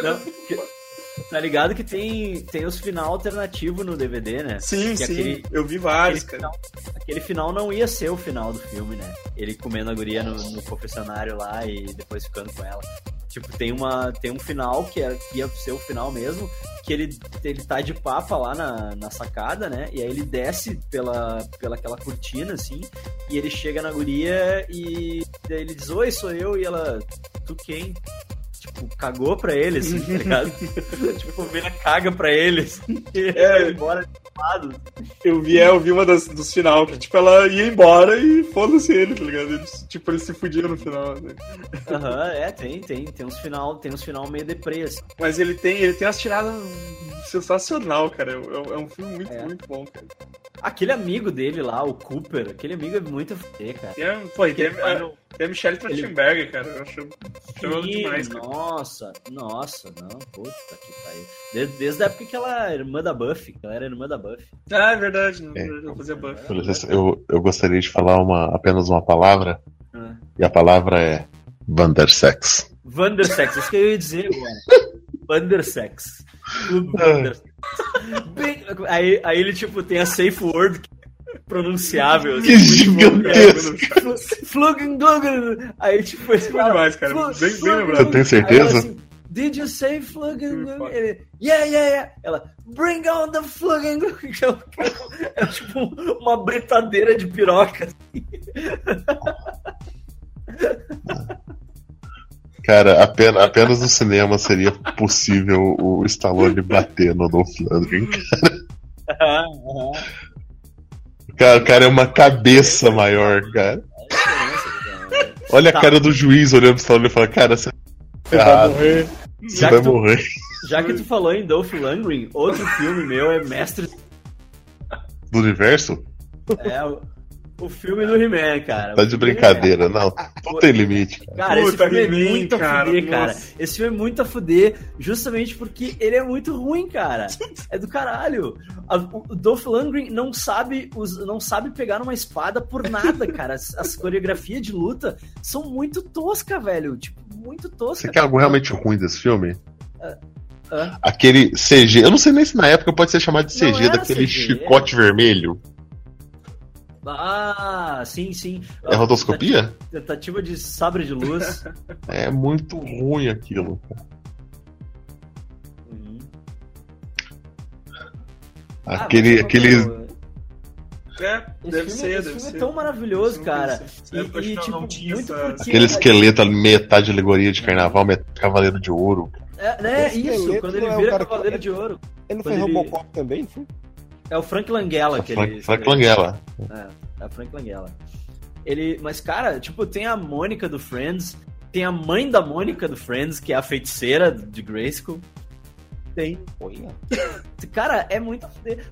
Não, que- tá ligado que tem, tem os final alternativo no DVD, né? Sim, Que sim. aquele- Eu vi vários, Aquele cara. final, aquele final não ia ser o final do filme, né? Ele comendo a guria no, no confessionário lá e depois ficando com ela. Tipo, tem, uma, tem um final que, é, que ia ser o final mesmo, que ele, ele tá de papa lá na, na sacada, né? E aí ele desce pela, pela aquela cortina, assim, e ele chega na guria e ele diz, oi, sou eu, e ela, tu quem? Tipo, cagou pra ele, assim, tá ligado? tipo, o Vena caga pra ele, assim, e É. embora lado. Eu vi, é, eu vi uma das, dos final, que tipo, ela ia embora e foda-se ele, tá ligado? Eles, tipo, ele se fudia no final. Né? Aham, é, tem, tem. Tem uns final, tem uns final meio deprê, assim. Mas ele tem, ele tem umas tiradas sensacional, cara. É, é um filme muito, É. muito bom, cara. Aquele amigo dele lá, o Cooper, aquele amigo é muito f***, cara. Tem, a- pô, e tem, Ele a, no- tem a Michelle Trachtenberger, cara. Eu acho, Sim, demais, cara. nossa, nossa, não, puta que pariu. Desde, desde a época que ela era irmã da Buffy, que ela era irmã da Buffy. Ah, é verdade. Não, É. Eu fazia Eu, eu gostaria de falar uma, apenas uma palavra, Ah. e a palavra é Vandersex. Vandersex, isso que eu ia dizer agora. Vandersex. Bem- aí, aí ele, tipo, tem a safe word pronunciável. assim, Que gigantesco! Aí, tipo, ele Foi demais, cara. Bem, bem lembrado. Você tem certeza? Assim, Did you say foda. Ele, yeah, yeah, yeah. Ela, bring on the Fluggen. Gluggen. É tipo uma britadeira de piroca. Cara, apenas, apenas no cinema seria possível o Stallone bater no Dolph Lundgren. Cara, o cara é uma cabeça maior, cara. Olha a Tá. cara do juiz olhando pro Stallone e fala, cara, você Você vai morrer. você Já vai que tu- morrer. Já que tu falou em Dolph Lundgren, outro filme meu é Mestre. do universo? É o, filme do He-Man, cara. Tá de brincadeira, não. Não tem limite. cara. Cara, esse Puta, filme é muito a cara, fuder, cara. nossa. Esse filme é muito a fuder, justamente porque ele é muito ruim, cara. É do caralho. A- O Dolph Lundgren não sabe, não sabe pegar numa espada por nada, cara. As, as coreografias de luta são muito tosca, velho. Tipo, muito tosca. Você quer algo realmente ruim desse filme? Hã? Aquele CG, eu não sei nem se na época pode ser chamado de CG, daquele CG. chicote vermelho. Ah, sim, sim. É rotoscopia? Tentativa de sabre de luz. É muito ruim aquilo. Uhum. Aquele, Ah, aquele. É, Esse deve filme, ser, esse deve filme ser. é tão maravilhoso, cara. E, e, tipo, muito essa- porque... Aquele esqueleto ali, metade alegoria de carnaval, metade cavaleiro de ouro. É, né, isso, quando ele é o vira cara que- Cavaleiro de Ouro. Ele não Quando fez ele- Robocop também, não foi? É o Frank Langella que Frank, ele... Frank Langella. É, é o Frank Langella. Ele, mas, cara, tipo, tem a Mônica do Friends, tem a mãe da Mônica do Friends, que é a feiticeira de Grayskull. Tem. Olha. Cara, é muito.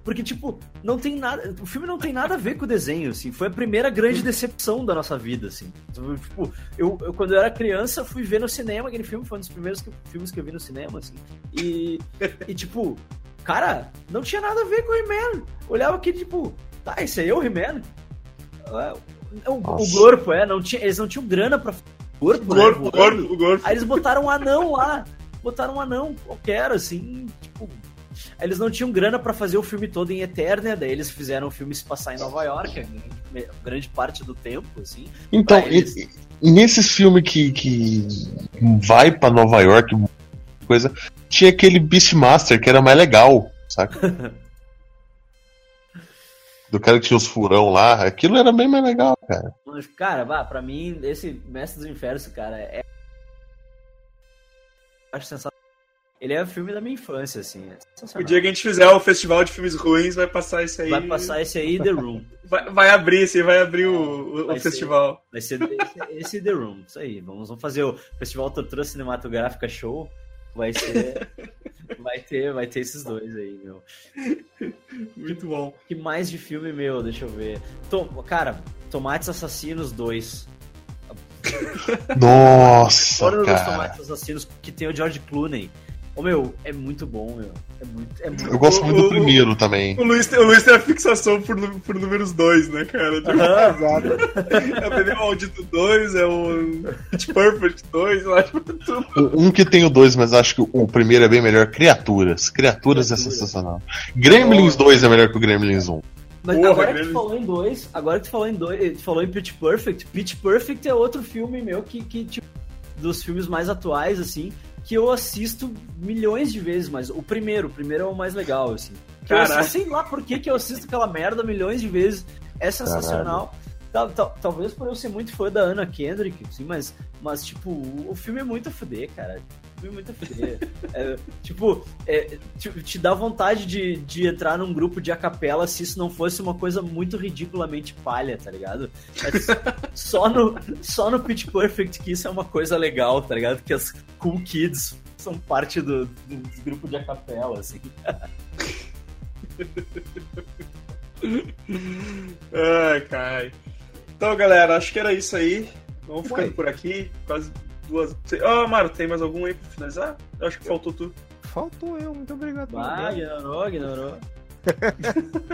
Porque, tipo, não tem nada. O filme não tem nada a ver com o desenho, assim. Foi a primeira grande decepção da nossa vida, assim. Tipo, eu, eu, quando eu era criança, fui ver no cinema aquele filme, foi um dos primeiros que- filmes que eu vi no cinema, assim. E, e tipo, cara, não tinha nada a ver com o He-Man. Olhava aqui, tipo, tá, esse aí é o He-Man? É, O, o Nossa. corpo, é, não tinha, eles não tinham grana pra. Corpo, O né, o o gordo. Aí eles botaram um anão lá. Botaram um anão qualquer, assim, tipo. Aí Eles não tinham grana pra fazer o filme todo em Eternia, daí eles fizeram o filme se passar em Nova York, a grande parte do tempo, assim. Então, eles. e- e nesses filmes que, que vai pra Nova York, coisa, tinha aquele Beastmaster que era mais legal, saca? Do cara que tinha os furão lá, aquilo era bem mais legal, cara. Mas, cara, vá, pra mim, esse Mestre dos Infernos, cara, é. Acho sensacional. Ele é o filme da minha infância, assim. É O dia que a gente fizer o festival de filmes ruins, vai passar isso aí. Vai passar esse aí, The Room. Vai, vai abrir, assim, vai abrir o, o- Vai ser. festival. Vai ser esse, esse The Room, isso aí. Vamos, vamos fazer o Festival Tortura Cinematográfica Show. Vai ser. vai, ter, vai ter esses dois aí, meu. Muito bom. que mais de filme meu? Deixa eu ver. Tom, cara, Tomates Assassinos 2. Nossa, Fora dos. Tomates Assassinos, que tem o George Clooney. Ô meu, é muito bom, meu. É muito. É muito Eu gosto muito O- do o- primeiro também. O Luiz, tem- o Luiz tem a fixação por, por números 2, né, cara? Tipo, Exato. É o Bebê Maldito 2, é o Pitch Perfect 2, eu acho tudo. Um que tem o dois, mas acho que o primeiro é bem melhor. Criaturas. Criaturas é Criaturas. sensacional. Gremlins 2 é melhor que o Gremlins 1. Mas Porra, agora que tu falou em dois, agora que tu falou em dois, tu falou em Pitch Perfect, Pitch Perfect é outro filme meu que, que tipo, dos filmes mais atuais, assim, que eu assisto milhões de vezes, mas o primeiro, o primeiro é o mais legal, assim. Que eu Caralho. assisto, sei lá por que, que eu assisto aquela merda milhões de vezes. É sensacional. Tal- tal- talvez por eu ser muito fã da Anna Kendrick, assim, mas, mas tipo, o, o filme é muito a fuder, cara. Filme muito fuder. É, tipo, é, te, te dá vontade de, de entrar num grupo de acapela se isso não fosse uma coisa muito ridiculamente palha, tá ligado? É só, no, só no Pitch Perfect que isso é uma coisa legal, tá ligado? Que as cool kids são parte do, do, do grupo de acapela, assim. Ai, cara. Então, galera, acho que era isso aí. Vamos ficando por aqui. Quase duas. Ó, Maro, tem mais algum aí pra finalizar? Eu acho que faltou tu. Faltou eu, muito obrigado. Vai, ignorou, ignorou.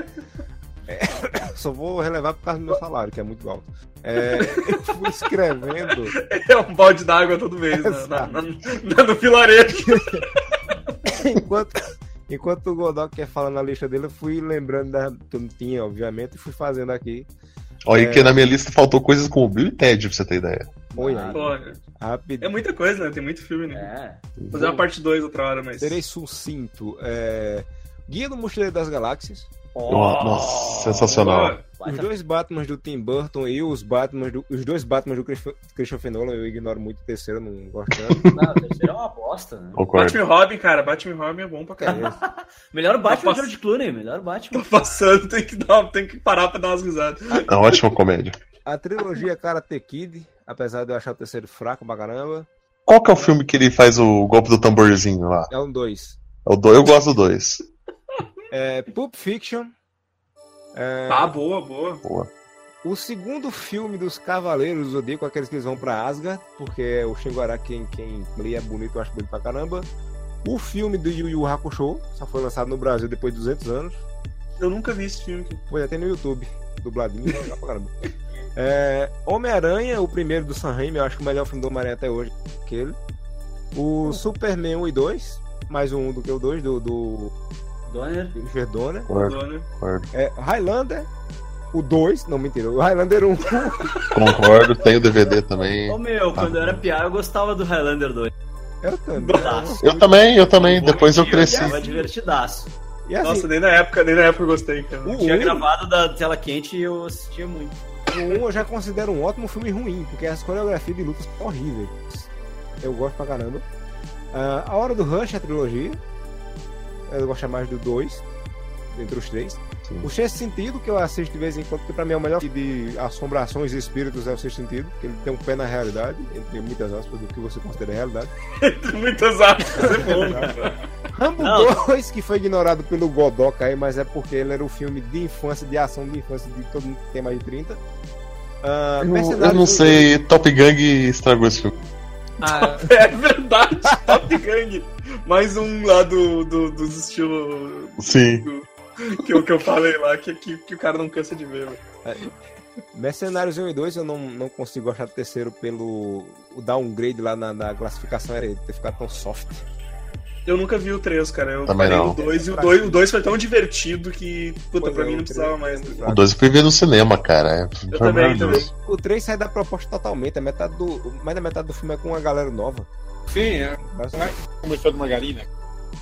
Só vou relevar por causa do meu salário, que é muito alto. É, eu fui escrevendo. É um balde d'água todo mês, né? na, na, na- no vilarejo. enquanto, enquanto o Godok quer falar na lista dele, eu fui lembrando da que eu não tinha, obviamente, e fui fazendo aqui. Olha É. que na minha lista faltou coisas como Bill e Ted, pra você ter ideia. Oi, Ah, Porra, rápido. é muita coisa, né? Tem muito filme, né? É. Fazer uma parte 2 outra hora, mas. Serei sucinto. É, Guia do Mochileiro das Galáxias. Nossa, sensacional. Os dois Batmans do Tim Burton e os Batmans do, os dois Batmans do Christopher- Nolan, eu ignoro muito o terceiro, não gosto tanto. Não, o terceiro é uma bosta, né? Concordo. Batman e Robin, cara. Batman e Robin é bom pra caralho. Melhor Batman é o pass- George Clooney, melhor Batman. Tá passando, tem que, dar, tem que parar pra dar umas risadas. É uma ótima comédia. A trilogia Karate Kid, apesar de eu achar o terceiro fraco pra caramba, Qual que é o filme que ele faz o golpe do tamborzinho lá? é um dois. É o do... Eu gosto do dois. É, Pulp Fiction, É, Ah, boa, boa. Boa. O segundo filme dos Cavaleiros do Zodíaco, aqueles que eles vão pra Asgard, porque o Shinguara, quem, quem lê é bonito, eu acho bonito pra caramba. O filme do Yu Yu Hakusho, só foi lançado no Brasil depois de 200 anos. Eu nunca vi esse filme. Foi até no YouTube, dubladinho, legal pra caramba. É, Homem-Aranha, o primeiro do Sam Raimi, eu acho que o melhor filme do Homem-Aranha até hoje, aquele. O Superman 1 e 2, mais um do que o 2, do, do Donner. Richard Donner. Concordo. É, Highlander, o 2, não, mentira, o Highlander 1. Concordo, tem o DVD também. Ô meu, quando eu era piá, eu gostava do Highlander 2. Eu também. Nossa. Eu também, eu também. Depois eu Eu cresci. Tava divertidaço. E assim, Nossa, nem na época, nem na época eu gostei, cara. o Tinha 1, gravado da tela quente e eu assistia muito. O 1 eu já considero um ótimo filme ruim, porque as coreografias de lutas são horríveis. Eu gosto pra caramba. Ah, a Hora do Rush, a trilogia. Eu gosto mais do 2, entre os três. Sim. O Sexto Sentido, que eu assisto de vez em quando, que pra mim é o melhor de assombrações e espíritos, é o Sexto Sentido, que ele tem um pé na realidade, entre muitas aspas, do que você considera realidade. Muitas aspas, é bom, cara. Rambo Não. 2, que foi ignorado pelo Godoka aí, mas é porque ele era o filme de infância, de ação de infância de todo mundo que tem mais de 30. Ah, Eu, eu não do- sei, Top Gang estragou esse filme. Ah, É verdade, Top Gang. Mais um lá do, do, dos estilos Sim. do- que, eu, que eu falei lá, que, que, que o cara não cansa de ver. velho. Mercenários 1 e 2 eu não, não consigo gostar do terceiro pelo o downgrade lá na, na classificação era ele ter ficado tão soft. Eu nunca vi o 3, cara. Eu Também parei não. no 2 e o 2, o 2 foi tão divertido que, puta, Pois pra é, mim o não precisava mais. O 2 eu fui ver no cinema, cara. É, Eu foi também, maravilhoso. O 3 sai da proposta totalmente, a metade do, mais da metade do filme é com uma galera nova. Sim, é. Começou de Margarina.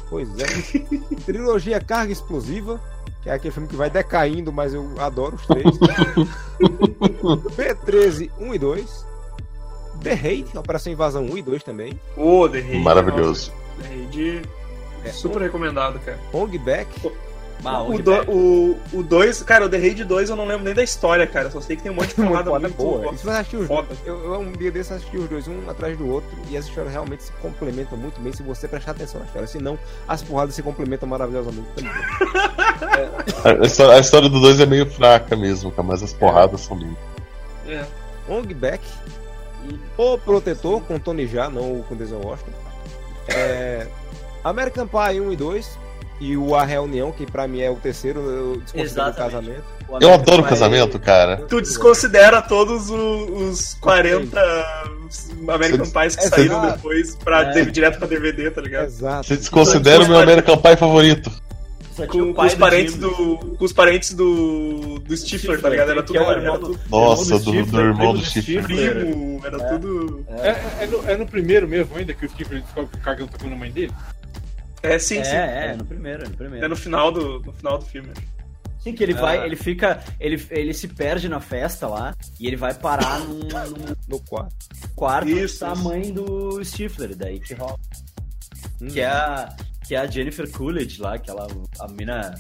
Pois é. Trilogia Carga Explosiva, que é aquele filme que vai decaindo, mas eu adoro os três. P13 1 e 2. The Raid, Operação Invasão 1 e 2 também. Ô, The Raid. Maravilhoso. nossa, The Raid, É, super recomendado, cara. Hong Back. Bah, O onde 2, pega? o, o dois, cara, o The Raid 2 eu não lembro nem da história, cara. Só sei que tem um monte de porrada muito boa. Você assistir os foda. eu, eu um dia desses assisti os dois, um atrás do outro, e as histórias realmente se complementam muito bem se você prestar atenção na história. Senão, as porradas se complementam maravilhosamente também. A história, a história do 2 é meio fraca mesmo, cara, mas as porradas são lindas. É. Hong Back. O Protetor, com Tony Jaa, não com Denzel Washington. É, American Pie 1 e 2. E o A Reunião, que pra mim é o terceiro, eu desconsidero o casamento. O Eu adoro casamento, cara. Tu desconsidera todos os 40 American Pies que É, saíram exato. depois pra, É. direto pra DVD, tá ligado? Exato. Você desconsidera o meu American Pie favorito. Com, com os parentes do. Com os parentes do. do Stifler, tá ligado? Era tudo. é o Era, irmão tudo Nossa, Irmão do, do do Stifler, irmão do do. Stifler. primo, era tudo. É, é, no, é no primeiro mesmo ainda que o Skipper descobre que o Kagan tá comendo a mãe dele? É, sim, É, sim. é, no primeiro, no primeiro. É no final do, no final do filme. Sim, que ele vai, Ah. ele fica, ele, ele se perde na festa lá e ele vai parar num, num No quarto. quarto Isso, da isso. mãe do Stifler, daí que rola. Hum. Que é a, que é a Jennifer Coolidge lá, aquela a mina,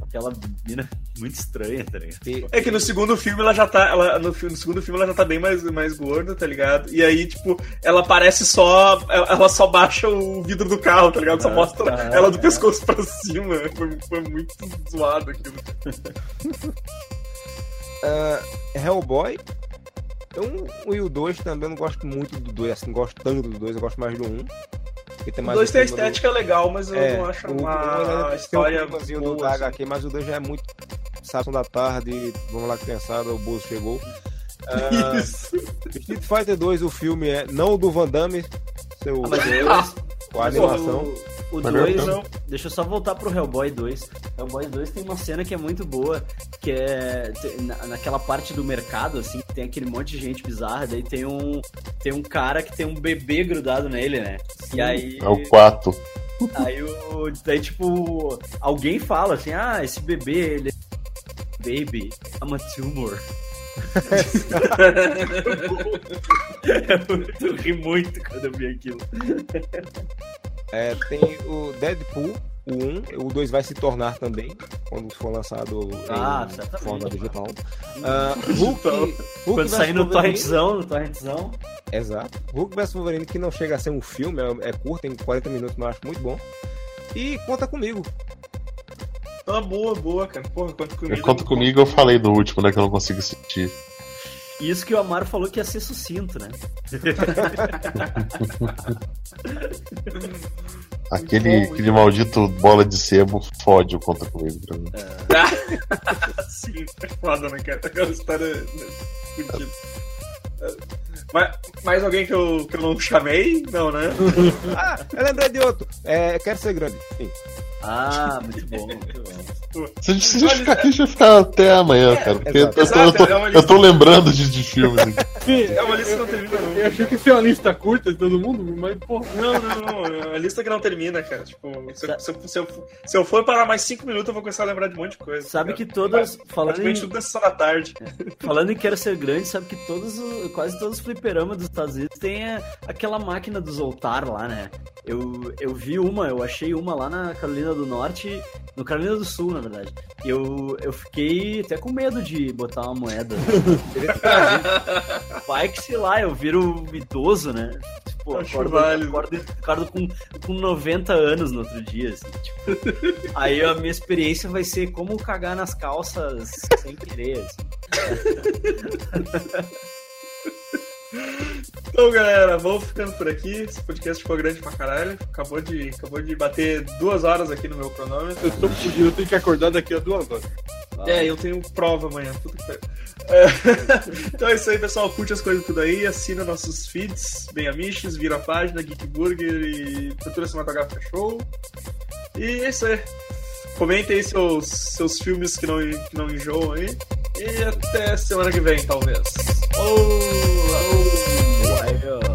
aquela mina muito estranha, tá ligado? E- É que no segundo filme ela já tá. Ela, no, no segundo filme ela já tá bem mais, mais gorda, tá ligado? E aí, tipo, ela parece só. Ela ela só baixa o vidro do carro, tá ligado? Só Ah, mostra ah, ela do é. pescoço pra cima. Foi, foi muito zoado aquilo. Ah, Hellboy. Um, um e o 2 também eu não gosto muito do 2, assim, gosto tanto do 2, eu gosto mais do 1. Um, tem O mais 2 tem a clima do- estética legal, mas eu É, não acho o- o- uma tem história um climazinho do boa. da assim. HQ, mas o 2 já é muito sábado da tarde, vamos lá criançada, o Bozo chegou. Isso. Street Fighter 2, o filme é não o do Van Damme, seu, Ah, com a animação. o, o Melhor 2, não. deixa eu só voltar pro Hellboy 2. Hellboy 2 tem uma cena que é muito boa, que é na, naquela parte do mercado, assim, que tem aquele monte de gente bizarra, daí tem um, tem um cara que tem um bebê grudado nele, né? E aí, É o 4. aí o, daí tipo, alguém fala assim, ah, esse bebê, ele é baby, I'm a tumor. eu ri muito quando eu vi aquilo. É, tem o Deadpool, o 1, o 2 vai se tornar também, quando for lançado Ah, em certamente. forma digital. Ah, Hulk, Hulk Quando sair no torrentzão, no torrentzão. Exato. Hulk vs Wolverine, que não chega a ser um filme, é, é curto, tem 40 minutos, mas eu acho muito bom. E conta comigo. Ah, boa, boa, cara. Porra, conta comigo. Conta comigo, eu falei do último, né? Que eu não consigo assistir. Isso que o Amaro falou que ia ser sucinto, né? Aquele, aquele maldito bola de sebo fode o Conta Comigo pra mim. Sim, é foda, né, cara? Aquela história né, fudida. Mais, alguém que eu, que eu não chamei? Não, né? Ah, eu lembrei de outro. É, quero ser grande. Sim. Ah, muito bom, muito bom. Se a gente, se a gente ficar aqui, a gente vai ficar até amanhã, cara. Porque eu, exato. eu tô, eu, tô, é eu tô lembrando de, de filmes. É uma lista que não termina, não. eu achei que isso é uma lista curta de todo mundo, mas, porra. Não, não, não. É a lista que não termina, cara. Tipo, se eu, se eu, se eu, se eu for parar mais 5 minutos, eu vou começar a lembrar de um monte de coisa. Sabe cara. que todas, falando Praticamente em, tudo da tarde. falando em Quero Ser Grande, sabe que todos, quase todos os fliperamas dos Estados Unidos têm a- aquela máquina do Zoltar lá, né? Eu, eu vi uma, eu achei uma lá na Carolina do Norte, no Carolina do Sul, na verdade. Eu, eu fiquei até com medo de botar uma moeda. Vai que, sei lá, eu viro idoso, né? Tipo, acordo, acordo, acordo com, com 90 anos no outro dia, assim, tipo. Aí a minha experiência vai ser como cagar nas calças sem querer, assim. Então, galera, vamos ficando por aqui. Esse podcast ficou grande pra caralho. Acabou de, acabou de bater duas horas aqui no meu cronômetro. Eu tô fudido, eu tenho que acordar daqui a duas horas. É, eu tenho prova amanhã. É, então é isso aí, pessoal. Curte as coisas tudo aí. Assina nossos feeds, Bem Amiches, vira a página, Geek Burger e Cultura Cinematográfica Show. E é isso aí. Comentem aí seus, seus filmes que não, que não enjoam aí. E até semana que vem, talvez. Oh, oh, oh.